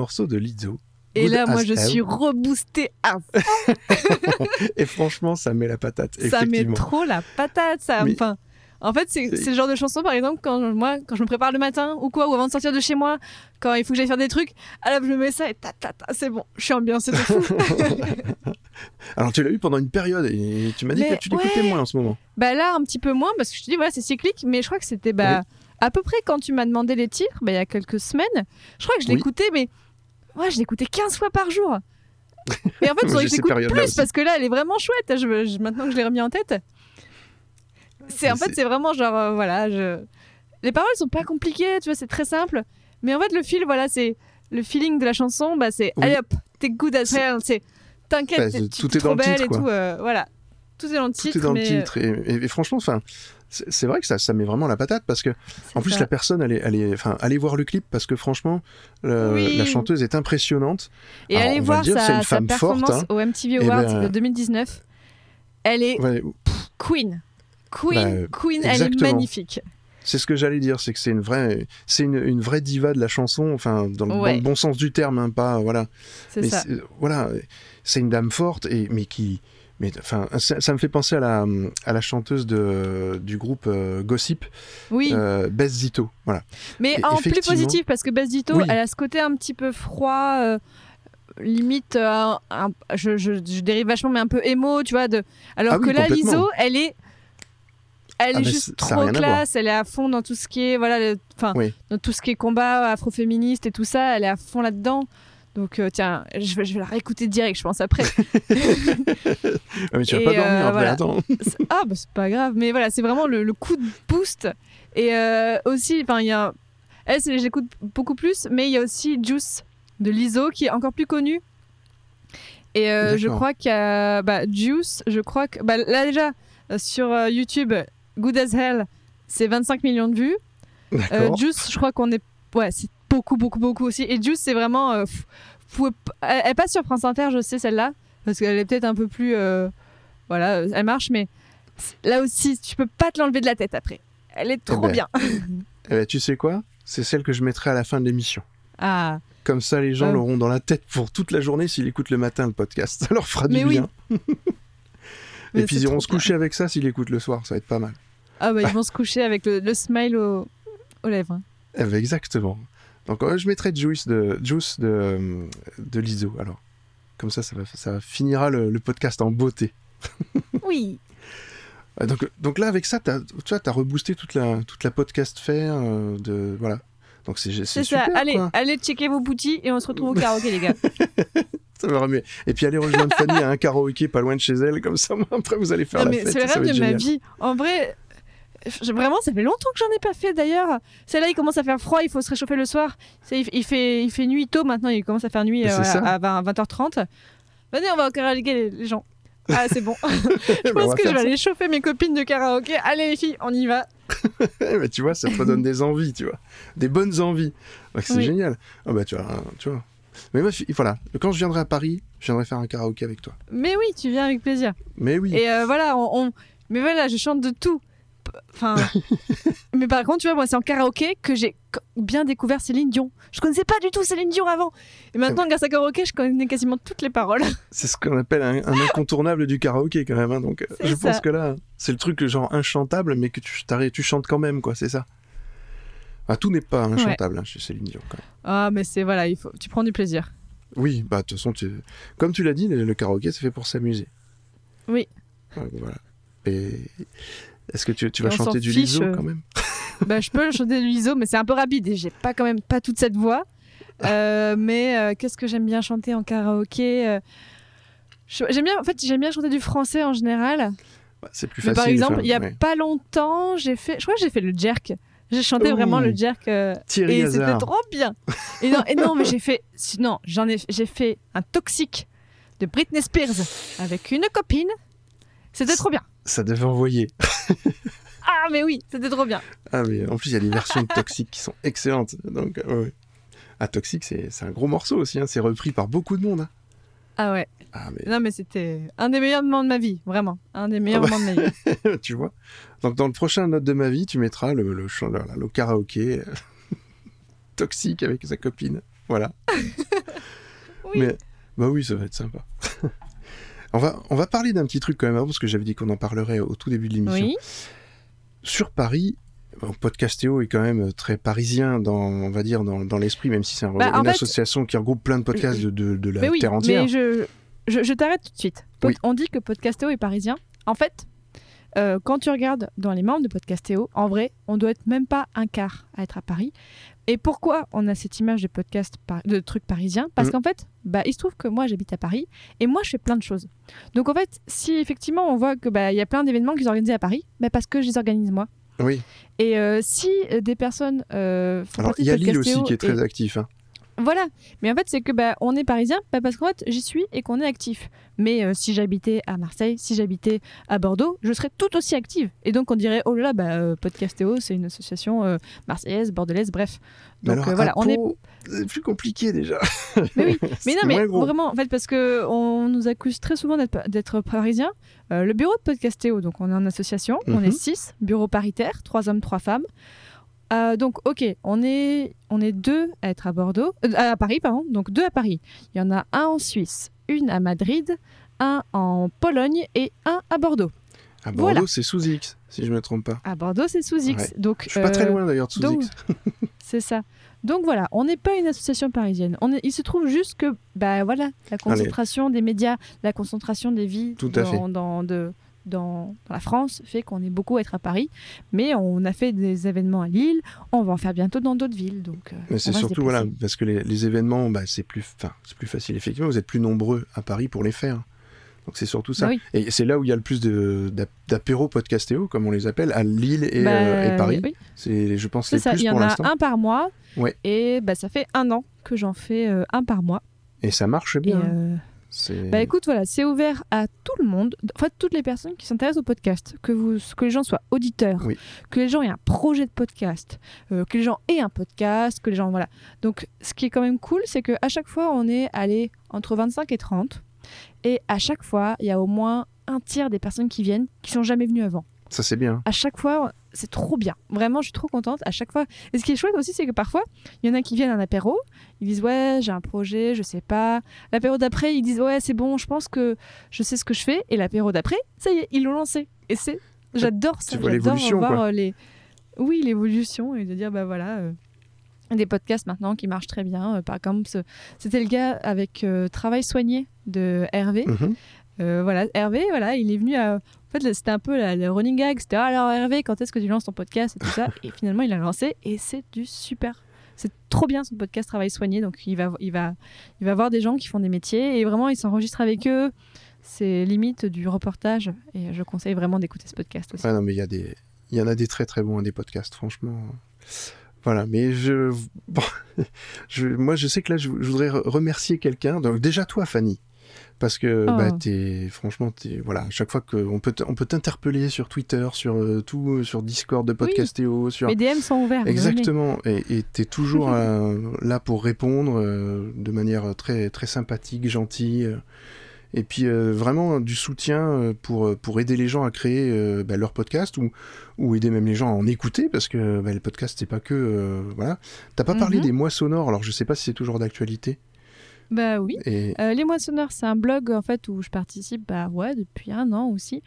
[SPEAKER 1] Morceau de Lizzo.
[SPEAKER 2] Et là, moi, je
[SPEAKER 1] Hell.
[SPEAKER 2] suis reboostée à
[SPEAKER 1] Et franchement, ça met la patate.
[SPEAKER 2] Ça met trop la patate, ça.
[SPEAKER 1] Mais-
[SPEAKER 2] Enfin, en fait, c'est le genre de chanson, par exemple, quand je- moi, quand je me prépare le matin ou quoi, ou avant de sortir de chez moi, quand il faut que j'aille faire des trucs, alors je me mets ça et ta ta ta, c'est bon, je suis ambiancée de fou.
[SPEAKER 1] Alors tu l'as eu pendant une période et tu m'as dit
[SPEAKER 2] Mais
[SPEAKER 1] que tu l'écoutais
[SPEAKER 2] ouais.
[SPEAKER 1] moins en ce moment.
[SPEAKER 2] bah là, un petit peu moins, parce que je te dis, voilà, c'est cyclique, mais je crois que c'était bah, à peu près quand tu m'as demandé les titres, bah, il y a quelques semaines, je crois que je
[SPEAKER 1] Oui.
[SPEAKER 2] l'écoutais, mais ouais, je l'écoutais 15 fois par jour. Et en fait, faudrait que j'écoute
[SPEAKER 1] périodes-là
[SPEAKER 2] plus
[SPEAKER 1] aussi.
[SPEAKER 2] parce que là, elle est vraiment chouette. Je, je- maintenant que je l'ai remis en tête, c'est en
[SPEAKER 1] Mais
[SPEAKER 2] fait,
[SPEAKER 1] c'est-
[SPEAKER 2] vraiment genre, euh, voilà, je... les paroles sont pas compliquées, tu vois, c'est très simple. Mais en fait, le fil, voilà, c'est le feeling de la chanson, bah, c'est
[SPEAKER 1] Oui.
[SPEAKER 2] allez hop, t'es good as hell, c'est t'inquiète,
[SPEAKER 1] Bah, tout est
[SPEAKER 2] trop
[SPEAKER 1] dans le
[SPEAKER 2] belle
[SPEAKER 1] titre,
[SPEAKER 2] et
[SPEAKER 1] quoi.
[SPEAKER 2] tout, euh, voilà, tout est dans le
[SPEAKER 1] Tout
[SPEAKER 2] titre.
[SPEAKER 1] est dans le
[SPEAKER 2] mais,
[SPEAKER 1] titre. Et, et- et franchement, enfin, c'est vrai que ça, ça met vraiment la patate parce que, en plus,
[SPEAKER 2] ça.
[SPEAKER 1] la personne, elle est, elle est, enfin, allez voir le clip parce que franchement, le-
[SPEAKER 2] Oui.
[SPEAKER 1] la chanteuse est impressionnante.
[SPEAKER 2] Et
[SPEAKER 1] Alors,
[SPEAKER 2] allez
[SPEAKER 1] on va
[SPEAKER 2] voir
[SPEAKER 1] dire,
[SPEAKER 2] sa,
[SPEAKER 1] une
[SPEAKER 2] sa
[SPEAKER 1] femme forte,
[SPEAKER 2] performance
[SPEAKER 1] hein.
[SPEAKER 2] au MTV
[SPEAKER 1] Eh
[SPEAKER 2] Awards
[SPEAKER 1] ben,
[SPEAKER 2] de 2019. Elle est
[SPEAKER 1] Ouais,
[SPEAKER 2] queen. Queen,
[SPEAKER 1] Bah,
[SPEAKER 2] queen, elle est magnifique.
[SPEAKER 1] C'est ce que j'allais dire, c'est que c'est une vraie, c'est une, une vraie diva de la chanson, enfin dans le, dans
[SPEAKER 2] Ouais.
[SPEAKER 1] le bon sens du terme, hein, pas voilà.
[SPEAKER 2] C'est ça.
[SPEAKER 1] c'est- voilà, c'est une dame forte et mais qui, mais enfin, ça, ça me fait penser à la à la chanteuse de du groupe euh, Gossip,
[SPEAKER 2] Oui,
[SPEAKER 1] euh, Bess Zito, voilà.
[SPEAKER 2] mais
[SPEAKER 1] et
[SPEAKER 2] en plus positif parce que Bassito,
[SPEAKER 1] Oui.
[SPEAKER 2] elle a ce côté un petit peu froid. euh, limite euh, un- je, je- je dérive vachement mais un peu émo tu vois de alors
[SPEAKER 1] Ah oui,
[SPEAKER 2] que là. Liso elle est elle
[SPEAKER 1] Ah
[SPEAKER 2] est juste trop classe elle est à fond dans tout ce qui est voilà le- enfin
[SPEAKER 1] Oui.
[SPEAKER 2] dans tout ce qui est combat afroféministe et tout ça elle est à fond là dedans donc euh, tiens je vais, je vais la réécouter direct je pense après
[SPEAKER 1] Ah, mais tu vas
[SPEAKER 2] Et,
[SPEAKER 1] pas dormir
[SPEAKER 2] euh,
[SPEAKER 1] après,
[SPEAKER 2] voilà.
[SPEAKER 1] attends.
[SPEAKER 2] Ah bah c'est pas grave mais voilà c'est vraiment le, le coup de boost et euh, aussi enfin il y a elle l'écoute beaucoup plus mais il y a aussi Juice de Lizzo qui est encore plus connu et euh, je crois qu'il y a bah, Juice je crois que bah, là déjà euh, sur euh, YouTube Good as Hell c'est 25 millions de vues. Juice je crois qu'on est ouais c'est beaucoup beaucoup beaucoup aussi et Juice c'est vraiment euh, pouvez elle, elle passe sur France Inter je sais celle-là parce qu'elle est peut-être un peu plus euh, voilà euh, elle marche mais là aussi tu peux pas te l'enlever de la tête après elle est trop
[SPEAKER 1] ben.
[SPEAKER 2] bien
[SPEAKER 1] Eh ben, tu sais quoi? C'est celle que je mettrai à la fin de l'émission.
[SPEAKER 2] ah
[SPEAKER 1] Comme ça, les gens
[SPEAKER 2] Ah.
[SPEAKER 1] l'auront dans la tête pour toute la journée s'ils écoutent le matin le podcast. Ça leur fera du
[SPEAKER 2] Mais oui.
[SPEAKER 1] bien. Et puis ils iront se coucher avec ça s'ils écoutent le soir. Ça va être pas mal.
[SPEAKER 2] ah bah ils vont se coucher avec le, le smile au- aux lèvres.
[SPEAKER 1] Eh ben, exactement. Donc euh, je mettrai Juice de Juice de, de l'ISO. Alors, comme ça, ça, va, ça finira le, le podcast en beauté.
[SPEAKER 2] oui
[SPEAKER 1] Euh, Donc, donc là, avec ça, t'as- tu vois, t'as reboosté toute la, toute la podcast faire euh, de voilà. Donc c'est
[SPEAKER 2] ça
[SPEAKER 1] super.
[SPEAKER 2] allez
[SPEAKER 1] quoi.
[SPEAKER 2] allez checker vos boutis et on se retrouve au karaoké les gars
[SPEAKER 1] Ça va remuer. Et puis allez rejoindre Fanny à un karaoké pas loin de chez elle, comme ça, moi, après vous allez faire
[SPEAKER 2] Non,
[SPEAKER 1] la
[SPEAKER 2] mais c'est le rêve de ma vie. En vrai, vraiment, ça fait longtemps que j'en ai pas fait d'ailleurs. Celle-là, il commence à faire froid, il faut se réchauffer le soir. C'est- Il, il fait, il fait nuit tôt maintenant, il commence à faire nuit euh,
[SPEAKER 1] c'est
[SPEAKER 2] à 20, 20h30. Venez, on va au karaoké, les, les gens. Ah, c'est bon. je
[SPEAKER 1] ben,
[SPEAKER 2] pense que je vais
[SPEAKER 1] ça.
[SPEAKER 2] aller chauffer mes copines de karaoké. Allez, les filles, on y va.
[SPEAKER 1] Ben, tu vois, ça te donne des envies, tu vois. Des bonnes envies. C'est
[SPEAKER 2] Oui.
[SPEAKER 1] génial. Ah bah tu vois, hein, tu vois. Mais moi, je- voilà, quand je viendrai à Paris, je viendrai faire un karaoké avec toi.
[SPEAKER 2] Mais oui, tu viens avec plaisir.
[SPEAKER 1] Mais oui.
[SPEAKER 2] Et euh, voilà, on, on- mais voilà, je chante de tout. Enfin, mais par contre, tu vois, moi, c'est en karaoké que j'ai bien découvert Céline Dion. Je connaissais pas du tout Céline Dion avant. Et maintenant, grâce à karaoké, je connais quasiment toutes les paroles.
[SPEAKER 1] C'est ce qu'on appelle un, un incontournable du karaoké quand même. hein, donc, euh, je
[SPEAKER 2] ça.
[SPEAKER 1] pense que là, c'est le truc genre inchantable, mais que tu, tu chantes quand même, quoi. C'est ça. Ah, tout n'est pas inchantable hein, chez Céline Dion. Quand même.
[SPEAKER 2] Ah, mais c'est voilà, il faut, tu prends du plaisir.
[SPEAKER 1] Oui, bah de toute façon, tu- comme tu l'as dit, le, le karaoké, c'est fait pour s'amuser.
[SPEAKER 2] Oui.
[SPEAKER 1] Voilà. Et est-ce que tu, vas chanter du
[SPEAKER 2] fiche,
[SPEAKER 1] liso
[SPEAKER 2] euh.
[SPEAKER 1] quand même?
[SPEAKER 2] Bah, je peux chanter de l'ISO, mais c'est un peu rapide et j'ai pas quand même pas toute cette voix. Euh, mais euh, qu'est-ce que j'aime bien chanter en karaoké euh, J'aime bien, en fait, j'aime bien chanter du français en général.
[SPEAKER 1] Bah, C'est plus
[SPEAKER 2] Mais
[SPEAKER 1] facile.
[SPEAKER 2] par exemple, il y a
[SPEAKER 1] ouais.
[SPEAKER 2] pas longtemps, j'ai fait, je crois que j'ai fait le jerk. J'ai chanté
[SPEAKER 1] Ouh.
[SPEAKER 2] vraiment le jerk
[SPEAKER 1] Thierry
[SPEAKER 2] et c'était trop bien. Et non, et non mais j'ai fait, non, j'en ai, j'ai fait un toxique de Britney Spears avec une copine. C'était trop bien.
[SPEAKER 1] Ça devait envoyer.
[SPEAKER 2] Ah mais oui, c'était trop bien.
[SPEAKER 1] Ah, mais en plus, il y a des versions de Toxic qui sont excellentes. Donc, euh, ouais. Ah, Toxic, c'est un gros morceau aussi. hein. C'est repris par beaucoup de monde. hein.
[SPEAKER 2] Ah ouais.
[SPEAKER 1] Ah, mais
[SPEAKER 2] Non mais c'était un des meilleurs moments de ma vie, vraiment, un des meilleurs
[SPEAKER 1] Ah bah.
[SPEAKER 2] moments de ma vie.
[SPEAKER 1] tu vois. Donc, dans le prochain Note de ma vie, tu mettras le, le, le- le karaoké euh, Toxic avec sa copine. Voilà.
[SPEAKER 2] Oui.
[SPEAKER 1] Mais, bah oui, ça va être sympa. On, va, on va parler d'un petit truc quand même avant, parce que j'avais dit qu'on en parlerait au tout début de l'émission.
[SPEAKER 2] Oui.
[SPEAKER 1] sur Paris, bon, Podcastéo est quand même très parisien dans, on va dire, dans, dans l'esprit, même si c'est un-
[SPEAKER 2] Bah,
[SPEAKER 1] une
[SPEAKER 2] fait-
[SPEAKER 1] association qui regroupe plein de podcasts de, de, de la
[SPEAKER 2] mais oui,
[SPEAKER 1] terre entière.
[SPEAKER 2] mais je, je, je t'arrête tout de suite. Pod-
[SPEAKER 1] Oui.
[SPEAKER 2] On dit que Podcastéo est parisien. En fait, euh, quand tu regardes dans les membres de Podcastéo, en vrai, on doit être même pas un quart à être à Paris. Et pourquoi on a cette image de podcast, par- de trucs parisiens? Parce
[SPEAKER 1] Mm.
[SPEAKER 2] qu'en fait, bah, il se trouve que moi, j'habite à Paris et moi, je fais plein de choses. Donc en fait, si effectivement on voit que bah, y a plein d'événements qui sont organisés à Paris, bah, parce que je les organise moi.
[SPEAKER 1] Oui.
[SPEAKER 2] Et euh, si euh, des personnes euh, font
[SPEAKER 1] Alors, il y a Lille aussi qui est très
[SPEAKER 2] et-
[SPEAKER 1] actif. hein.
[SPEAKER 2] Voilà. Mais en fait, c'est que bah, on est parisien bah, parce qu'en fait, j'y suis et qu'on est actif. Mais euh, si j'habitais à Marseille, si j'habitais à Bordeaux, je serais tout aussi active. Et donc, on dirait, oh là là, bah, euh, Podcastéo, c'est une association euh, marseillaise, bordelaise, bref. Donc
[SPEAKER 1] alors,
[SPEAKER 2] voilà, on est.
[SPEAKER 1] Plus compliqué déjà.
[SPEAKER 2] Mais oui, mais non, mais vraiment, en fait, parce que on nous accuse très souvent d'être parisien. Le bureau de Podcastéo, donc on est en association, on
[SPEAKER 1] Mhm.
[SPEAKER 2] est six, bureau paritaire, trois hommes, trois femmes. Euh, donc, ok, on est, on est deux à être à Bordeaux, euh, à Paris, pardon, donc deux à Paris. Il y en a un en Suisse, une à Madrid, un en Pologne et un à Bordeaux.
[SPEAKER 1] À Bordeaux,
[SPEAKER 2] Voilà.
[SPEAKER 1] c'est sous X, si je me trompe pas.
[SPEAKER 2] À Bordeaux, c'est sous X.
[SPEAKER 1] Ouais.
[SPEAKER 2] Donc,
[SPEAKER 1] Je suis pas très
[SPEAKER 2] euh,
[SPEAKER 1] loin d'ailleurs de sous
[SPEAKER 2] donc-
[SPEAKER 1] X.
[SPEAKER 2] C'est ça. Donc voilà, on n'est pas une association parisienne. On est, il se trouve juste que, bah voilà, la concentration des médias, la concentration des vies
[SPEAKER 1] Tout à
[SPEAKER 2] dans,
[SPEAKER 1] fait.
[SPEAKER 2] dans, de- dans- dans la France fait qu'on est beaucoup à être à Paris. Mais on a fait des événements à Lille, on va en faire bientôt dans d'autres villes. Donc, euh,
[SPEAKER 1] Mais c'est surtout, voilà, parce que les, les événements, bah, c'est plus, c'est plus facile. Effectivement, vous êtes plus nombreux à Paris pour les faire. Donc c'est surtout ça.
[SPEAKER 2] Bah oui.
[SPEAKER 1] Et c'est là où il y a le plus de- d'ap- d'apéros podcastéo, comme on les appelle, à Lille et,
[SPEAKER 2] Bah,
[SPEAKER 1] euh, et Paris.
[SPEAKER 2] oui,
[SPEAKER 1] C'est, je pense, les
[SPEAKER 2] ça.
[SPEAKER 1] plus
[SPEAKER 2] Il y
[SPEAKER 1] pour
[SPEAKER 2] en a un par mois.
[SPEAKER 1] Ouais.
[SPEAKER 2] Et bah, ça fait un an que j'en fais euh, un par mois.
[SPEAKER 1] Et ça marche bien.
[SPEAKER 2] euh, Bah écoute, voilà, c'est ouvert à tout le monde, en fait toutes les personnes qui s'intéressent au podcast, que, vous, que les gens soient auditeurs,
[SPEAKER 1] Oui.
[SPEAKER 2] que les gens aient un projet de podcast, euh, que les gens aient un podcast, que les gens, voilà. Donc ce qui est quand même cool, c'est qu'à chaque fois, on est allé entre 25 et 30, et à chaque fois, il y a au moins un tiers des personnes qui viennent qui sont jamais venues avant.
[SPEAKER 1] Ça, c'est bien.
[SPEAKER 2] À chaque fois, c'est trop bien. Vraiment, je suis trop contente. À chaque fois. Et ce qui est chouette aussi, c'est que parfois, il y en a qui viennent à un apéro. Ils disent Ouais, j'ai un projet, je sais pas. L'apéro d'après, ils disent Ouais, c'est bon, je pense que je sais ce que je fais. Et l'apéro d'après, ça y est, ils l'ont lancé. Et c'est. J'adore ça. J'adore voir
[SPEAKER 1] quoi.
[SPEAKER 2] euh, les. Oui, l'évolution. Et de dire Bah voilà. euh, des podcasts maintenant qui marchent très bien. Euh, par exemple, c'était le gars avec euh, Travail soigné de Hervé.
[SPEAKER 1] Mhm.
[SPEAKER 2] Euh, voilà, Hervé, voilà, il est venu à. En fait, c'était un peu la- le running gag. C'était Ah, alors Hervé, quand est-ce que tu lances ton podcast et tout ça Et finalement, il a lancé et c'est du super. C'est trop bien son podcast Travail soigné. Donc, il va, il va, il va voir des gens qui font des métiers et vraiment, il s'enregistre avec eux. C'est limite du reportage et je conseille vraiment d'écouter ce podcast aussi.
[SPEAKER 1] Non, mais il y a des, il y en a des très très bons hein, des podcasts, franchement. Voilà, mais je, bon, je, moi, je sais que là, je, je voudrais re- remercier quelqu'un. Donc déjà toi, Fanny, parce que
[SPEAKER 2] Oh.
[SPEAKER 1] bah, t'es, franchement, t'es, voilà, à chaque fois qu'on peut, on peut t'interpeller sur Twitter, sur euh, tout, euh, sur Discord de Podcastéo, sur
[SPEAKER 2] Mes DM sont ouverts.
[SPEAKER 1] Exactement, et et t'es toujours euh, là pour répondre euh, de manière très très sympathique, gentille, et puis vraiment du soutien pour pour aider les gens à créer bah, leur podcast ou ou aider même les gens à en écouter parce que bah, le podcast c'est pas que voilà. T'as pas parlé
[SPEAKER 2] Mhm.
[SPEAKER 1] des mois sonores, alors je sais pas si c'est toujours d'actualité.
[SPEAKER 2] Bah oui.
[SPEAKER 1] Et
[SPEAKER 2] Euh, les Moissonneurs, c'est un blog en fait où je participe bah, ouais, depuis un an aussi,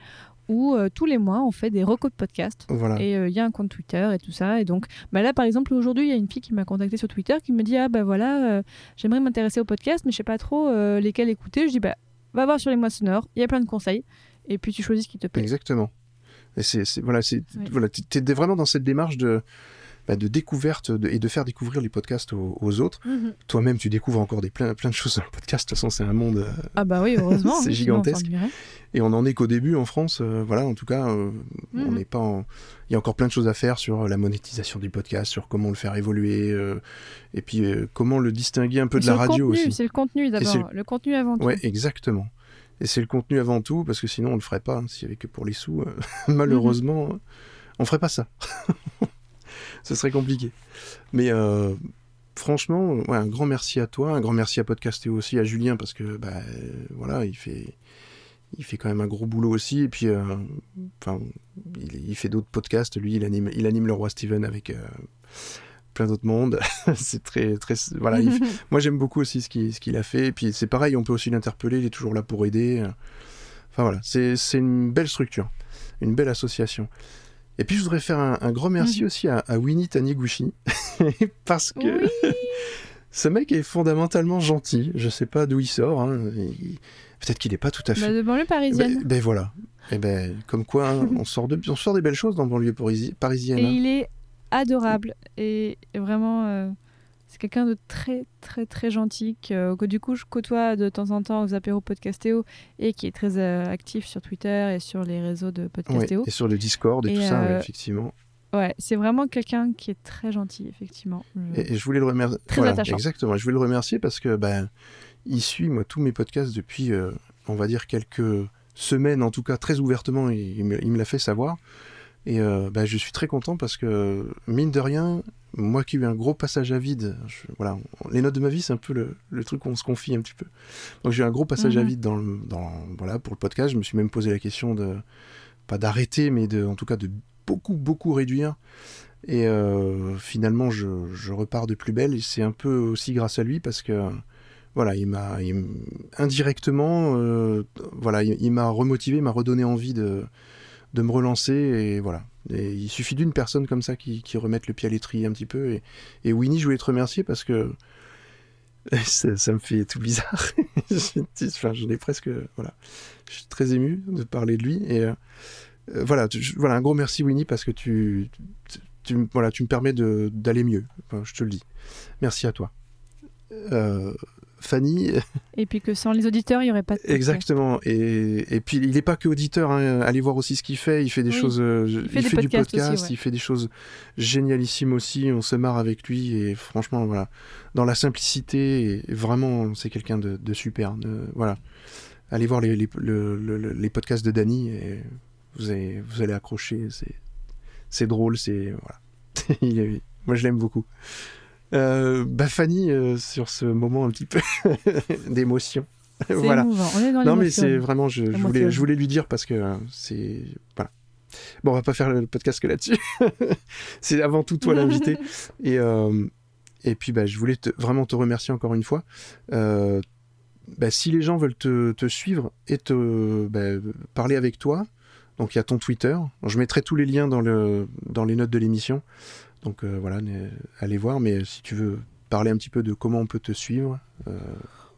[SPEAKER 2] où euh, tous les mois on fait des recos de podcasts.
[SPEAKER 1] voilà.
[SPEAKER 2] Et euh, il y a un compte Twitter et tout ça. Et donc bah là, par exemple, aujourd'hui, il y a une fille qui m'a contacté sur Twitter qui me dit Ah bah voilà, euh, j'aimerais m'intéresser au podcast, mais je sais pas trop lesquels écouter. Je dis Bah va voir sur les Moissonneurs, il y a plein de conseils. Et puis tu choisis ce qui te plaît.
[SPEAKER 1] Exactement. Et c'est, c'est- voilà, c'est, voilà, t'es vraiment dans cette démarche de, bah, de découverte de- et de faire découvrir les podcasts aux, aux autres.
[SPEAKER 2] Mhm.
[SPEAKER 1] Toi-même, tu découvres encore des plein, plein de choses dans le podcast. De toute façon, c'est un monde. euh,
[SPEAKER 2] Ah bah oui, heureusement.
[SPEAKER 1] C'est gigantesque. et on en est qu'au début en France. euh, voilà, en tout cas, euh, on
[SPEAKER 2] Mhm.
[SPEAKER 1] n'est pas. en- Il y a encore plein de choses à faire sur la monétisation du podcast, sur comment le faire évoluer, et puis comment le distinguer un peu de la radio
[SPEAKER 2] contenu,
[SPEAKER 1] aussi.
[SPEAKER 2] C'est le contenu d'abord. Le... contenu avant tout.
[SPEAKER 1] Ouais, exactement. Et c'est le contenu avant tout, parce que sinon on le ferait pas. hein, S'il y avait que pour les sous, malheureusement,
[SPEAKER 2] Mhm.
[SPEAKER 1] on ferait pas ça. Ce serait compliqué. Mais euh, franchement, ouais, un grand merci à toi, un grand merci à Podcastéo aussi, à Julien, parce que bah, euh, voilà, il fait, il fait quand même un gros boulot aussi. Et puis, euh, enfin, il, il fait d'autres podcasts. Lui, il anime, il anime le roi Steven avec. euh, plein d'autres mondes c'est très très voilà il moi, j'aime beaucoup aussi ce qu'il ce qu'il a fait. Et puis, c'est pareil, on peut aussi l'interpeller. Il est toujours là pour aider. Enfin, voilà. C'est c'est une belle structure. Une belle association. Et puis, je voudrais faire un, un grand merci
[SPEAKER 2] Mhm.
[SPEAKER 1] aussi à, à Winnie Taniguchi. parce que
[SPEAKER 2] Oui.
[SPEAKER 1] ce mec est fondamentalement gentil. Je sais pas d'où il sort. hein. Il- Peut-être qu'il n'est pas tout à
[SPEAKER 2] Bah,
[SPEAKER 1] fait.
[SPEAKER 2] de banlieue parisienne.
[SPEAKER 1] Ben, ben voilà. Et ben, comme quoi, hein, on, sort de, on sort des belles choses dans banlieue parisi- parisienne.
[SPEAKER 2] Et
[SPEAKER 1] hein.
[SPEAKER 2] il est adorable et vraiment, euh, c'est quelqu'un de très très très gentil que, que du coup je côtoie de temps en temps aux apéros Podcastéo et qui est très euh, actif sur Twitter et sur les réseaux de
[SPEAKER 1] Ouais,
[SPEAKER 2] Podcastéo.
[SPEAKER 1] Et sur le Discord et,
[SPEAKER 2] Et,
[SPEAKER 1] tout ça, ouais,
[SPEAKER 2] euh,
[SPEAKER 1] effectivement.
[SPEAKER 2] Ouais, c'est vraiment quelqu'un qui est très gentil, effectivement. Je-
[SPEAKER 1] Et, et je voulais le remercier.
[SPEAKER 2] Très attachant.
[SPEAKER 1] Exactement. Je voulais le remercier parce que ben, il suit moi tous mes podcasts depuis, euh, on va dire quelques semaines, en tout cas très ouvertement. Il, il me, il me l'a fait savoir. Et euh, ben, je suis très content parce que mine de rien, moi qui ai eu un gros passage à vide, je- voilà, on- les notes de ma vie, c'est un peu le, le truc où on se confie un petit peu. Donc j'ai eu un gros passage à
[SPEAKER 2] Mhm.
[SPEAKER 1] vide dans, le- dans, voilà, pour le podcast. Je me suis même posé la question de pas d'arrêter, mais de, en tout cas de beaucoup beaucoup réduire. Et euh, finalement, je, je repars de plus belle. Et c'est un peu aussi grâce à lui parce que, voilà, il m'a indirectement, euh, voilà, il, il m'a remotivé, m'a redonné envie de, de me relancer. Et voilà. Il suffit d'une personne comme ça qui, remette le pied à l'étrier un petit peu. Et, Winnie, je voulais te remercier parce que ça, me fait tout bizarre. presque, voilà, je suis très ému de parler de lui. Et euh, euh, voilà, voilà, un gros merci Winnie parce que tu, voilà, tu me permets d'aller mieux. Je te le dis. Merci à toi. Euh, Fanny,
[SPEAKER 2] Et puis que sans les auditeurs, il n'y aurait pas de
[SPEAKER 1] exactement. Et, et puis il n'est pas que auditeur. hein. Allez voir aussi ce qu'il fait. Il fait des
[SPEAKER 2] Oui.
[SPEAKER 1] choses. euh,
[SPEAKER 2] Il fait des
[SPEAKER 1] du
[SPEAKER 2] podcasts
[SPEAKER 1] podcast.
[SPEAKER 2] aussi, ouais.
[SPEAKER 1] Il fait des choses génialissimes aussi. On se marre avec lui et franchement, voilà, dans la simplicité. Et vraiment, c'est quelqu'un de, de super. de- voilà. Allez voir les, les, le- le- le- les podcasts de Danny et vous allez, vous allez accrocher. C'est, drôle. C'est voilà. Moi, je l'aime beaucoup. Euh, bah Fanny, euh, sur ce moment un petit peu d'émotion. Voilà.
[SPEAKER 2] émouvant. On est dans
[SPEAKER 1] Non mais c'est vraiment, je, voulais, je voulais lui dire parce que euh, c'est voilà. Bon, on va pas faire le podcast que là-dessus. c'est avant tout toi l'invité. et euh, et puis bah, je voulais te- vraiment te remercier encore une fois. Euh, bah, si les gens veulent te, te suivre et te bah, parler avec toi, donc il y a ton Twitter. Je mettrai tous les liens dans le dans les notes de l'émission. Donc euh, voilà, allez voir. Mais si tu veux parler un petit peu de comment on peut te suivre, euh,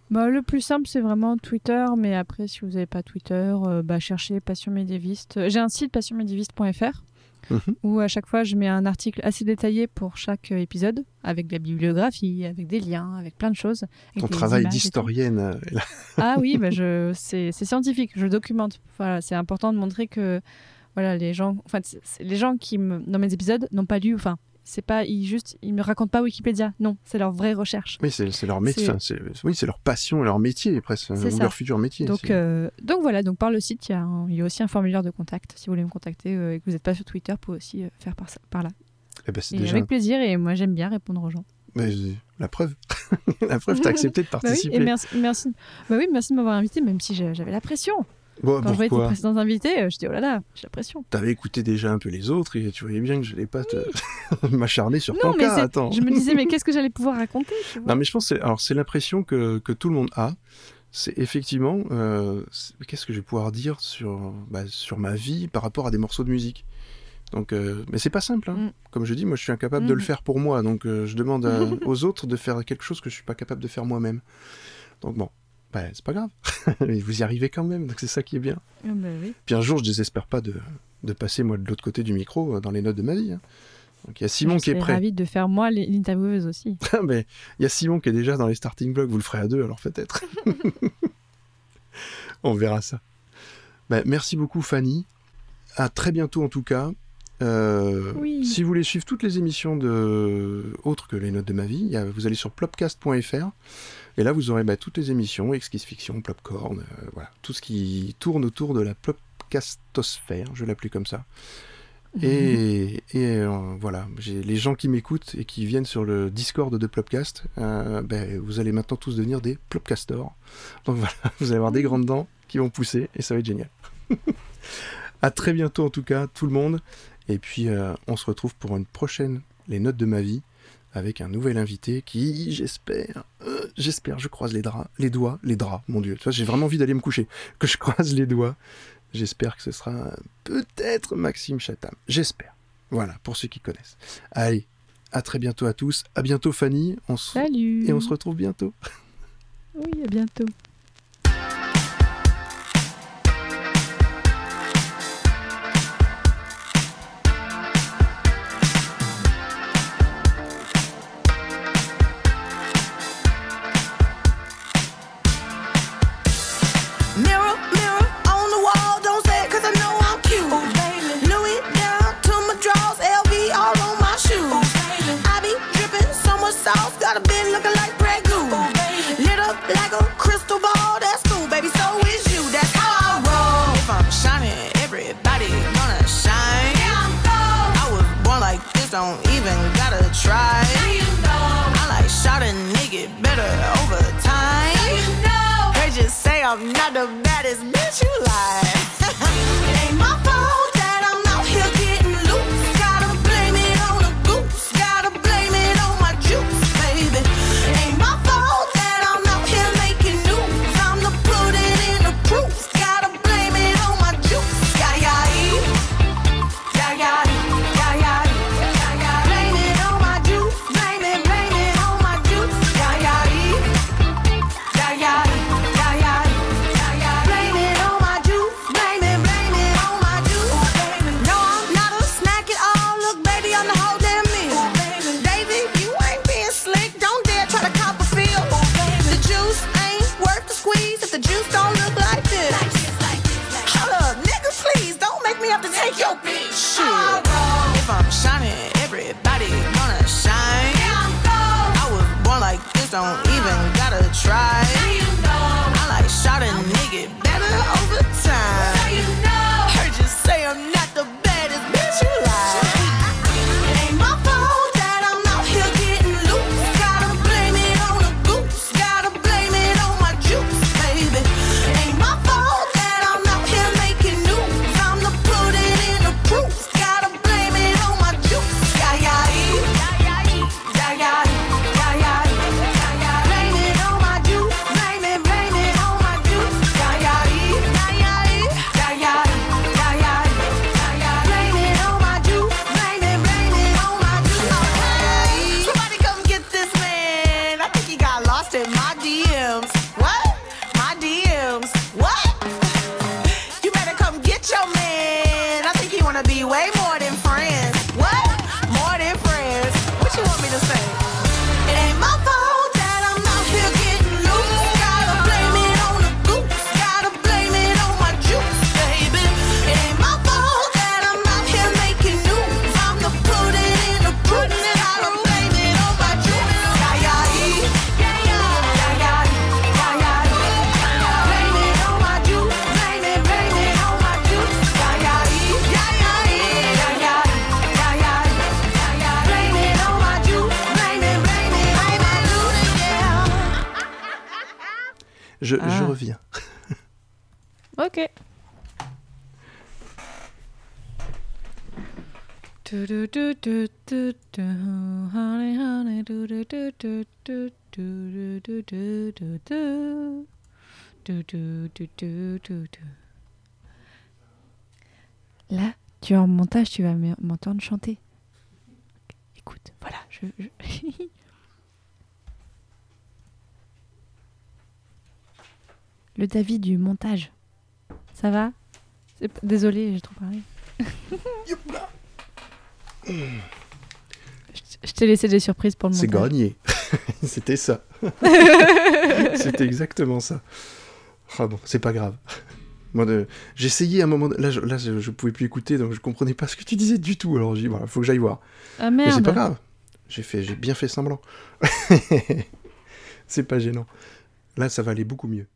[SPEAKER 2] Bah, le plus simple, c'est vraiment Twitter. Mais après, si vous n'avez pas Twitter, euh, bah, cherchez Passion Médiéviste. J'ai un site passionmédiéviste.fr
[SPEAKER 1] Mhm.
[SPEAKER 2] où à chaque fois, je mets un article assez détaillé pour chaque épisode, avec de la bibliographie, avec des liens, avec plein de choses.
[SPEAKER 1] ton travail d'historienne.
[SPEAKER 2] Ah oui, bah je, c'est, c'est scientifique, je documente. Voilà, c'est important de montrer que voilà, les gens, enfin, c'est- c'est- les gens qui me, dans mes épisodes n'ont pas lu, enfin, c'est pas, ils juste, ils me racontent pas Wikipédia. Non, c'est leur vraie recherche.
[SPEAKER 1] Oui, c'est leur métier. Oui, c'est leur passion et leur métier, presque. Ou
[SPEAKER 2] ça.
[SPEAKER 1] leur futur métier.
[SPEAKER 2] Donc, euh, donc voilà, donc par le site, il y, a un- il y a aussi un formulaire de contact. Si vous voulez me contacter euh, et que vous n'êtes pas sur Twitter, vous pouvez aussi euh, faire par, ça- par là.
[SPEAKER 1] Eh ben,
[SPEAKER 2] Et
[SPEAKER 1] déjà
[SPEAKER 2] avec plaisir, et moi j'aime bien répondre aux gens.
[SPEAKER 1] Mais, la preuve. la preuve, t'as accepté de
[SPEAKER 2] Bah oui,
[SPEAKER 1] participer.
[SPEAKER 2] et merci, merci, bah oui, merci de m'avoir invité, même si j'avais la pression.
[SPEAKER 1] Bon,
[SPEAKER 2] Quand je voyais tes précédents invités, je dis oh là là, j'ai la pression.
[SPEAKER 1] T'avais écouté déjà un peu les autres et tu voyais bien que je n'allais pas m'acharner sur ton cas. Attends.
[SPEAKER 2] je me disais, mais qu'est-ce que j'allais pouvoir raconter
[SPEAKER 1] Non, mais je pense que c'est- alors c'est l'impression que, que tout le monde a. C'est effectivement, euh, qu'est-ce que je vais pouvoir dire sur, bah, sur ma vie par rapport à des morceaux de musique? Donc, euh, mais c'est pas simple. hein.
[SPEAKER 2] Mm.
[SPEAKER 1] Comme je dis, moi, je suis incapable de le
[SPEAKER 2] Mhm.
[SPEAKER 1] faire pour moi. Donc, euh, je demande à- aux autres de faire quelque chose que je suis pas capable de faire moi-même. Donc bon, bah, c'est pas grave. Mais vous y arrivez quand même. Donc c'est ça qui est bien.
[SPEAKER 2] Ah bah oui.
[SPEAKER 1] Puis un jour, je désespère pas de, de passer moi de l'autre côté du micro euh, dans les notes de ma vie. hein. Donc il y a Simon
[SPEAKER 2] je
[SPEAKER 1] qui est prêt.
[SPEAKER 2] ravie de faire moi les- l'intervieweuse aussi.
[SPEAKER 1] Ah, mais il y a Simon qui est déjà dans les starting blocks, vous le ferez à deux alors peut-être. On verra ça. Ben, merci beaucoup Fanny. À très bientôt en tout cas. Euh,
[SPEAKER 2] Oui.
[SPEAKER 1] Si vous voulez suivre toutes les émissions de autres que les notes de ma vie, vous allez sur plopcast.fr et là vous aurez ben, toutes les émissions, Exquise Fiction, Plopcorn, euh, voilà, tout ce qui tourne autour de la plopcastosphère, je vais l'appeler comme ça. Et, et, euh, voilà, j'ai les gens qui m'écoutent et qui viennent sur le Discord de Plopcast, euh, ben, vous allez maintenant tous devenir des Plopcastors. Donc voilà, vous allez avoir des grandes dents qui vont pousser et ça va être génial. à très bientôt en tout cas, tout le monde. Et puis on se retrouve pour une prochaine Les Notes de ma vie avec un nouvel invité qui, j'espère, euh, j'espère, je croise les draps, les doigts, les draps, mon Dieu. Tu vois, j'ai vraiment envie d'aller me coucher, que je croise les doigts. J'espère que ce sera peut-être Maxime Chatham. J'espère. Voilà, pour ceux qui connaissent. Allez, à très bientôt à tous. À bientôt Fanny. On.
[SPEAKER 2] Salut
[SPEAKER 1] Et on se retrouve bientôt.
[SPEAKER 2] Oui, à bientôt.
[SPEAKER 6] don't even gotta try. You know. I like shot a nigga better over time. You know. They just say I'm not the baddest bitch you like. it ain't my fault.
[SPEAKER 2] Là, tu es en montage, tu vas m'entendre chanter. Écoute, voilà, je... le David du montage. Ça va? Désolé, j'ai trop parlé. je t'ai laissé des surprises pour le montage.
[SPEAKER 1] C'est gagné. C'était ça. C'était exactement ça. Ah bon, c'est pas grave. Moi, euh, j'essayais à un moment. Là, je, là, je pouvais plus écouter, donc je comprenais pas ce que tu disais du tout. Alors j'ai dit, voilà, faut que j'aille voir.
[SPEAKER 2] Ah merde.
[SPEAKER 1] Mais c'est pas grave. J'ai fait, j'ai bien fait semblant. c'est pas gênant. Là, ça va aller beaucoup mieux.